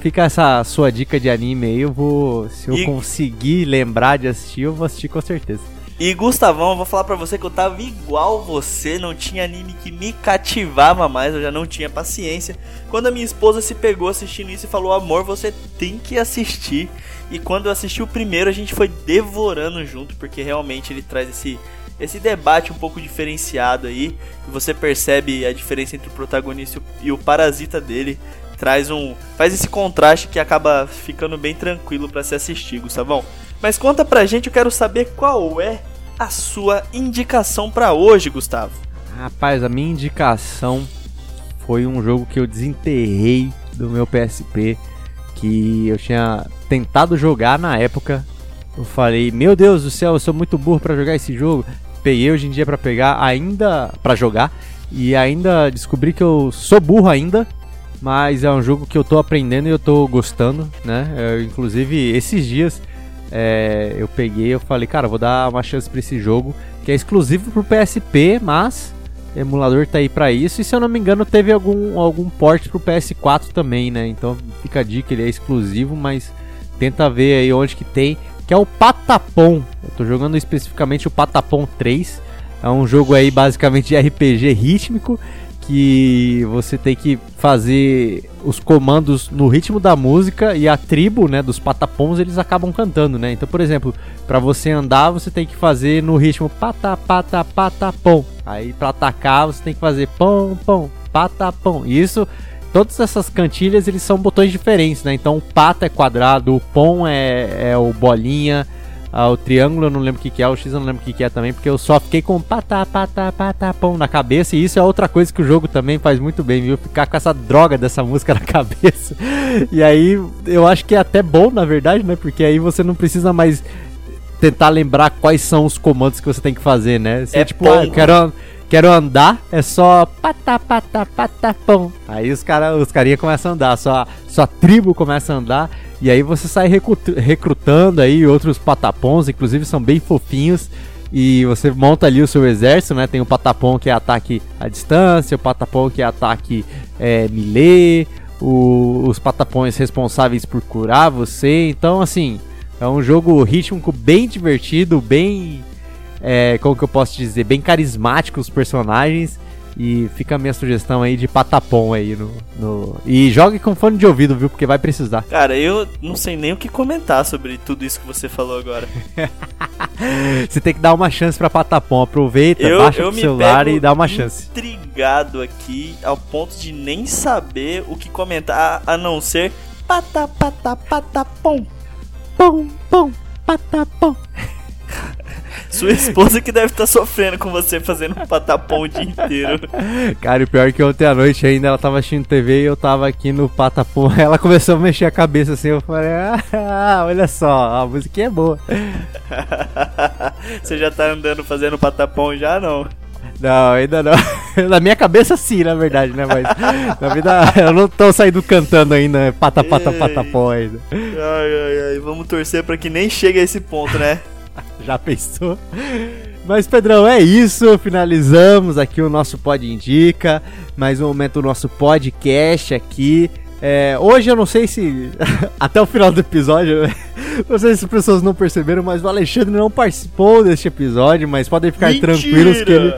fica essa sua dica de anime aí. Eu vou. Se eu e... conseguir lembrar de assistir, eu vou assistir com certeza. E Gustavão, eu vou falar pra você que eu tava igual você, não tinha anime que me cativava mais, eu já não tinha paciência. Quando a minha esposa se pegou assistindo isso e falou: Amor, você tem que assistir. E quando eu assisti o primeiro, a gente foi devorando junto, porque realmente ele traz esse, esse debate um pouco diferenciado aí. E você percebe a diferença entre o protagonista e o parasita dele. Traz um. faz esse contraste que acaba ficando bem tranquilo para se assistir, Gustavão. Mas conta pra gente, eu quero saber qual é a sua indicação para hoje, Gustavo? Rapaz, a minha indicação foi um jogo que eu desenterrei do meu PSP, que eu tinha tentado jogar na época. Eu falei, meu Deus do céu, eu sou muito burro para jogar esse jogo. Peguei hoje em dia para pegar ainda para jogar e ainda descobri que eu sou burro ainda, mas é um jogo que eu tô aprendendo e eu tô gostando, né? Eu, inclusive esses dias é, eu peguei eu falei, cara, vou dar uma chance para esse jogo, que é exclusivo pro PSP, mas emulador tá aí para isso. E se eu não me engano, teve algum, algum port pro PS4 também, né? Então fica a dica, ele é exclusivo, mas tenta ver aí onde que tem, que é o Patapom. Eu tô jogando especificamente o Patapom 3. É um jogo aí basicamente de RPG rítmico que você tem que fazer os comandos no ritmo da música e a tribo, né, dos patapons, eles acabam cantando, né? Então, por exemplo, para você andar, você tem que fazer no ritmo pata pata patapom. Aí para atacar, você tem que fazer pom pom patapom. E isso todas essas cantilhas eles são botões diferentes, né? Então o pata é quadrado, o pom é, é o bolinha, Ah, o triângulo eu não lembro o que, que é, o X eu não lembro o que, que é também, porque eu só fiquei com patá, patá, patá, pão na cabeça, e isso é outra coisa que o jogo também faz muito bem, viu? Ficar com essa droga dessa música na cabeça. E aí eu acho que é até bom, na verdade, né? Porque aí você não precisa mais tentar lembrar quais são os comandos que você tem que fazer, né? Você, É tipo, bom. ah, eu quero, quero andar, é só patá, patá, patá, pão. Aí os cara, os carinha começam a andar, sua, sua tribo começa a andar, e aí você sai recrutando aí outros patapons, inclusive são bem fofinhos. E você monta ali o seu exército, né? Tem o patapon que é ataque à distância, o patapon que é ataque é, melee, o- os patapões responsáveis por curar você. Então, assim, é um jogo rítmico bem divertido, bem. É, como que eu posso dizer? Bem carismático os personagens. E fica a minha sugestão aí de patapom aí no, no. E jogue com fone de ouvido, viu? Porque vai precisar. Cara, eu não sei nem o que comentar sobre tudo isso que você falou agora. Você tem que dar uma chance pra patapom. Aproveita, Eu, baixa me celular e dá uma chance. intrigado aqui ao ponto de nem saber o que comentar a não ser pata pata pata pom. Pom, pom, patapom. Sua esposa que deve estar sofrendo com você fazendo um patapom o dia inteiro. Cara, o pior é que ontem à noite ainda ela tava assistindo TV e eu tava aqui no patapom. Ela começou a mexer a cabeça assim. Eu falei, ah, olha só, a música é boa. Você já tá andando fazendo patapom já não? Não, ainda não. Na minha cabeça sim, na verdade, né? Mas na vida eu não tô saindo cantando ainda, pata, pata, Ei. patapom ainda. Ai, ai, ai, vamos torcer pra que nem chegue a esse ponto, né? Já pensou? Mas, Pedrão, é isso. Finalizamos aqui o nosso Pod Indica. Mais um momento do nosso podcast aqui. É, hoje eu não sei se. Até o final do episódio. Não sei se as pessoas não perceberam, mas o Alexandre não participou deste episódio. Mas podem ficar Mentira! tranquilos que ele.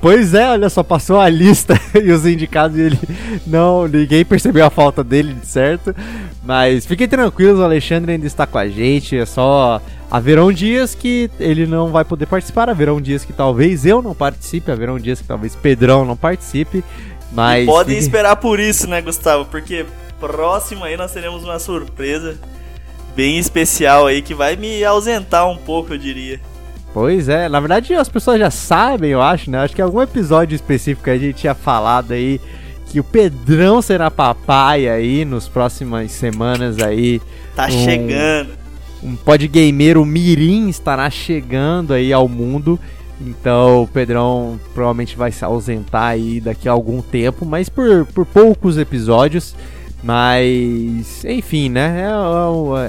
Pois é, olha só, passou a lista e os indicados e ele. Não, ninguém percebeu a falta dele, certo? Mas fiquem tranquilos, o Alexandre ainda está com a gente. É só. Haverão dias que ele não vai poder participar, haverão dias que talvez eu não participe, haverão dias que talvez Pedrão não participe. Mas. E podem esperar por isso, né, Gustavo? Porque próximo aí nós teremos uma surpresa bem especial aí que vai me ausentar um pouco, eu diria. Pois é, na verdade as pessoas já sabem, eu acho, né? Acho que algum episódio específico a gente tinha falado aí que o Pedrão será papai aí nos próximas semanas aí. Tá Um- chegando. Um podgameiro mirim estará chegando aí ao mundo. Então o Pedrão provavelmente vai se ausentar aí daqui a algum tempo, mas por, por poucos episódios. Mas, enfim, né?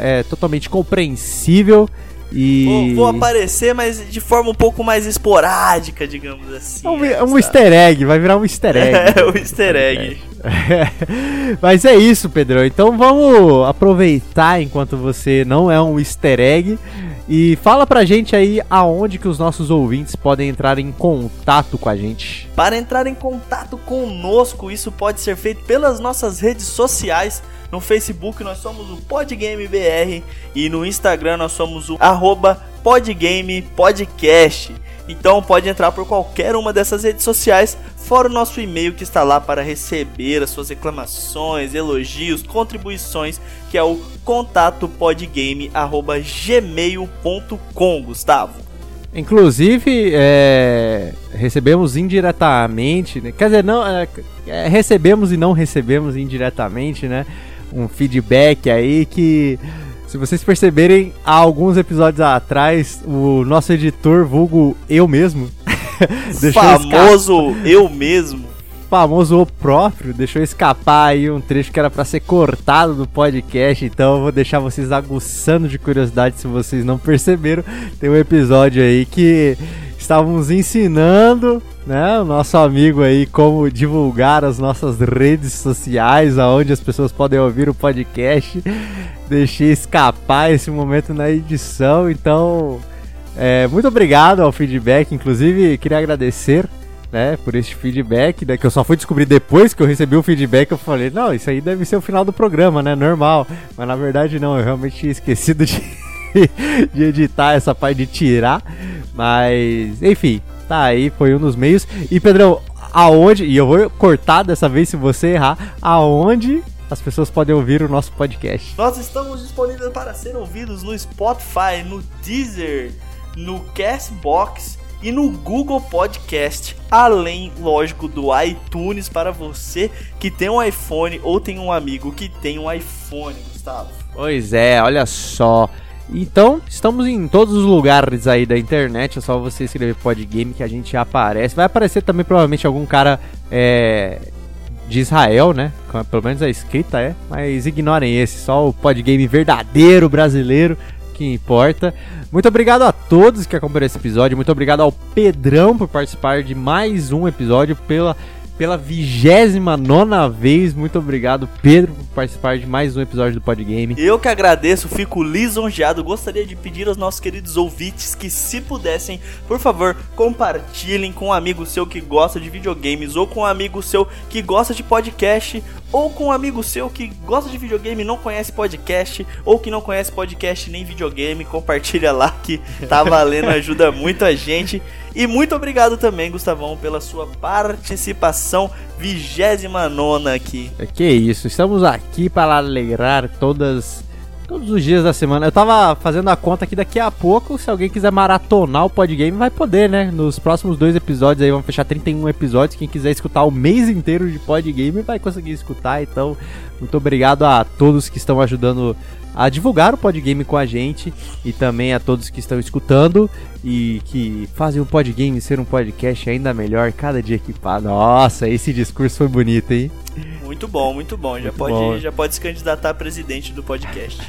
É, é totalmente compreensível. E. Vou, vou aparecer, mas de forma um pouco mais esporádica, digamos assim. É um, é um easter egg, vai virar um easter egg. É, o easter egg. Mas é isso, Pedrão. Então vamos aproveitar enquanto você não é um easter egg e fala pra gente aí aonde que os nossos ouvintes podem entrar em contato com a gente. Para entrar em contato conosco, isso pode ser feito pelas nossas redes sociais. No Facebook nós somos o PodGameBR e no Instagram nós somos o arroba. Então pode entrar por qualquer uma dessas redes sociais, fora o nosso e-mail que está lá para receber as suas reclamações, elogios, contribuições, que é o contatopodgame@gmail.com, Gustavo. Inclusive, é, recebemos indiretamente, né? quer dizer, não, é, é, recebemos e não recebemos indiretamente, né? Um feedback aí que, se vocês perceberem, há alguns episódios atrás, o nosso editor, vulgo eu mesmo, deixou escapar- Famoso eu mesmo. famoso o próprio, deixou escapar aí um trecho que era pra ser cortado do podcast, então eu vou deixar vocês aguçando de curiosidade se vocês não perceberam. Tem um episódio aí que estávamos ensinando, né, o nosso amigo aí como divulgar as nossas redes sociais, aonde as pessoas podem ouvir o podcast. Deixei escapar esse momento na edição, então é, muito obrigado ao feedback, inclusive queria agradecer né, por este feedback, né, que eu só fui descobrir depois que eu recebi o feedback, eu falei, não, isso aí deve ser o final do programa, né, normal, mas na verdade não, eu realmente tinha esquecido de, de editar essa parte, de tirar, mas, enfim, tá aí, foi um dos meios, e Pedrão, aonde, e eu vou cortar dessa vez se você errar, aonde as pessoas podem ouvir o nosso podcast? Nós estamos disponíveis para ser ouvidos no Spotify, no Deezer, no Castbox e no Google Podcast, além, lógico, do iTunes para você que tem um iPhone ou tem um amigo que tem um iPhone, Gustavo. Pois é, olha só. Então, estamos em todos os lugares aí da internet, é só você escrever Podgame que a gente aparece. Vai aparecer também provavelmente algum cara é, de Israel, né? Pelo menos a escrita é, mas ignorem esse, só o Podgame verdadeiro brasileiro que importa. Muito obrigado a todos que acompanharam esse episódio. Muito obrigado ao Pedrão por participar de mais um episódio pela pela vigésima nona vez. Muito obrigado, Pedro, por participar de mais um episódio do Podgame. Eu que agradeço, fico lisonjeado. Gostaria de pedir aos nossos queridos ouvintes que, se pudessem, por favor, compartilhem com um amigo seu que gosta de videogames, ou com um amigo seu que gosta de podcast, ou com um amigo seu que gosta de videogame e não conhece podcast, ou que não conhece podcast nem videogame. Compartilha lá que tá valendo, ajuda muito a gente. E muito obrigado também, Gustavão, pela sua participação 29 aqui. É que isso, estamos aqui para alegrar todas todos os dias da semana. Eu tava fazendo a conta que daqui a pouco, se alguém quiser maratonar o Podgame, vai poder, né? Nos próximos dois episódios aí, vamos fechar 31 episódios. Quem quiser escutar o mês inteiro de Podgame vai conseguir escutar. Então, muito obrigado a todos que estão ajudando a divulgar o Podgame com a gente e também a todos que estão escutando e que fazem o Podgame ser um podcast ainda melhor cada dia que passa. Nossa, esse discurso foi bonito, hein? Muito bom, muito bom. Já, muito pode, bom. já pode se candidatar a presidente do podcast.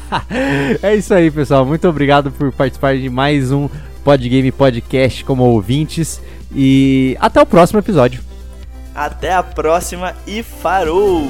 é isso aí, pessoal. Muito obrigado por participar de mais um Podgame Podcast como ouvintes. E até o próximo episódio. Até a próxima e farou!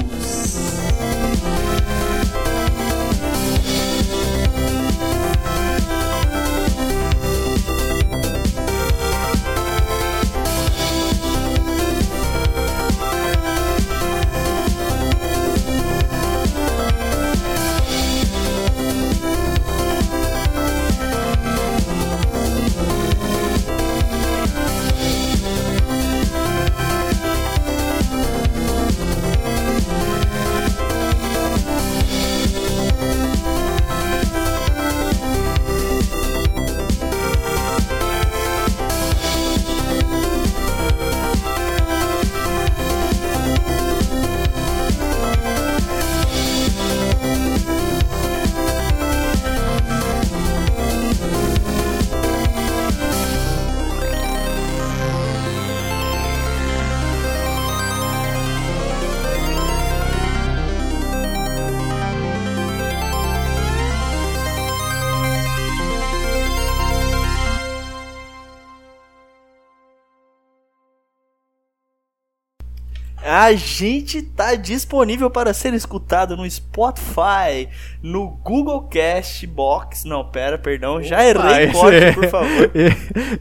A gente tá disponível para ser escutado no Spotify, no Google Cast Box. Não, pera, perdão, já errei corte, por favor.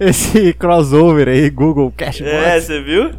Esse crossover aí, Google Cast Box. É, você viu?